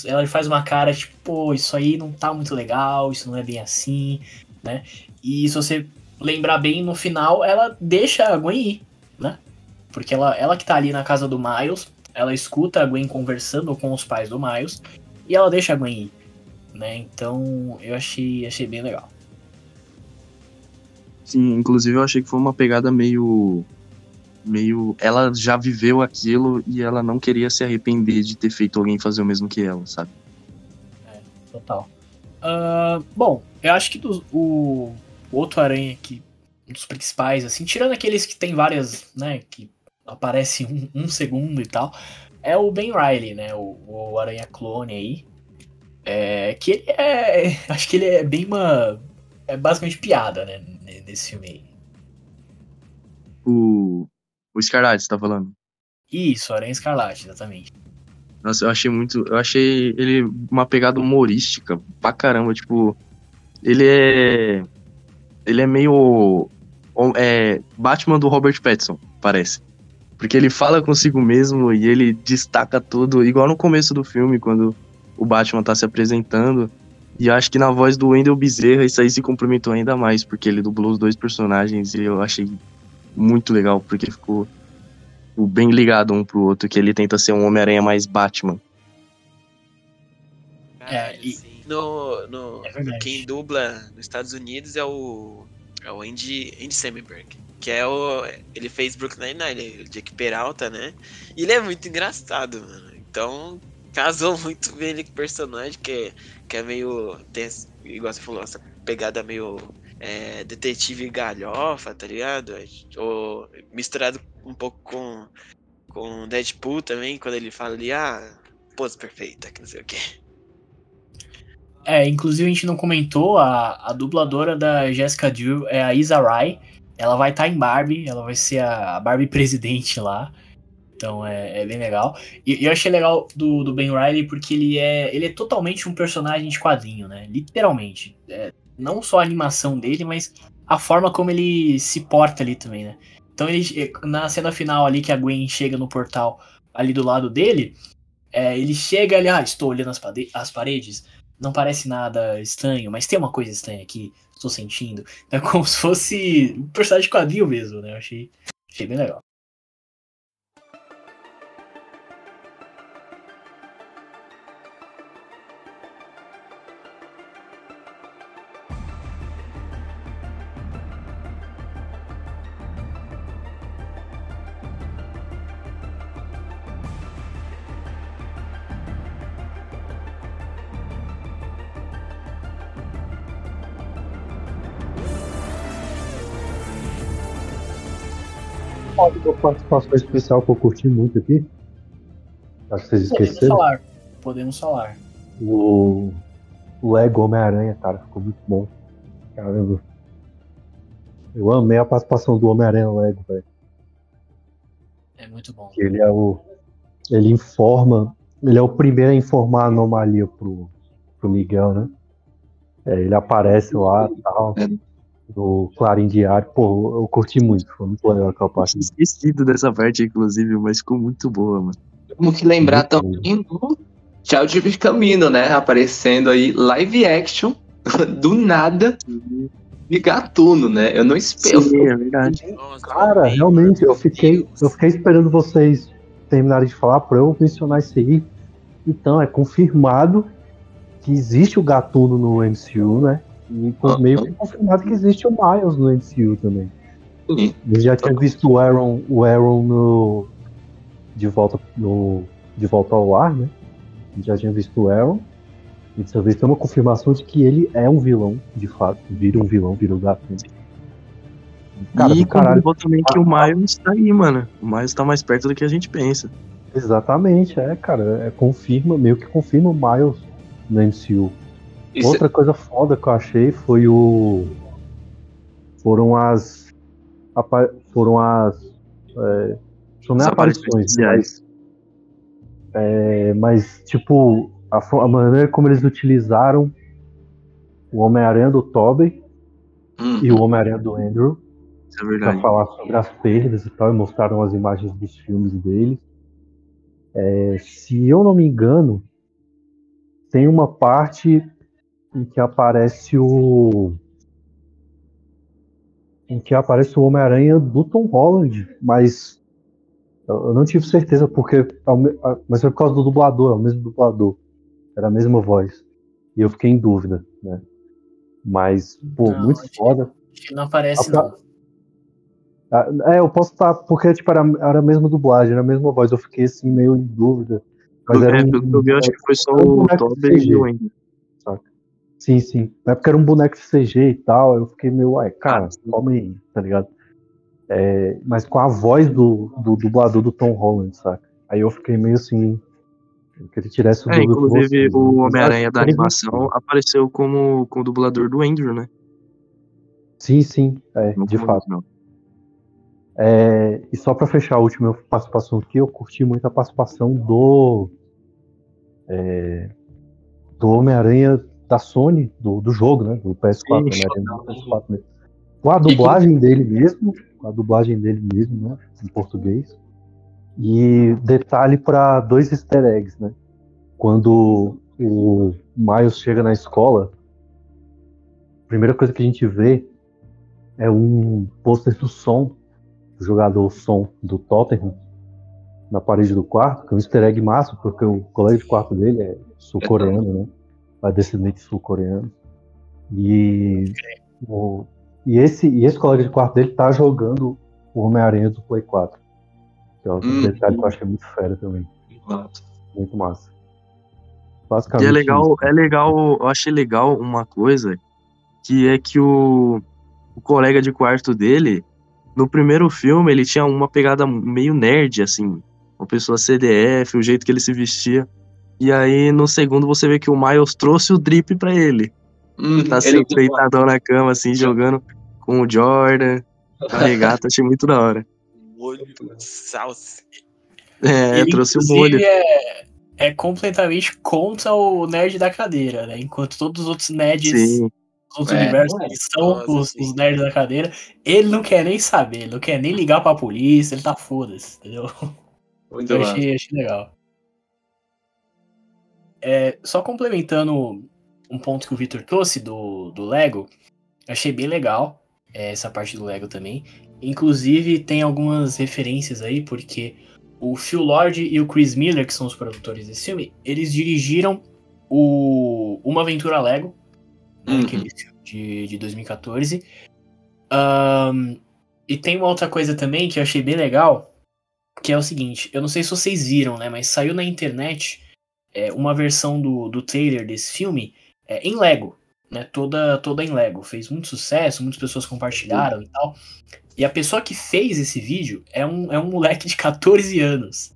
ela faz uma cara tipo, pô, isso aí não tá muito legal, isso não é bem assim, né? E se você lembrar bem, no final ela deixa a Gwen ir, né? Porque ela, ela que tá ali na casa do Miles, ela escuta a Gwen conversando com os pais do Miles e ela deixa a Gwen ir, né? Então eu achei, achei bem legal. Sim, inclusive eu achei que foi uma pegada meio. Meio. Ela já viveu aquilo e ela não queria se arrepender de ter feito alguém fazer o mesmo que ela, sabe? Total. Ah, bom, eu acho que do- o, o outro aranha que um dos principais, assim, tirando aqueles que tem várias, né, que aparece um, um segundo e tal, é o Ben Riley, né, o, o aranha clone aí. É, que ele é, acho que ele é bem uma, é basicamente piada, né, nesse filme aí. O. O Scarlet, você tá falando? Isso, Aranha Escarlate, exatamente. Nossa, eu achei muito. Eu achei ele uma pegada humorística pra caramba. Tipo, ele é. Ele é meio. É, Batman do Robert Pattinson, parece. Porque ele fala consigo mesmo e ele destaca tudo, igual no começo do filme, quando o Batman tá se apresentando. E acho que na voz do Wendell Bezerra isso aí se complementou ainda mais, porque ele dublou os dois personagens e eu achei muito legal, porque ficou tipo, bem ligado um pro outro, que ele tenta ser um Homem-Aranha mais Batman. É, e, No, no, É quem dubla nos Estados Unidos é o, é o Andy, Andy Samberg, que é o. Ele fez Brooklyn Nine-Nine, o Jake Peralta, né? E ele é muito engraçado, mano. Então, casou muito bem ele com o personagem, que é, que é meio. Tem, igual você falou, essa pegada meio. É, detetive galhofa, tá ligado? Ou misturado um pouco com. Com Deadpool também, quando ele fala ali, ah, pose perfeita, que não sei o quê. É, inclusive a gente não comentou, a, a dubladora da Jessica Drew é a Isa Rai. Ela vai estar em Barbie, ela vai ser a, a Barbie presidente lá. Então é, é bem legal. E eu achei legal do, do Ben Riley porque ele é, ele é totalmente um personagem de quadrinho, né? Literalmente. É, não só a animação dele, mas a forma como ele se porta ali também, né? Então ele, na cena final ali que a Gwen chega no portal ali do lado dele, é, ele chega ali, ah, estou olhando as, as paredes não parece nada estranho, mas tem uma coisa estranha aqui, estou sentindo. É como se fosse um personagem de quadrinho mesmo, né? Eu achei, achei bem legal. Uma participação especial que eu curti muito aqui. Acho que vocês Podemos esqueceram. falar. Podemos falar. O, o Lego Homem-Aranha, cara, ficou muito bom. Caramba. Eu amei a participação do Homem-Aranha Lego, velho. É muito bom. Ele é o. Ele informa. Ele é o primeiro a informar a anomalia pro, pro Miguel, né? É, ele aparece lá e tal. No Clarim Diário. Pô, eu curti muito. Foi muito legal aquela parte. Esquecido dessa parte, inclusive, mas ficou muito boa, mano. Temos que lembrar Muito também do Childish Camino, né? Aparecendo aí live action do nada de gatuno, né? Eu não espero. Sim, é verdade. Nossa, Cara, bem, realmente, eu fiquei, eu fiquei esperando vocês terminarem de falar pra eu mencionar isso aí. Então, é confirmado que existe o Gatuno no MCU, né? E Ah. meio que confirmado que existe o Miles no MCU também. Sim. Eu já tinha visto o Aaron, o Aaron no de volta no de volta ao ar, né? Eu já tinha visto o Aaron. E dessa vez tem uma confirmação de que ele é um vilão, de fato. Vira um vilão, vira o Gatuno. Cara, e caralho. também que o Miles tá aí, mano. O Miles tá mais perto do que a gente pensa. Exatamente, é, cara. É, confirma, meio que confirma o Miles no MCU. Isso- Outra coisa foda que eu achei foi o. Foram as. apa- Foram as. É, são nem As aparições mas. É, mas, tipo, a, a maneira como eles utilizaram o Homem-Aranha do Tobey Hum. e o Homem-Aranha do Andrew Isso é verdade. falar sobre as perdas e tal, e mostraram as imagens dos filmes dele. É, se eu não me engano, tem uma parte em que aparece o. em que aparece o Homem-Aranha do Tom Holland, mas eu não tive certeza porque. Mas foi por causa do dublador, é o mesmo dublador. Era a mesma voz. E eu fiquei em dúvida, né? Mas, pô, Não, muito foda. Não aparece, não. Ah, É, eu posso estar, porque tipo, era, era a mesma dublagem, era a mesma voz, eu fiquei assim meio em dúvida. Mas Pelo- era é, um, eu vi, acho que foi só o CG, e saca? Sim, sim. Na época era um boneco de CG e tal, eu fiquei meio, cara, Ah, sim. calma aí, tá ligado? É, mas com a voz do, do dublador do Tom Holland, saca? Aí eu fiquei meio assim. Eu queria tirar essa É, dúvida com inclusive né? o Homem-Aranha da que animação apareceu como, como dublador do Andrew, né? Sim, sim, é, Não de fato. não. É, e só pra fechar a última participação aqui, eu curti muito a participação do. é, do Homem-Aranha da Sony, do, do jogo, né? Do PS4, Sim, do PS4 mesmo. Com a dublagem dele mesmo, com a dublagem dele mesmo, né? Em português. E detalhe para dois easter eggs, né? Quando o Miles chega na escola, a primeira coisa que a gente vê é um pôster do som, do jogador som do Tottenham, na parede do quarto, que é um easter egg massa, porque o colega de quarto dele é sul-coreano, né? É descendente sul-coreano. E, o- e, esse, e esse colega de quarto dele tá jogando o Homem-Aranha do Play 4. Que é outro Hum. detalhe que eu achei muito fera também. Muito massa. E Basicamente é legal, é legal, eu achei legal uma coisa, que é que o, o colega de quarto dele, no primeiro filme, ele tinha uma pegada meio nerd, assim, uma pessoa CDF, o jeito que ele se vestia. E aí, no segundo, você vê que o Miles trouxe o drip pra ele. Hum, Tá ele- sempre deitadão na cama, assim, jogando com o Jordan, a regata, achei muito da hora. Molho salsa. É, Ele, trouxe o molho. É, é completamente contra o nerd da cadeira, né? Enquanto todos os outros nerds Sim, dos outros É. universos eles são os, sim. os nerds da cadeira, ele não quer nem saber, ele não quer nem ligar pra polícia, ele tá foda-se, entendeu? Muito Eu massa. achei, achei legal. É, só complementando um ponto que o Victor trouxe do, do Lego, achei bem legal é, essa parte do Lego também. Inclusive, tem algumas referências aí, porque o Phil Lord e o Chris Miller, que são os produtores desse filme, eles dirigiram o Uma Aventura Lego, né, Uhum. aquele filme de, de 2014. Ahn, e tem uma outra coisa também que eu achei bem legal, que é o seguinte, eu não sei se vocês viram, né, mas saiu na internet é, uma versão do, do trailer desse filme é, em Lego, né, toda, toda em Lego. Fez muito sucesso, muitas pessoas compartilharam e tal. E a pessoa que fez esse vídeo é um, é um moleque de 14 anos.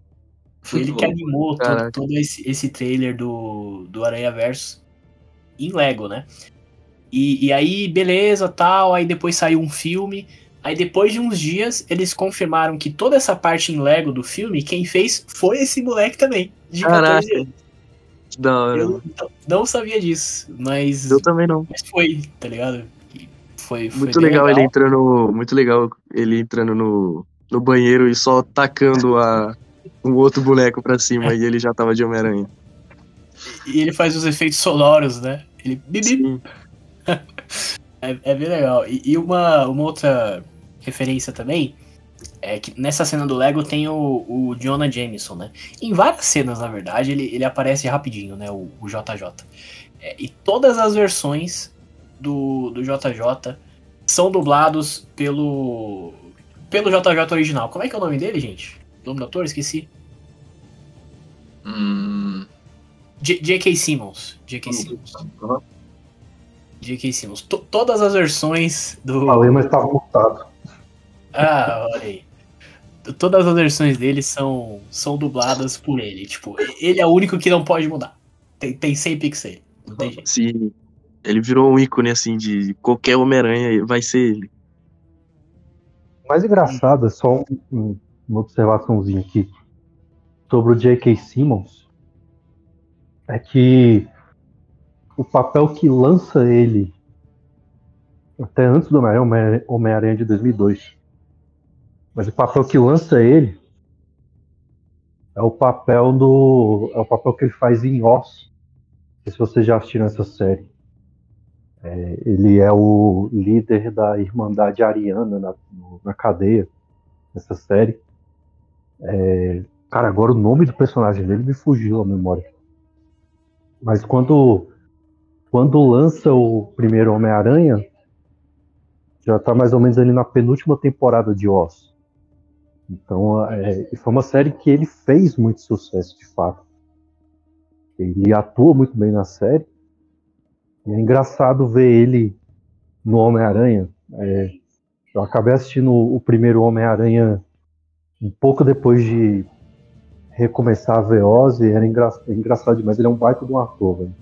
Foi ele que animou todo, todo esse, esse trailer do, do Aranha Verso em Lego, né? E, e aí, beleza, tal. Aí depois saiu um filme. Aí depois de uns dias, eles confirmaram que toda essa parte em Lego do filme, quem fez foi esse moleque também, de 14 Caraca. anos. Da hora. Eu não- sabia disso, mas, Eu também não. mas foi, tá ligado? Foi, foi Muito bem legal, ele entrando. Muito legal ele entrando no, no banheiro e só tacando a, um outro boneco pra cima e ele já tava de Homem-Aranha. E ele faz os efeitos sonoros, né? Ele. Sim. É, é bem legal. E, e uma, uma outra referência também é que nessa cena do Lego tem o, o Jonah Jameson, né? Em várias cenas, na verdade, ele, ele aparece rapidinho, né? O, o JJ. É, e todas as versões do, do JJ são dublados pelo. pelo JJ original. Como é que é o nome dele, gente? O nome do ator? Esqueci. Hum, J.K. Simmons. J.K. Simmons. Uhum. J.K. Simmons. To- todas as versões do. Falei, mas tava mutado. Ah, olha aí. Todas as versões dele são, são dubladas por ele. Tipo, ele é o único que não pode mudar. Tem, tem sempre que ser. Não tem jeito. Sim. Ele virou um ícone assim de qualquer Homem-Aranha vai ser ele. O mais engraçado é só um- um- uma observaçãozinha aqui sobre o J.K. Simmons. É que o papel que lança ele até antes do Homem-Aranha, Homem- Homem-Aranha de 2002. Mas o papel que lança ele é o papel do é o papel que ele faz em Oz. Se vocês já assistiram essa série. É, ele é o líder da Irmandade Ariana na, na cadeia nessa série. É, cara, agora o nome do personagem dele me fugiu à memória. Mas quando quando lança o primeiro Homem-Aranha, já tá mais ou menos ali na penúltima temporada de Oz. Então, é, foi uma série que ele fez muito sucesso, de fato. Ele atua muito bem na série. E é engraçado ver ele no Homem-Aranha. É, eu acabei assistindo o primeiro Homem-Aranha um pouco depois de recomeçar a ver Oz, e era engra é engraçado demais. Ele é um baita de um ator, velho.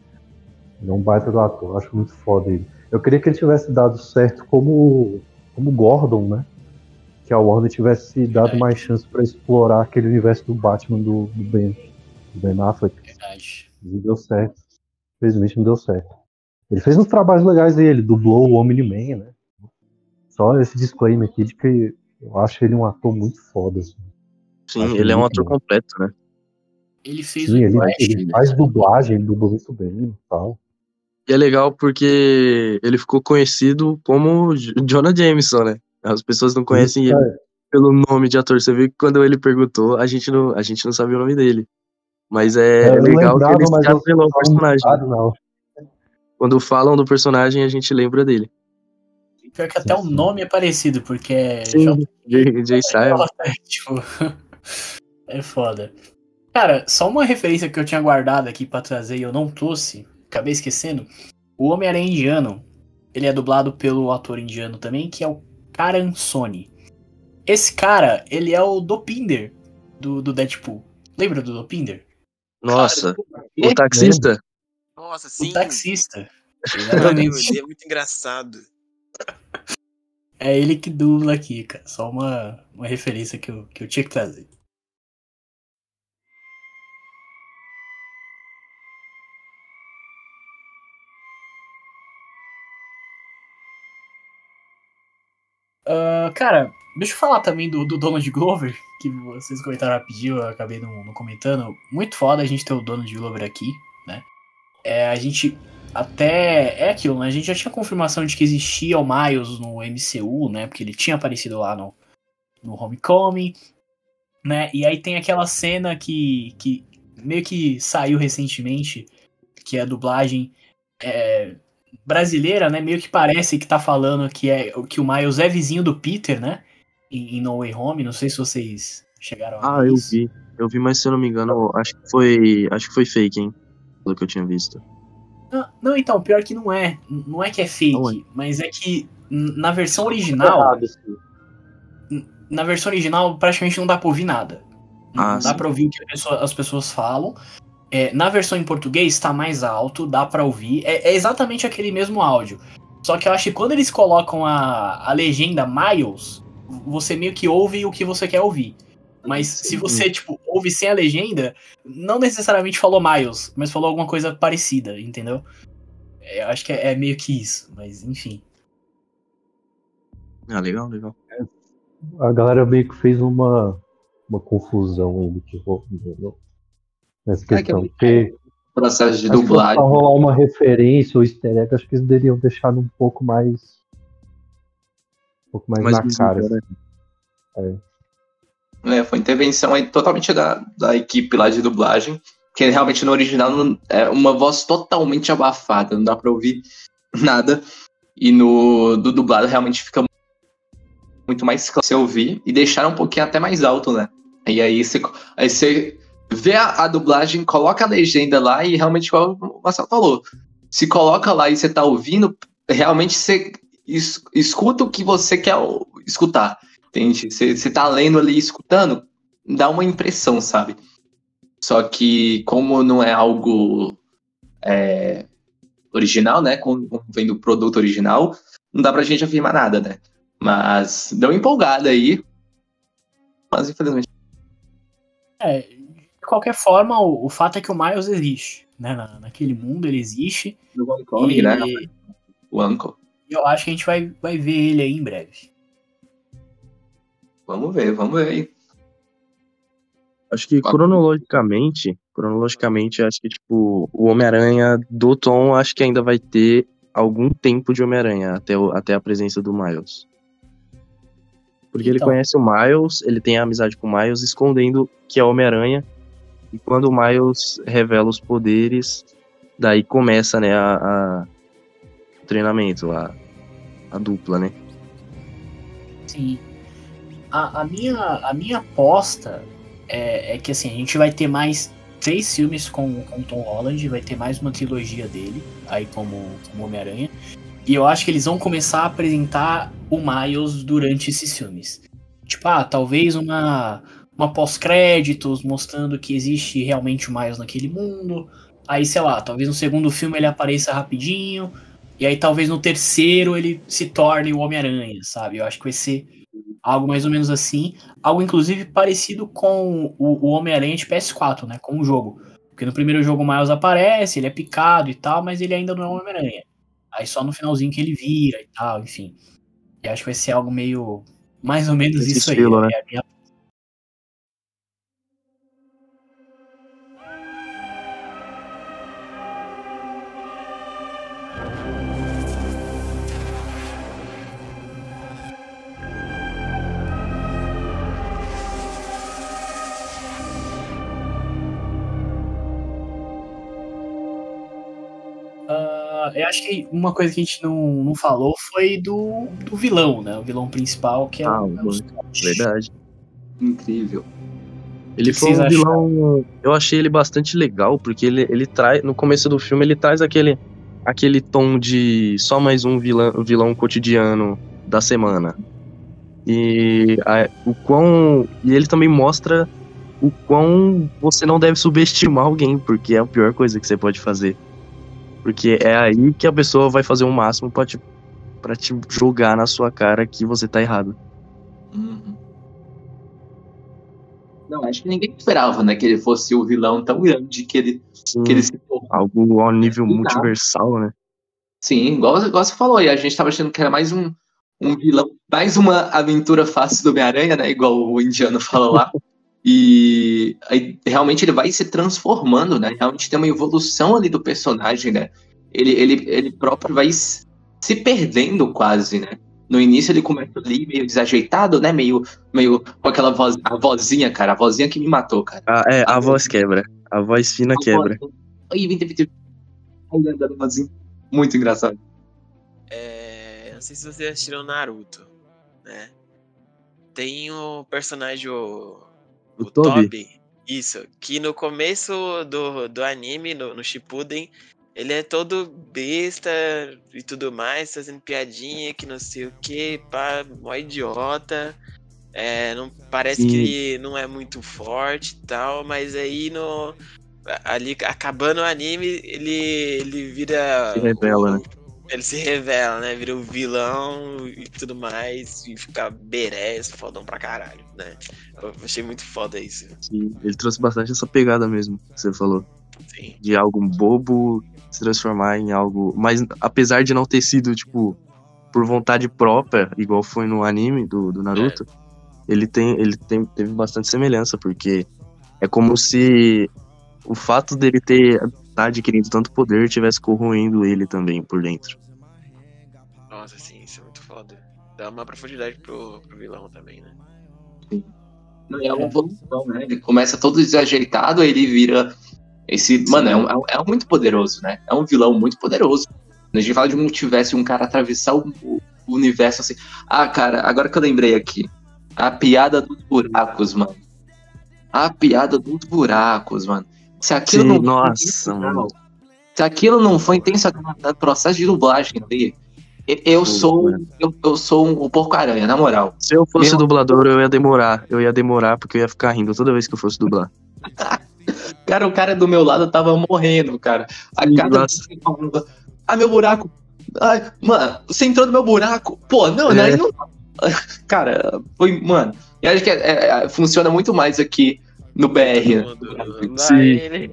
Ele é um baita do ator, acho muito foda ele. Eu queria que ele tivesse dado certo como, como Gordon, né? Que a Warner tivesse dado mais chance pra explorar aquele universo do Batman do, do Ben, do Ben Affleck. Verdade. E deu certo. Infelizmente não deu certo. Ele fez uns trabalhos legais aí, ele dublou o Omni-Man, né? Só esse disclaimer aqui de que eu acho ele um ator muito foda. Assim. Sim, Acho ele é um ator bom. completo, né? Ele fez Sim, ele, Flash. ele faz dublagem, ele dubla muito bem e tal. E é legal porque ele ficou conhecido como Jonah Jameson, né? As pessoas não conhecem ele É, pelo nome de ator. Você viu que quando ele perguntou, a gente não, a gente não sabia o nome dele. Mas é, eu legal lembrava, que ele se eu atrelou ao personagem. hora. Quando falam do personagem, a gente lembra dele. Pior que até o nome é parecido, porque é. Sim, Jay, Jay Simon. tipo, é foda. Cara, só uma referência que eu tinha guardado aqui pra trazer e eu não trouxe, acabei esquecendo. O Homem-Aranha indiano, ele é dublado pelo ator indiano também, que é o Karan Soni. Esse cara, ele é o Dopinder do, do Deadpool. Lembra do Dopinder? Nossa, E- o taxista? Nossa, sim. O taxista. Lembro, Exatamente. ele é muito engraçado. É ele que dubla aqui, cara. Só uma, uma referência que eu, que eu tinha que trazer. Ah, cara, deixa eu falar também do, do Donald Glover, que vocês comentaram rapidinho, eu acabei não, não comentando. Muito foda a gente ter o Donald Glover aqui, né? É, a gente até. É aquilo, né? A gente já tinha confirmação de que existia o Miles no MCU, né? Porque ele tinha aparecido lá no, no Homecoming, né? E aí tem aquela cena que, que meio que saiu recentemente, que é a dublagem é, brasileira, né? Meio que parece que tá falando que, é, que o Miles é vizinho do Peter, né? Em, em No Way Home. Não sei se vocês chegaram a Ah, eu isso. vi. Eu vi, mas se eu não me engano, acho que foi. Acho que foi fake, hein? Pelo que eu tinha visto. Não, não, então, pior que não é. Não é que é fake, Não é. mas é que na versão original. errado, assim. na versão original praticamente não dá pra ouvir nada. Não Ah, dá sim. pra ouvir o que pessoa- as pessoas falam. É, na versão em português tá mais alto, dá pra ouvir. É, é exatamente aquele mesmo áudio. Só que eu acho que quando eles colocam a, a legenda Miles, você meio que ouve o que você quer ouvir. Mas se você, tipo, ouve sem a legenda, não necessariamente falou Miles, mas falou alguma coisa parecida, entendeu? É, Eu acho que é, é meio que isso, mas enfim. Ah, legal, legal. A galera meio que fez uma, uma confusão aí do nessa É que é questão. Porque Processo de dublagem. pra rolar uma referência ou easter egg, acho que eles deveriam deixar um pouco mais. Um pouco mais, Mais na cara. assim. É, foi intervenção aí totalmente da, da equipe lá de dublagem. Que realmente no original não- é uma voz totalmente abafada, não dá pra ouvir nada. E no do dublado realmente fica muito mais claro você ouvir. E deixaram um pouquinho até mais alto, né? E aí você, aí você vê a, a dublagem, coloca a legenda lá e realmente, igual o Marcelo falou, se coloca lá e você tá ouvindo, realmente você es- escuta o que você quer escutar. Entende? Você, você tá lendo ali, escutando, dá uma impressão, sabe? Só que, como não é algo é, original, né? Como como vem do produto original, não dá pra gente afirmar nada, né? Mas deu empolgada aí. Mas infelizmente. É, qualquer forma, o, o fato é que o Miles existe. Né? Na, naquele mundo ele existe. No Homecoming, né? E O Uncle. eu acho que a gente vai, vai ver ele aí em breve. Vamos ver, vamos ver aí. Acho que cronologicamente, cronologicamente, acho que, tipo, o Homem-Aranha do Tom, acho que ainda vai ter algum tempo de Homem-Aranha até, o- até a presença do Miles. Porque ele Então. conhece o Miles, ele tem a amizade com o Miles, escondendo que é Homem-Aranha. E quando o Miles revela os poderes, daí começa, né, a, a- o treinamento, a, a dupla, né? Sim. A, a minha, a minha aposta é, é que assim, a gente vai ter mais três filmes com, com Tom Holland, vai ter mais uma trilogia dele, aí como, como Homem-Aranha. E eu acho que eles vão começar a apresentar o Miles durante esses filmes. Tipo, ah, talvez uma, uma pós-créditos mostrando que existe realmente o Miles naquele mundo. Aí, sei lá, talvez no segundo filme ele apareça rapidinho. E aí talvez no terceiro ele se torne o Homem-Aranha, sabe? Eu acho que vai ser algo mais ou menos assim. Algo inclusive parecido com o, o Homem-Aranha de PS4, né? Com o jogo. Porque no primeiro jogo o Miles aparece, ele é picado e tal, mas ele ainda não é o Homem-Aranha. Aí só no finalzinho que ele vira e tal, enfim. E acho que vai ser algo meio. Mais ou menos Esse isso estilo, aí. né? É a minha eu acho que uma coisa que a gente não, não falou foi do, do vilão, né? O vilão principal, que é Ah, o, é. Verdade. Incrível. Ele que foi um vilão. Eu achei ele bastante legal, porque ele, ele traz. No começo do filme, ele traz aquele, aquele tom de só mais um vilão, vilão cotidiano da semana. E a- o quão. E ele também mostra o quão você não deve subestimar alguém, porque é a pior coisa que você pode fazer. Porque é aí que a pessoa vai fazer o máximo pra te, pra te jogar na sua cara que você tá errado. Uhum. Não, acho que ninguém esperava, né? Que ele fosse o vilão tão grande que ele, que ele se tornou. Algo ao nível multiversal, né? Sim, igual, igual você falou, e a gente tava achando que era mais um, um vilão, mais uma aventura fácil do Homem-Aranha, né? Igual o indiano fala lá. E aí, realmente ele vai se transformando, né? Realmente tem uma evolução ali do personagem, né? Ele, ele, ele próprio vai se perdendo quase, né? No início ele começa ali meio desajeitado, né? Meio, meio com aquela voz, a vozinha, cara, a vozinha que me matou, cara. Ah, é, a voz quebra. A voz fina A quebra. voz-. Muito engraçado. É, não sei se vocês assistiram Naruto, né? Tem o personagem, o, O o? Toby, isso, que no começo do, do anime, no, no Shippuden, ele é todo besta e tudo mais, fazendo piadinha que não sei o que, pá, mó idiota. É, não, parece Sim. que não é muito forte e tal, mas aí no. Ali, acabando o anime, ele, ele vira. Se revela, né? Ele se revela, né? Vira o vilão e tudo mais. E fica berés, fodão pra caralho, né? Eu achei muito foda isso. Sim, ele trouxe bastante essa pegada mesmo, que você falou. Sim. De algo bobo se transformar em algo. Mas apesar de não ter sido, tipo, por vontade própria, igual foi no anime do, do Naruto, ele tem. Ele tem, teve bastante semelhança, porque é como se o fato dele ter tá adquirindo tanto poder tivesse corroendo ele também por dentro. Nossa, sim, isso é muito foda. Dá uma profundidade pro, pro vilão também, né? É uma evolução, né? Ele começa todo desajeitado, aí ele vira esse. Mano, é, um, é um- é um muito poderoso, né? É um vilão muito poderoso. A gente fala de um multiverso, um cara atravessar o, o universo assim. Ah, cara, agora que eu lembrei aqui. A piada dos buracos, mano. A piada dos buracos, mano. Se aquilo Sim, não nossa, mano. se aquilo não foi intencional no processo de dublagem ali, eu- sou eu, eu sou um, porco-aranha, na moral. Se eu fosse Meu- dublador, eu ia demorar. Eu ia demorar porque eu ia ficar rindo toda vez que eu fosse dublar. Cara, o cara do meu lado tava morrendo, cara. A cada Nossa. Ah, meu buraco. Ai, mano, você entrou no meu buraco. Pô, não, né? É. Não. Cara, foi, mano. Eu acho que é- é- funciona muito mais aqui no BR. né? Sim.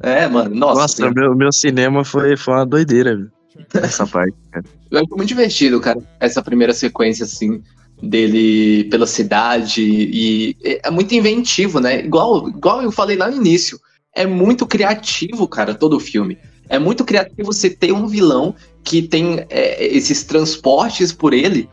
É, mano, nossa. Nossa, meu, meu cinema foi, foi uma doideira, velho. Essa parte, cara. Eu acho muito divertido, cara, essa primeira sequência, assim, dele pela cidade. E é muito inventivo, né? Igual, igual eu falei lá no início. É muito criativo, cara, todo o filme. É muito criativo você ter um vilão que tem é, esses transportes por ele.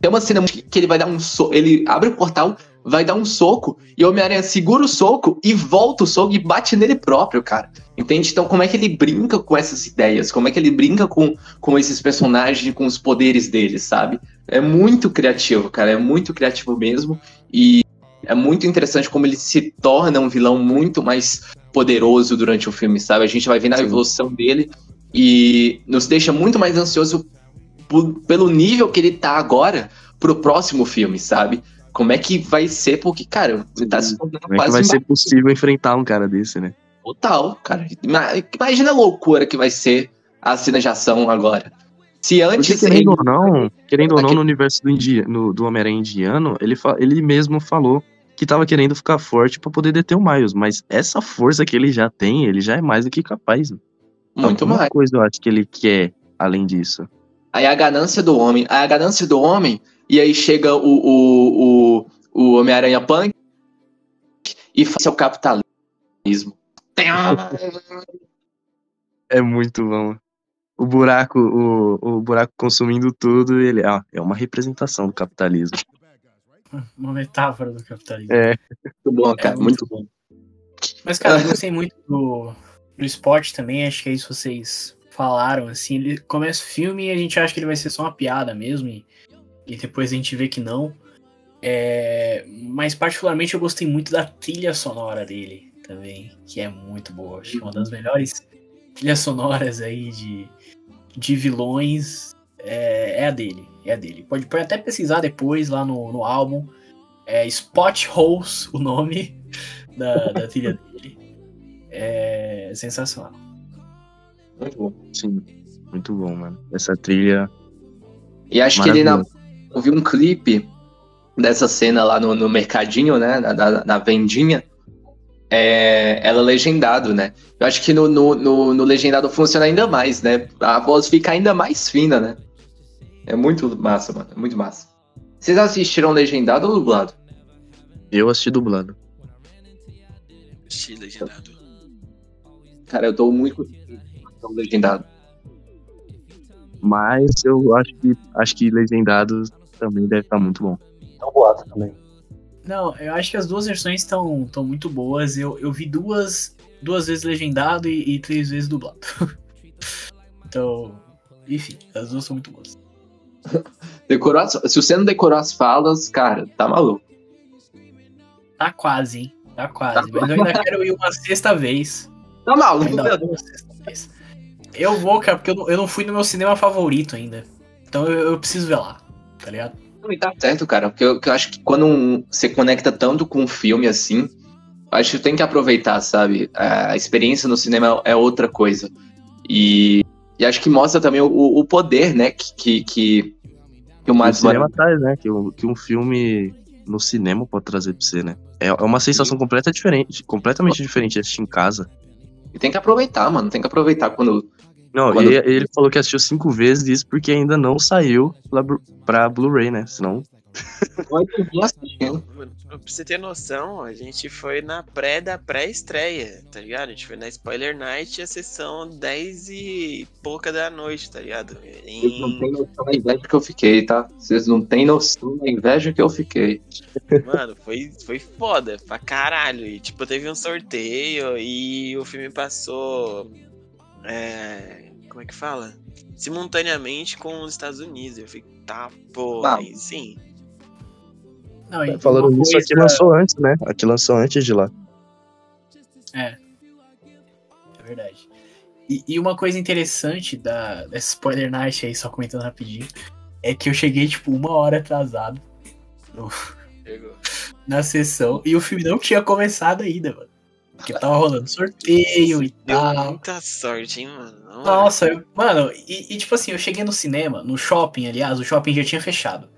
Tem uma cena que ele vai dar um soco. Ele abre o portal, vai dar um soco, e o Homem-Aranha segura o soco e volta o soco e bate nele próprio, cara. Entende? Então, como é que ele brinca com essas ideias? Como é que ele brinca com, com esses personagens, com os poderes deles, sabe? É muito criativo, cara. É muito criativo mesmo. E é muito interessante como ele se torna um vilão muito mais poderoso durante o filme, sabe? A gente vai vendo a evolução dele e nos deixa muito mais ansioso pelo nível que ele tá agora pro próximo filme, sabe? Como é que vai ser, porque, cara, ele tá se tornando Como é que quase vai ser possível enfrentar um cara desse, né? Total, cara. Ima- Imagina a loucura que vai ser a cena de ação agora. Se Porque, antes. querendo ou não, querendo ou não, no universo do, indi no, do Homem-Aranha indiano, ele, fa- ele mesmo falou que tava querendo ficar forte pra poder deter o Miles. Mas essa força que ele já tem, ele já é mais do que capaz. mano. Muito Alguma mais. coisa eu acho que ele quer além disso. Aí a ganância do homem. Aí a ganância do homem. E aí chega o, o, o, o Homem-Aranha Punk e faz o capitalismo. É muito bom. O buraco, o, o buraco consumindo tudo, ele ah, é uma representação do capitalismo. Uma metáfora do capitalismo. É. Muito bom, cara. É muito bom. Mas, cara, eu gostei muito do, do esporte também, acho que é isso que vocês falaram, assim, ele começa o filme e a gente acha que ele vai ser só uma piada mesmo, e, e depois a gente vê que não. É, mas particularmente eu gostei muito da trilha sonora dele também, que é muito boa. Acho que é uma das melhores trilhas sonoras aí de, de vilões é, é a dele. É a dele. Pode, pode até pesquisar depois lá no, no álbum. É Spot Holes, o nome da, da trilha dele. É sensacional. Muito bom. Sim, muito bom, mano. Essa trilha. E acho que ele na. Eu vi um clipe dessa cena lá no, no mercadinho, né? Na, na, na vendinha. É, ela legendado, né? Eu acho que no, no, no, no legendado funciona ainda mais, né? A voz fica ainda mais fina, né? É muito massa, mano. É muito massa. Vocês assistiram legendado ou dublado? Eu assisti dublado. Assisti legendado. Cara, eu tô muito legendado. Mas eu acho que acho que legendado também deve estar muito bom. É um boato também. Não, eu acho que as duas versões estão tão muito boas. Eu, eu vi duas, duas vezes legendado e, e três vezes dublado. então, enfim, as duas são muito boas. Decorou as- se você não decorou as falas, cara, tá maluco. Tá quase, hein? Tá quase. Mas eu ainda quero ir uma sexta vez. Tá maluco, Ainda uma sexta vez. Eu vou, cara, porque eu não, eu não fui no meu cinema favorito ainda. Então eu, eu preciso ver lá, tá ligado? E tá certo, cara, porque eu, eu acho que quando um- você conecta tanto com um filme assim, eu acho que tem que aproveitar, sabe? A experiência no cinema é outra coisa. E, e acho que mostra também o, o poder, né, que, que, que, que o o Mads cinema traz, né? Que, um- que um filme no cinema pode trazer pra você, né? É, é uma sensação completa diferente, completamente diferente de assistir em casa. E tem que aproveitar, mano. Tem que aproveitar quando. Não, Quando- e ele falou que assistiu cinco vezes isso porque ainda não saiu pra, pra Blu-ray, né? Senão. Assistindo. Pra você ter noção, a gente foi na pré da pré-estreia, tá ligado? A gente foi na Spoiler Night a sessão 10 e pouca da noite, tá ligado? Vocês não Em- têm noção da inveja que eu fiquei, tá? Vocês não têm noção da inveja que eu fiquei. Mano, foi, foi foda pra caralho. E, tipo, teve um sorteio e o filme passou. É, como é que fala? Simultaneamente com os Estados Unidos. Eu fiquei, tá, pô, Ah. aí sim. Não, e Falando nisso, coisa- aqui lançou antes, né? Aqui lançou antes de lá. É. É verdade. E, e uma coisa interessante da, dessa spoiler night aí, só comentando rapidinho, é que eu cheguei, tipo, uma hora atrasado no- na sessão e o filme não tinha começado ainda, mano. Porque tava rolando sorteio e Deu tal. muita sorte, hein, mano? Não, Nossa, eu- mano, e, e, tipo assim, eu cheguei no cinema, no shopping, aliás, o shopping já tinha fechado.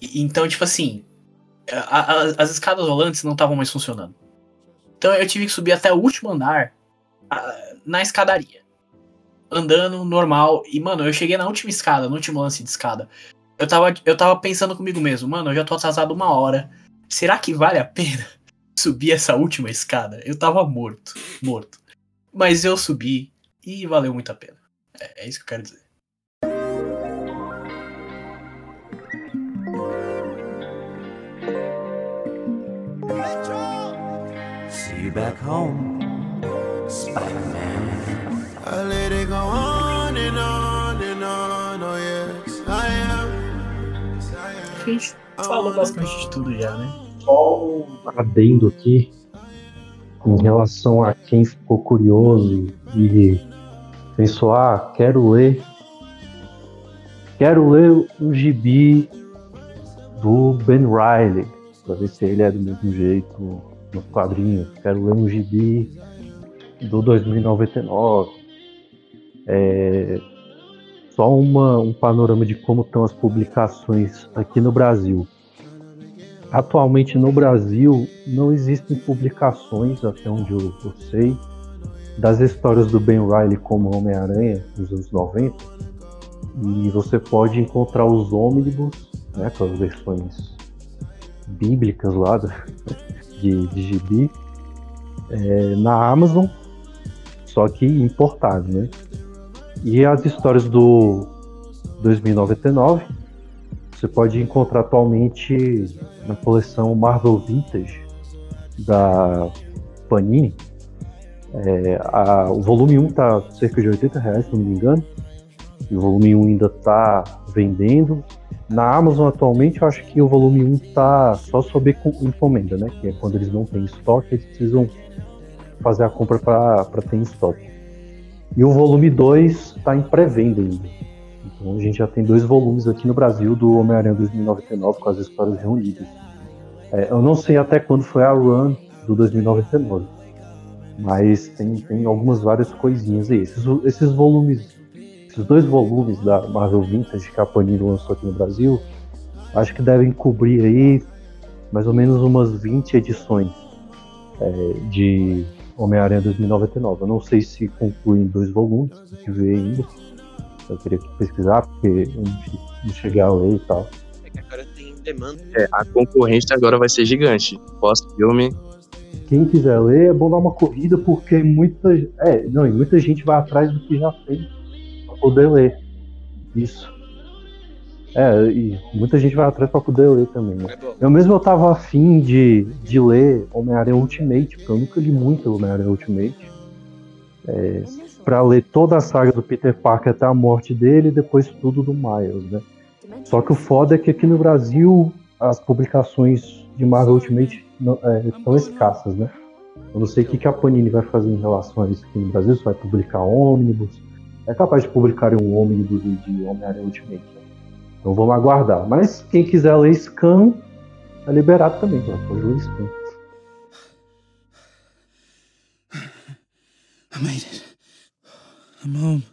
E- então, tipo assim, a- a- as escadas rolantes não estavam mais funcionando. Então eu tive que subir até o último andar a- na escadaria. Andando normal. E, mano, eu cheguei na última escada, no último lance de escada. Eu tava, eu tava pensando comigo mesmo, mano, eu já tô atrasado uma hora. Será que vale a pena subir essa última escada? Eu tava morto, morto. Mas eu subi e valeu muito a pena. É, é isso que eu quero dizer. See you back home, Spider-Man. I let it go on and on and on. Oh yes, I am. Yes, I am. A gente falou basicamente de tudo já, né? Só um adendo aqui em relação a quem ficou curioso e pensou, ah, quero ler. Quero ler o gibi do Ben Riley, pra ver se ele é do mesmo jeito nos quadrinhos. Quero ler um gibi do 2099. É, só uma, um panorama de como estão as publicações aqui no Brasil. Atualmente no Brasil não existem publicações, até onde eu, eu sei, das histórias do Ben Riley como Homem-Aranha dos anos 90. E você pode encontrar os ônibus, né, com as versões bíblicas lá da- de, de gibi, é, na Amazon, só que importado, né? E as histórias do 2099 você pode encontrar atualmente na coleção Marvel Vintage da Panini. É, a- o volume 1 tá cerca de 80 reais, se não me engano. E o volume 1 ainda tá vendendo. Na Amazon atualmente eu acho que o volume 1 tá só sob encom- encomenda, né? Que é quando eles não têm estoque, eles precisam fazer a compra para ter em estoque. E o volume 2 está em pré-venda ainda. Então a gente já tem dois volumes aqui no Brasil do Homem-Aranha 2099 com as histórias reunidas. É, eu não sei até quando foi a run do 2099, mas tem, tem algumas várias coisinhas aí. Esses, esses volumes, esses dois volumes da Marvel Vintage que a Panini lançou aqui no Brasil, acho que devem cobrir aí mais ou menos umas 20 edições é, de Homem-Aranha 2099. Eu não sei se concluem dois volumes, tem que ver ainda. Eu teria que pesquisar, porque eu não che- não cheguei a ler e tal. É que agora tem demanda. É, a concorrência agora vai ser gigante. Pós-filme, Quem quiser ler, é bom dar uma corrida, porque muita, é, não, e muita gente vai atrás do que já tem pra poder ler. Isso. É, e muita gente vai atrás pra poder ler também, né? É. Eu mesmo eu tava afim de, de ler Homem-Aranha Ultimate, porque eu nunca li muito Homem-Aranha Ultimate. É, pra ler toda a saga do Peter Parker até a morte dele e depois tudo do Miles, né? Só que o foda é que aqui no Brasil as publicações de Marvel Ultimate não, é, estão escassas, né? Eu não sei o que, que a Panini vai fazer em relação a isso aqui no Brasil, se vai publicar ônibus. É capaz de publicarem um ônibus de Homem-Aranha Ultimate. né? Então vamos aguardar. Mas quem quiser ler Scan, é liberado também, cara. Pode ler Scan. I made it. I'm home.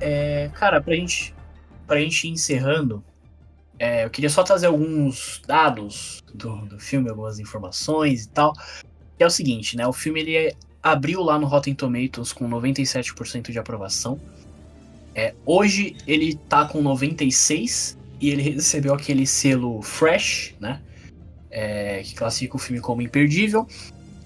É, cara, pra gente, pra gente ir encerrando, é, eu queria só trazer alguns dados do, do filme, algumas informações e tal. Que é o seguinte, né? O filme ele abriu lá no Rotten Tomatoes com 97% de aprovação. É, hoje ele tá com 96 e ele recebeu aquele selo Fresh, né? É, que classifica o filme como imperdível.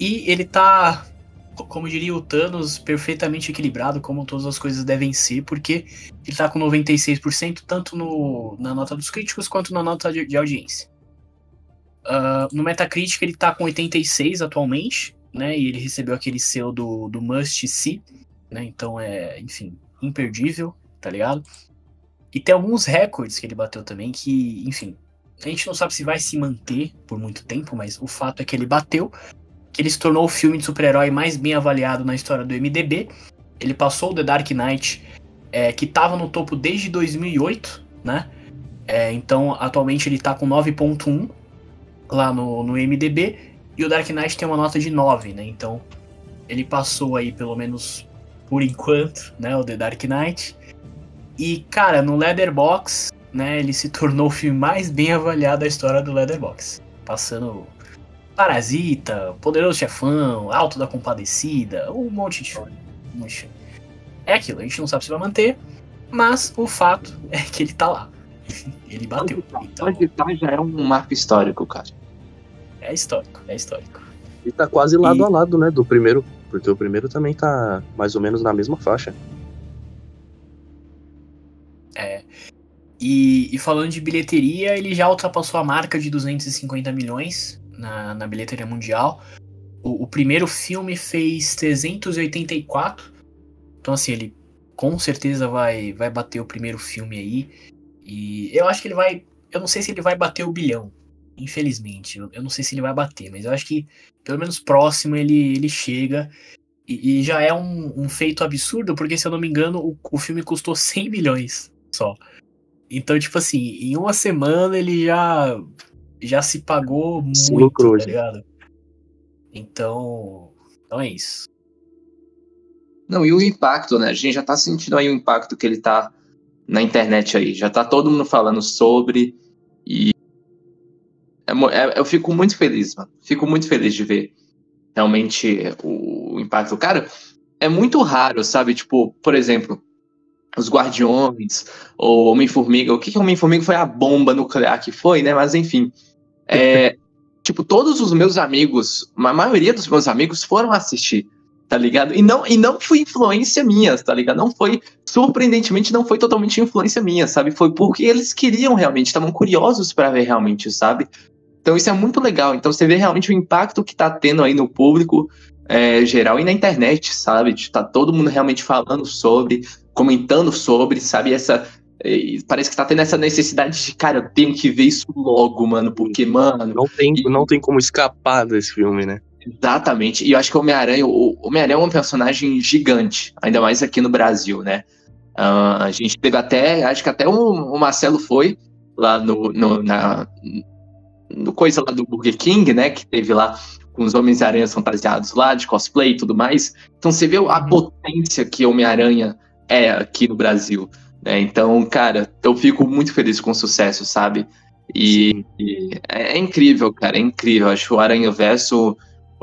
E ele tá, como diria o Thanos, perfeitamente equilibrado, como todas as coisas devem ser, porque ele tá com 96%, tanto no, na nota dos críticos quanto na nota de, de audiência. Uh, no Metacritic ele tá com 86 atualmente, né? E ele recebeu aquele selo do, do Must See, né? Então é, enfim, imperdível, tá ligado? E tem alguns recordes que ele bateu também que, enfim, a gente não sabe se vai se manter por muito tempo, mas o fato é que ele bateu, que ele se tornou o filme de super-herói mais bem avaliado na história do MDB. Ele passou o The Dark Knight, é, que estava no topo desde 2008, né? É, então, atualmente ele tá com 9.1 lá no, no MDB, e o Dark Knight tem uma nota de 9, né? Então, ele passou aí, pelo menos por enquanto, né? O The Dark Knight. E, cara, no Leatherbox, né? Ele se tornou o filme mais bem avaliado da história do Leatherbox. Passando Parasita, Poderoso Chefão, Alto da Compadecida, um monte de filme. Um monte de filme. É aquilo, a gente não sabe se vai manter, mas o fato é que ele tá lá. ele bateu. Então, Onde tá já é um marco histórico, cara. é histórico, é histórico. E tá quase lado E- a lado, né, do primeiro. Porque o primeiro também tá mais ou menos na mesma faixa. É. E, e falando de bilheteria, ele já ultrapassou a marca de 250 milhões na, na bilheteria mundial. O, o primeiro filme fez 384. Então, assim, ele com certeza vai, vai bater o primeiro filme aí. E eu acho que ele vai. Eu não sei se ele vai bater o bilhão. Infelizmente. Eu, eu não sei se ele vai bater, mas eu acho que pelo menos próximo ele, ele chega. E, e já é um, um feito absurdo, porque se eu não me engano, o, o filme custou 100 milhões só. Então, tipo assim, em uma semana ele já já se pagou Se muito, lucrou, tá ligado? Então, então é isso. Não, e o impacto, né? A gente já tá sentindo aí o impacto que ele tá na internet aí. Já tá todo mundo falando sobre. E. é é- eu fico muito feliz, mano. Fico muito feliz de ver realmente o, o impacto. Cara, é muito raro, sabe? Tipo, por exemplo, os Guardiões, ou Homem-Formiga. O que que Homem-Formiga foi a bomba nuclear que foi, né? Mas enfim. É, tipo, todos os meus amigos, a maioria dos meus amigos foram assistir tá ligado? E não, e não foi influência minha, tá ligado? Não foi, surpreendentemente, não foi totalmente influência minha, sabe? Foi porque eles queriam realmente, estavam curiosos pra ver realmente, sabe? Então isso é muito legal. Então você vê realmente o impacto que tá tendo aí no público é, geral e na internet, sabe? Tá todo mundo realmente falando sobre, comentando sobre, sabe? Essa. eh, Parece que tá tendo essa necessidade de, cara, eu tenho que ver isso logo, mano, porque, mano, Não tem, não tem como escapar desse filme, né? Exatamente. E eu acho que o Homem-Aranha, o Homem-Aranha é um personagem gigante, ainda mais aqui no Brasil, né? Ah, a gente teve até, acho que até o, o Marcelo foi lá no, no, na, no coisa lá do Burger King, né? Que teve lá com os Homens-Aranha fantasiados lá, de cosplay e tudo mais. Então você vê a potência que Homem-Aranha é aqui no Brasil. Né? Então, cara, eu fico muito feliz com o sucesso, sabe? E, e é, é incrível, cara, é incrível. Acho o Aranha Verso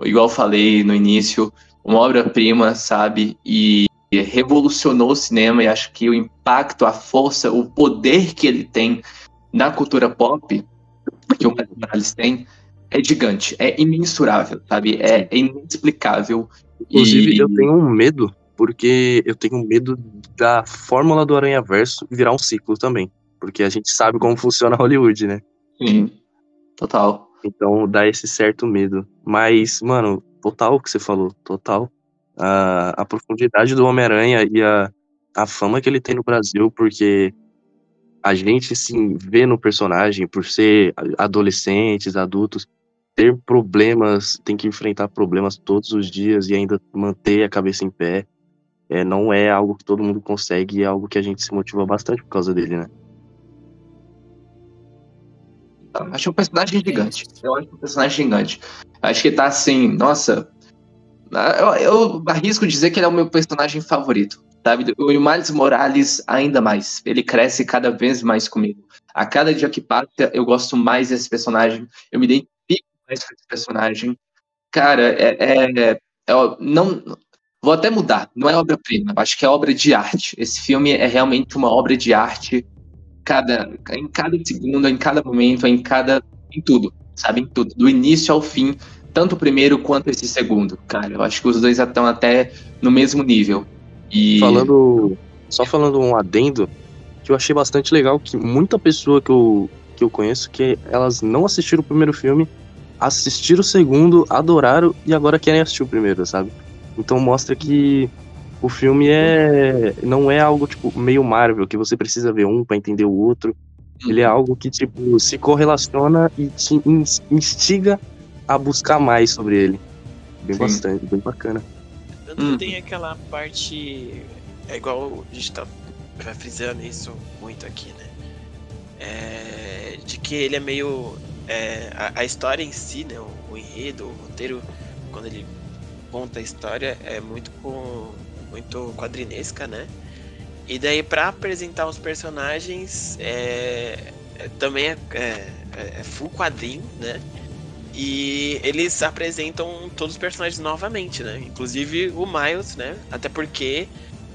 igual falei no início, uma obra-prima, sabe? E revolucionou o cinema e acho que o impacto, a força, o poder que ele tem na cultura pop, que o Morales tem, é gigante, é imensurável, sabe? É, é inexplicável. Inclusive, E- eu tenho um medo, porque eu tenho medo da fórmula do Aranha Verso virar um ciclo também. Porque a gente sabe como funciona Hollywood, né? Sim, total. Então dá esse certo medo. Mas, mano, total o que você falou, total. A, a profundidade do Homem-Aranha e a, a fama que ele tem no Brasil, porque a gente se vê no personagem por ser adolescentes, adultos, ter problemas, tem que enfrentar problemas todos os dias e ainda manter a cabeça em pé. É, não é algo que todo mundo consegue e é algo que a gente se motiva bastante por causa dele, né? Acho um personagem gigante. Eu acho um personagem gigante. Acho que tá assim, nossa. Eu, eu arrisco dizer que ele é o meu personagem favorito. Sabe? O Miles Morales, ainda mais. Ele cresce cada vez mais comigo. A cada dia que passa, eu gosto mais desse personagem. Eu me identifico mais com esse personagem. Cara, é, é, é não, Vou até mudar, não é obra-prima, acho que é obra de arte. Esse filme é realmente uma obra de arte cada, em cada segundo, em cada momento, em cada. em tudo, sabe? Em tudo. Do início ao fim, tanto o primeiro quanto esse segundo. Cara, eu acho que os dois estão até no mesmo nível. E. Falando. Só falando um adendo, que eu achei bastante legal, que muita pessoa que eu, que eu conheço, que elas não assistiram o primeiro filme, assistiram o segundo, adoraram e agora querem assistir o primeiro, sabe? Então mostra que o filme é não é algo tipo meio Marvel que você precisa ver um para entender o outro. Ele é uhum. algo que tipo se correlaciona e te instiga a buscar mais sobre ele. Bem Sim. bastante, bem bacana. Tanto hum. tem aquela parte é igual a gente tá vai frisando isso muito aqui, né? É, de que ele é meio é, a, a, história em si, né? O, o enredo, o roteiro, quando ele conta a história é muito com muito quadrinesca, né? E daí para apresentar os personagens é, é também é, é, é, full quadrinho, né? E eles apresentam todos os personagens novamente, né? Inclusive o Miles, né? Até porque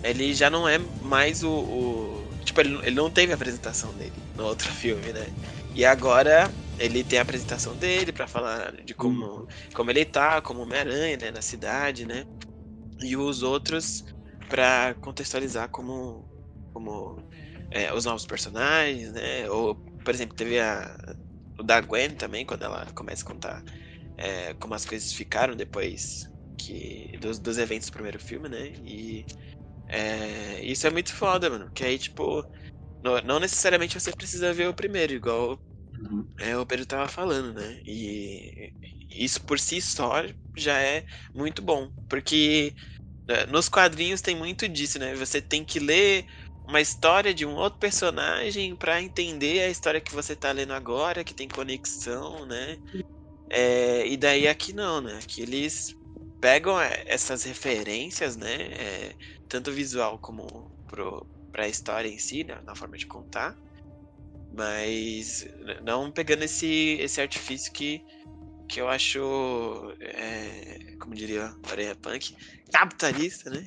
ele já não é mais o. o... tipo, ele, ele não teve a apresentação dele no outro filme, né? E agora ele tem a apresentação dele para falar de como, uhum. como ele tá, como Homem-Aranha, né, na cidade, né? E os outros para contextualizar como, como é, os novos personagens, né? Ou, por exemplo, teve a, o da Gwen também, quando ela começa a contar é, como as coisas ficaram depois que dos, dos eventos do primeiro filme, né? E é, isso é muito foda, mano. Que aí, tipo, não, não necessariamente você precisa ver o primeiro, igual Uhum. É, o Pedro tava falando, né? E isso por si só já é muito bom. Porque né, nos quadrinhos tem muito disso, né? Você tem que ler uma história de um outro personagem para entender a história que você tá lendo agora, que tem conexão, né? É, e daí aqui não, né? Aqui eles pegam é, essas referências, né? É, tanto visual como pro, pra história em si, né? na forma de contar. Mas não pegando esse, esse artifício que, que eu acho, é, como diria Aranha Punk, capitalista, né?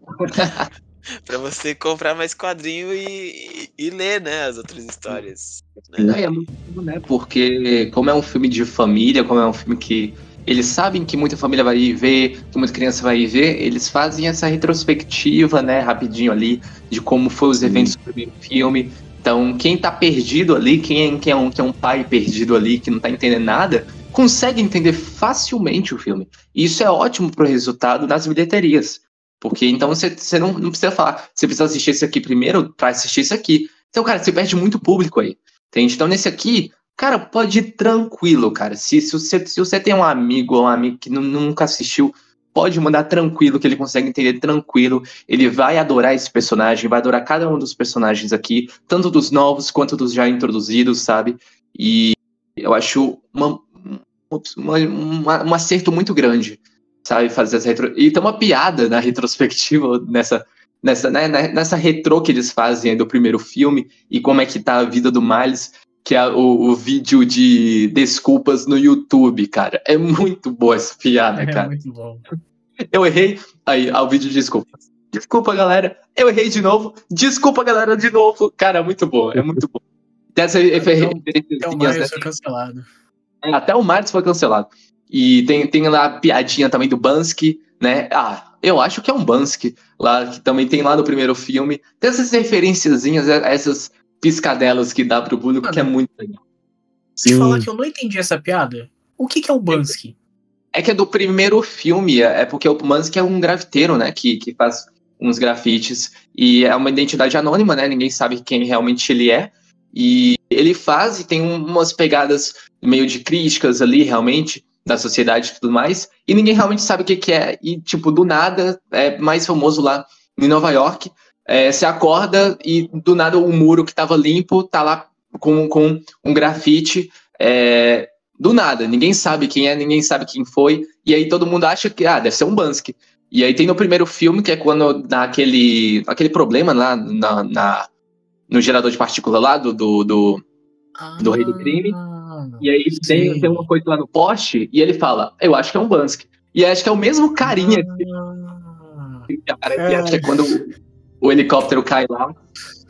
para você comprar mais quadrinho e, e, e, ler, né, as outras histórias. Né? É muito bom, né? Porque como é um filme de família, como é um filme que eles sabem que muita família vai ver, que muita criança vai ver, eles fazem essa retrospectiva, né, rapidinho ali, de como foram os eventos do primeiro filme, então, quem tá perdido ali, quem é, quem é, um, quem é um pai perdido ali, que não tá entendendo nada, consegue entender facilmente o filme. E isso é ótimo pro resultado das bilheterias. Porque então você, você não, não precisa falar, você precisa assistir esse aqui primeiro para assistir isso aqui. Então, cara, você perde muito público aí. Entende? Então, nesse aqui, cara, pode ir tranquilo, cara. Se, se, você, se você tem um amigo ou um amigo que nunca assistiu, pode mandar tranquilo, que ele consegue entender tranquilo. Ele vai adorar esse personagem, vai adorar cada um dos personagens aqui, tanto dos novos quanto dos já introduzidos, sabe? E eu acho uma, uma, uma, um acerto muito grande, sabe? Fazer essa retro... E tem uma piada na retrospectiva nessa. Nessa, né, né, nessa retrô que eles fazem do primeiro filme e como é que tá a vida do Miles, que é o, o, vídeo de desculpas no YouTube, cara. É muito boa essa piada, é cara. É muito bom. Eu errei. Aí, ao vídeo de desculpa. Desculpa, galera. Eu errei de novo. Desculpa, galera, de novo. Cara, é muito bom. É muito bom. Dessa até, até o Marius foi cancelado. É, até o Marius foi cancelado. E tem, tem lá a piadinha também do Bansky, né? Ah, eu acho que é um Bansky lá, que também tem lá no primeiro filme. Tem essas referenciazinhas, essas piscadelas que dá pro público, que é muito legal. Se falar que eu não entendi essa piada, o que, que é o Bansky? É que é do primeiro filme, é, é porque o Bansky é um grafiteiro, né, que, que faz uns grafites, e é uma identidade anônima, né, ninguém sabe quem realmente ele é, E ele faz e tem um- umas pegadas meio de críticas ali, realmente, da sociedade e tudo mais. E ninguém realmente sabe o que, que é. E, tipo, do nada, é mais famoso lá em Nova York. É, você acorda e do nada o muro que tava limpo tá lá com, com um grafite. é, do nada, ninguém sabe quem é, ninguém sabe quem foi. E aí todo mundo acha que, ah, deve ser um Bansky. E aí tem no primeiro filme, que é quando dá aquele, aquele problema lá na, na- no gerador de partícula lá do, do, do, do rei do crime. E aí tem, tem uma coisa lá no poste e ele fala, eu acho que é um Bansky. E acho que é o mesmo carinha que aparece, e acho que é quando o, o helicóptero cai lá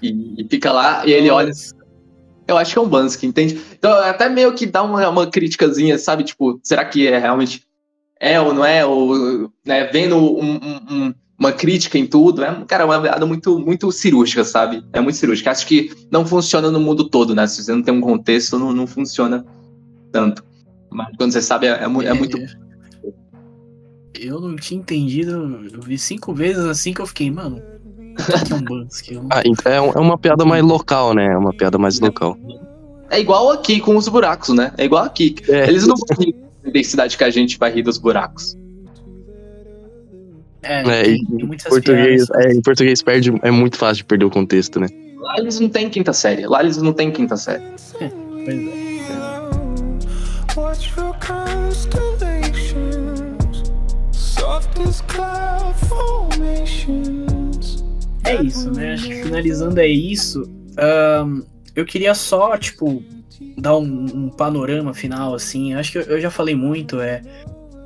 e, e fica lá, e ele olha. Eu acho que é um Bansky, entende? Então até meio que dá uma, uma criticazinha, sabe? Tipo, será que é realmente é ou não é? Ou, né, vendo um- um- um- uma crítica em tudo. É, cara, é uma piada muito, muito cirúrgica, sabe? É muito cirúrgica. Acho que não funciona no mundo todo, né? Se você não tem um contexto, não, não funciona tanto. Mas quando você sabe, é, é é muito. Eu não tinha entendido. Eu vi cinco vezes assim que eu fiquei, mano. É Ah, então é, um- é uma piada mais local, né? É uma piada mais local. É igual aqui com os buracos, né? É igual aqui. É. Eles não vão rir da intensidade que a gente vai rir dos buracos. É, É, tem, tem em muitas português, é, em português perde, é muito fácil de perder o contexto, né? Lá eles não têm quinta série. Lá eles não têm quinta série. Pois é. Formations. É isso, né? Acho que finalizando é isso. Ahn, eu queria só, tipo, dar um, um panorama final, assim. Acho que eu, eu já falei muito, é,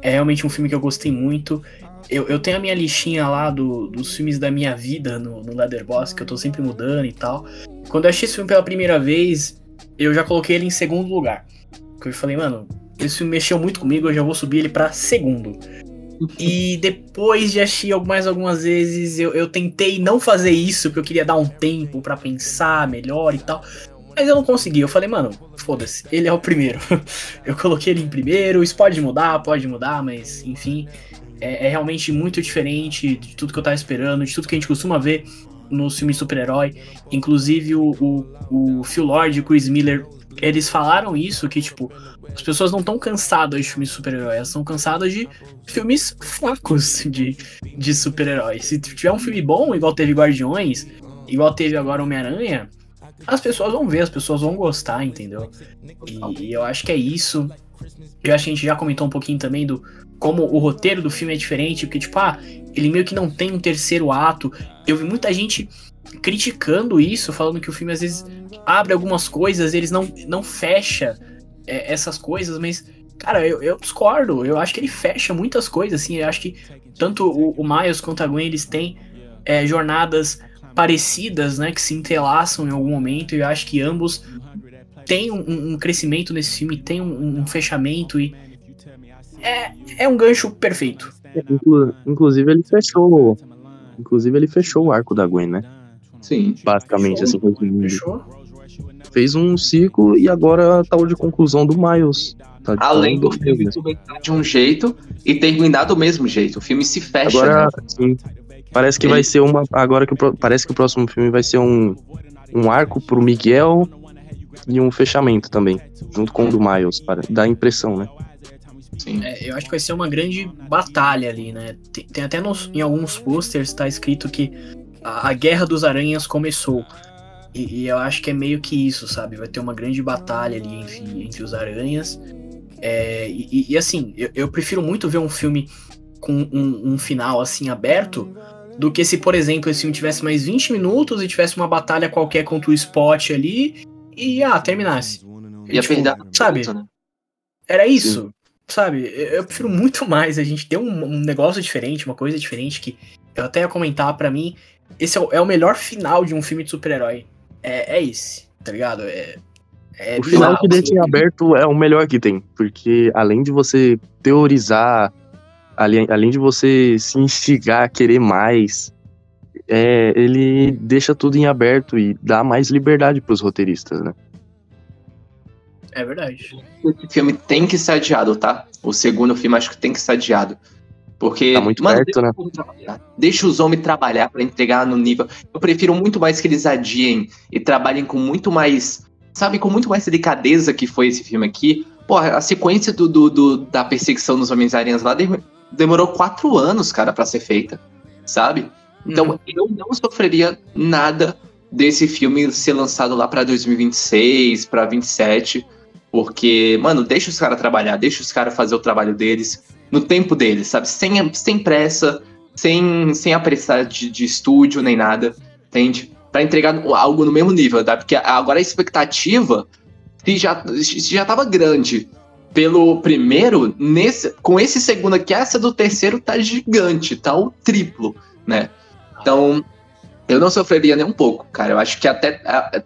é realmente um filme que eu gostei muito. Eu, eu tenho a minha listinha lá do- dos filmes da minha vida no, no Letterboxd, que eu tô sempre mudando e tal. Quando eu achei esse filme pela primeira vez, eu já coloquei ele em segundo lugar. Porque eu falei, mano, esse filme mexeu muito comigo, eu já vou subir ele pra segundo. E depois de assistir mais algumas vezes, eu, eu tentei não fazer isso, porque eu queria dar um tempo pra pensar melhor e tal. Mas eu não consegui. Eu falei, mano, foda-se, ele é o primeiro. eu coloquei ele em primeiro, isso pode mudar, pode mudar, mas enfim. É, é realmente muito diferente de tudo que eu tava esperando, de tudo que a gente costuma ver nos filmes super-herói. Inclusive o, o, o Phil Lord e o Chris Miller, eles falaram isso, que tipo, as pessoas não estão cansadas de filmes de super-herói, elas estão cansadas de filmes fracos de, de super-heróis. Se tiver um filme bom, igual teve Guardiões, igual teve agora Homem-Aranha, as pessoas vão ver, as pessoas vão gostar, entendeu? E eu acho que é isso. Eu acho que a gente já comentou um pouquinho também do como o roteiro do filme é diferente, porque, tipo, ah, ele meio que não tem um terceiro ato. Eu vi muita gente criticando isso, falando que o filme às vezes abre algumas coisas, eles não, não fecha é, essas coisas, mas, cara, eu, eu discordo. Eu acho que ele fecha muitas coisas, assim. Eu acho que tanto o, o Miles quanto a Gwen, eles têm é, jornadas parecidas, né, que se entrelaçam em algum momento, e eu acho que ambos têm um, um crescimento nesse filme, tem um, um fechamento e é, é um gancho perfeito. Inclu- inclusive ele fechou. Inclusive ele fechou o arco da Gwen, né? Sim. Basicamente, assim, resumindo. Fechou? Fez um ciclo e agora tá o de conclusão do Miles. Tá Além do filme começar de um jeito e terminar do mesmo jeito. O filme se fecha. Agora, né? sim. Parece que vai ser uma. Agora que o parece que o próximo filme vai ser um, um arco pro Miguel e um fechamento também. Junto com o do Miles, para, dá a impressão, né? Sim. É, eu acho que vai ser uma grande batalha ali, né? Tem, tem até nos- em alguns posters tá escrito que a, a Guerra dos Aranhas começou. E, e eu acho que é meio que isso, sabe? Vai ter uma grande batalha ali entre, entre os aranhas. É, e, e- assim, eu, eu prefiro muito ver um filme com um, um final assim aberto do que se, por exemplo, esse filme tivesse mais 20 minutos e tivesse uma batalha qualquer contra o Spot ali e ah, terminasse. Ia Tipo, perder a sabe? né? Era isso, sabe? Eu prefiro muito mais a gente ter um, um negócio diferente, uma coisa diferente que eu até ia comentar pra mim. Esse é o, é o melhor final de um filme de super-herói. É, é esse, tá ligado? É, é O final que deixa assim. em aberto é o melhor que tem, porque além de você teorizar, além, além de você se instigar a querer mais, é, ele deixa tudo em aberto e dá mais liberdade pros roteiristas, né? É verdade. Esse filme tem que ser adiado, tá? O segundo filme acho que tem que ser adiado. Porque, Tá muito mano, perto, deixa, né? os homens trabalhar. Deixa os homens trabalhar pra entregar no nível. Eu prefiro muito mais que eles adiem e trabalhem com muito mais. Sabe, com muito mais delicadeza que foi esse filme aqui. Porra, a sequência do, do- do- da perseguição dos Homens-Aranhas lá de- demorou quatro anos, cara, pra ser feita. Sabe? Então, Uhum. eu não sofreria nada desse filme ser lançado lá pra 2026, pra 27. Porque, mano, deixa os caras trabalhar, deixa os caras fazer o trabalho deles no tempo deles, sabe? Sem, sem pressa, sem, sem apressar de, de estúdio nem nada, entende? Pra entregar algo no mesmo nível, tá? Porque agora a expectativa, se já, se já tava grande pelo primeiro, nesse, com esse segundo aqui, essa do terceiro tá gigante, tá o triplo, né? Então, eu não sofreria nem um pouco, cara. Eu acho que até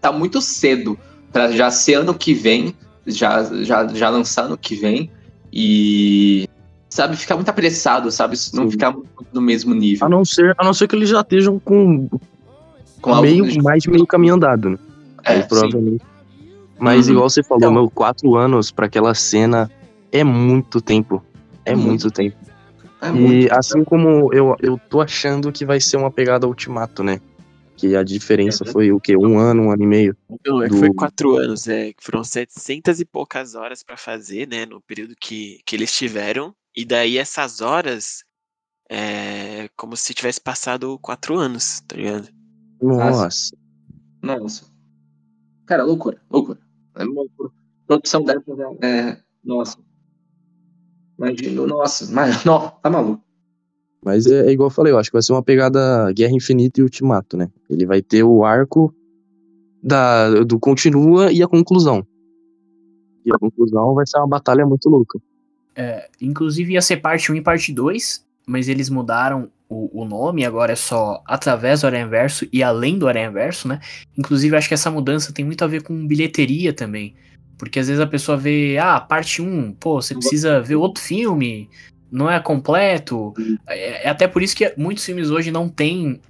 tá muito cedo pra já ser ano que vem, já, já, já lançar ano que vem. E, sabe, ficar muito apressado, sabe? Não Sim. ficar muito no mesmo nível. A não ser, a não ser que eles já estejam com com meio, mais de meio caminho andado, né? É, Aí, sim. provavelmente. Mas Uhum. igual você falou, Então- meu, quatro anos pra aquela cena é muito tempo. É Muito. muito tempo. É E muito. assim como eu, eu tô achando que vai ser uma pegada ultimato, né? Que a diferença Uhum. foi o quê? Um ano, um ano e meio. Não, é do- foi quatro anos, é, que foram 700 e poucas horas pra fazer, né, no período que, que eles tiveram, e daí essas horas é como se tivesse passado quatro anos, tá ligado? Nossa. Nossa. Cara, loucura, loucura. É uma loucura. Produção dessa é. Nossa. Imagina, nossa, mas, não, tá maluco. Mas é, é igual eu falei, eu acho que vai ser uma pegada Guerra Infinita e Ultimato, né? Ele vai ter o arco da, do continua e a conclusão. E a conclusão vai ser uma batalha muito louca. É, inclusive ia ser parte 1 e parte 2, mas eles mudaram o, o nome, agora é só através do Aranha Verso e além do Aranha Verso, né? Inclusive, acho que essa mudança tem muito a ver com bilheteria também. Porque às vezes a pessoa vê, ah, parte 1, pô, você precisa ver outro filme, não é completo. É, é até por isso que muitos filmes hoje não tem.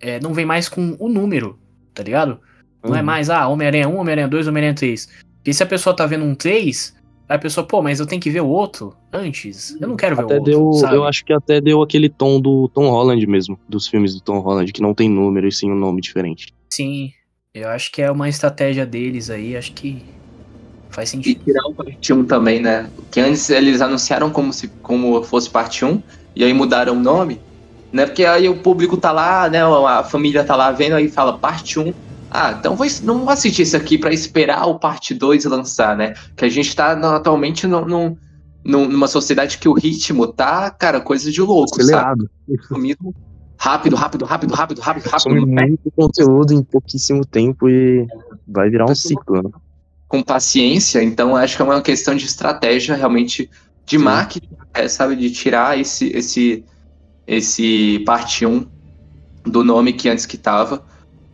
é, não vem mais com o número, tá ligado? Não é Uhum. mais, ah, Homem-Aranha 1, Homem-Aranha 2, Homem-Aranha 3. Porque se a pessoa tá vendo um 3, aí a pessoa, pô, mas eu tenho que ver o outro antes. Eu não quero ver Até o outro. deu, sabe? eu acho que até deu aquele tom do Tom Holland mesmo, dos filmes do Tom Holland, que não tem número e sim um nome diferente. Sim, eu acho que é uma estratégia deles aí, acho que faz E sentido. tirar o parte 1 também, né? Que antes eles anunciaram como se como fosse parte 1, e aí mudaram o nome, né? Porque aí o público tá lá, né? A família tá lá vendo, aí fala parte 1. Ah, então vou, não vou assistir isso aqui pra esperar o parte 2 lançar, né? Que a gente tá no- atualmente num- num- num- numa sociedade que o ritmo tá, cara, coisa de louco, sabe? Acelerado. Mesmo rápido, rápido, rápido, rápido, rápido, rápido. muito conteúdo em pouquíssimo tempo e vai virar um Pessoal- ciclo, né? Com paciência, então acho que é uma questão de estratégia realmente de Sim. marketing, é, sabe, de tirar esse esse esse parte 1 do nome que antes que tava.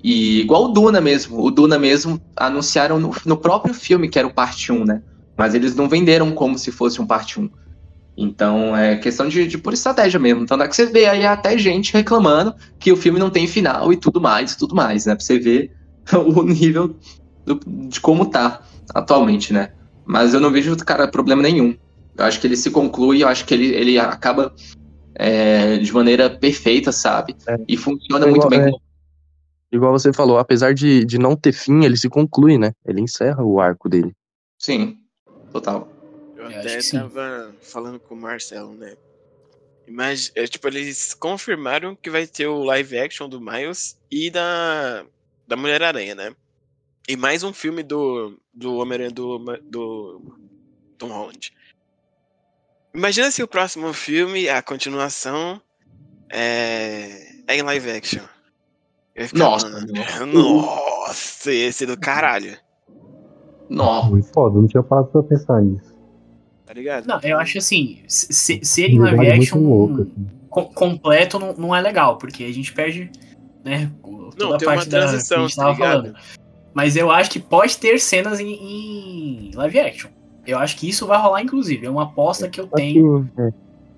E igual o Duna mesmo, o Duna mesmo anunciaram no, no próprio filme que era o parte 1, né? Mas eles não venderam como se fosse um parte 1. Então é questão de, de pura estratégia mesmo. Então dá que você vê aí até gente reclamando que o filme não tem final e tudo mais, tudo mais, né? Pra você ver o nível do- de como tá atualmente, né? Mas eu não vejo, cara, problema nenhum. Eu acho que ele se conclui, eu acho que ele, ele acaba é, de maneira perfeita, sabe? É. E funciona É muito igual- bem. é. Igual você falou, apesar de, de não ter fim, ele se conclui, né? Ele encerra o arco dele. Sim, total. Eu Eu acho até tava falando com o Marcelo, né? Mas, é, tipo, eles confirmaram que vai ter o live action do Miles e da, da Mulher-Aranha, né? E mais um filme do, do Homem-Aranha do, do Tom Holland. Imagina se o próximo filme, a continuação, é, é em live action. Eu ia ficar, Nossa, mano, nossa. esse do caralho, Nossa. Muito foda, não tinha parado pra pensar nisso. tá ligado? Não, eu acho assim, se, se- ser em live action louca, assim. co- completo não, não é legal, porque a gente perde, né, o- toda Não, a tem uma parte da que a transição, gente tá tava ligado? falando. Mas eu acho que pode ter cenas em, em live action. Eu acho que isso vai rolar, inclusive. É uma aposta que eu tenho. É.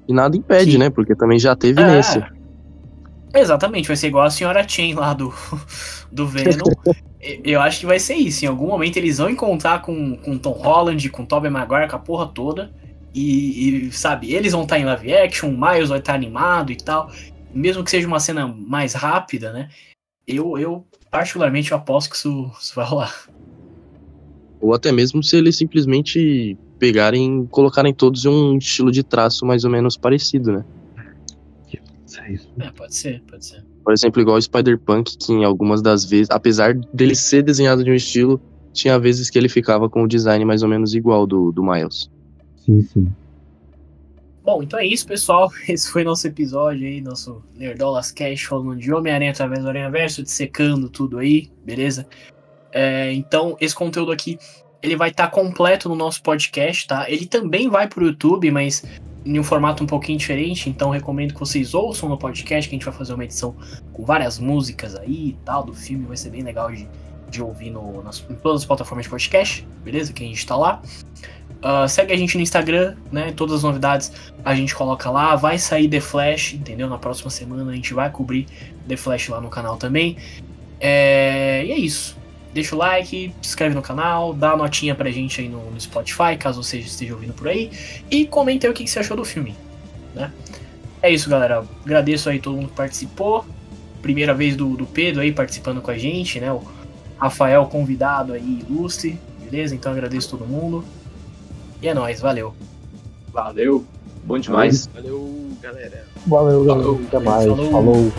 E nada impede, Que- né? Porque também já teve É, nesse. Exatamente, vai ser igual a senhora Chen lá do, do Venom. Eu acho que vai ser isso. Em algum momento eles vão encontrar com, com Tom Holland, com Tobey Maguire, com a porra toda. E, e, sabe, eles vão estar em live action, o Miles vai estar animado e tal. Mesmo que seja uma cena mais rápida, né? Eu, eu particularmente, eu aposto que isso, isso vai rolar. Ou até mesmo se eles simplesmente pegarem e colocarem todos em um estilo de traço mais ou menos parecido, né? É, pode ser, pode ser. Por exemplo, igual o Spider-Punk, que em algumas das vezes, apesar dele ser desenhado de um estilo, tinha vezes que ele ficava com o design mais ou menos igual do, do Miles. Sim, sim. Bom, então é isso, pessoal. Esse foi nosso episódio aí, nosso Nerdolas Cash falando de Homem-Aranha através do Aranha Verso, dissecando tudo aí, beleza? É, então, esse conteúdo aqui, ele vai estar tá completo no nosso podcast, tá? Ele também vai pro YouTube, mas em um formato um pouquinho diferente, então recomendo que vocês ouçam no podcast, que a gente vai fazer uma edição com várias músicas aí e tal do filme, vai ser bem legal de, de ouvir no, nas, em todas as plataformas de podcast, beleza? Que a gente tá lá. Uh, segue a gente no Instagram, né? Todas as novidades a gente coloca lá. Vai sair The Flash, entendeu? Na próxima semana a gente vai cobrir The Flash lá no canal também. É... E é isso. Deixa o like, se inscreve no canal, dá a notinha pra gente aí no, no Spotify, caso você esteja ouvindo por aí. E comenta aí o que, que você achou do filme, né? É isso, galera. Agradeço aí todo mundo que participou. Primeira vez do, do Pedro aí participando com a gente, né? O Rafael convidado aí, ilustre, beleza? Então agradeço todo mundo. E é nóis, valeu. Valeu. Bom demais. Valeu, galera. Valeu, galera. Até mais. Falou. Falou.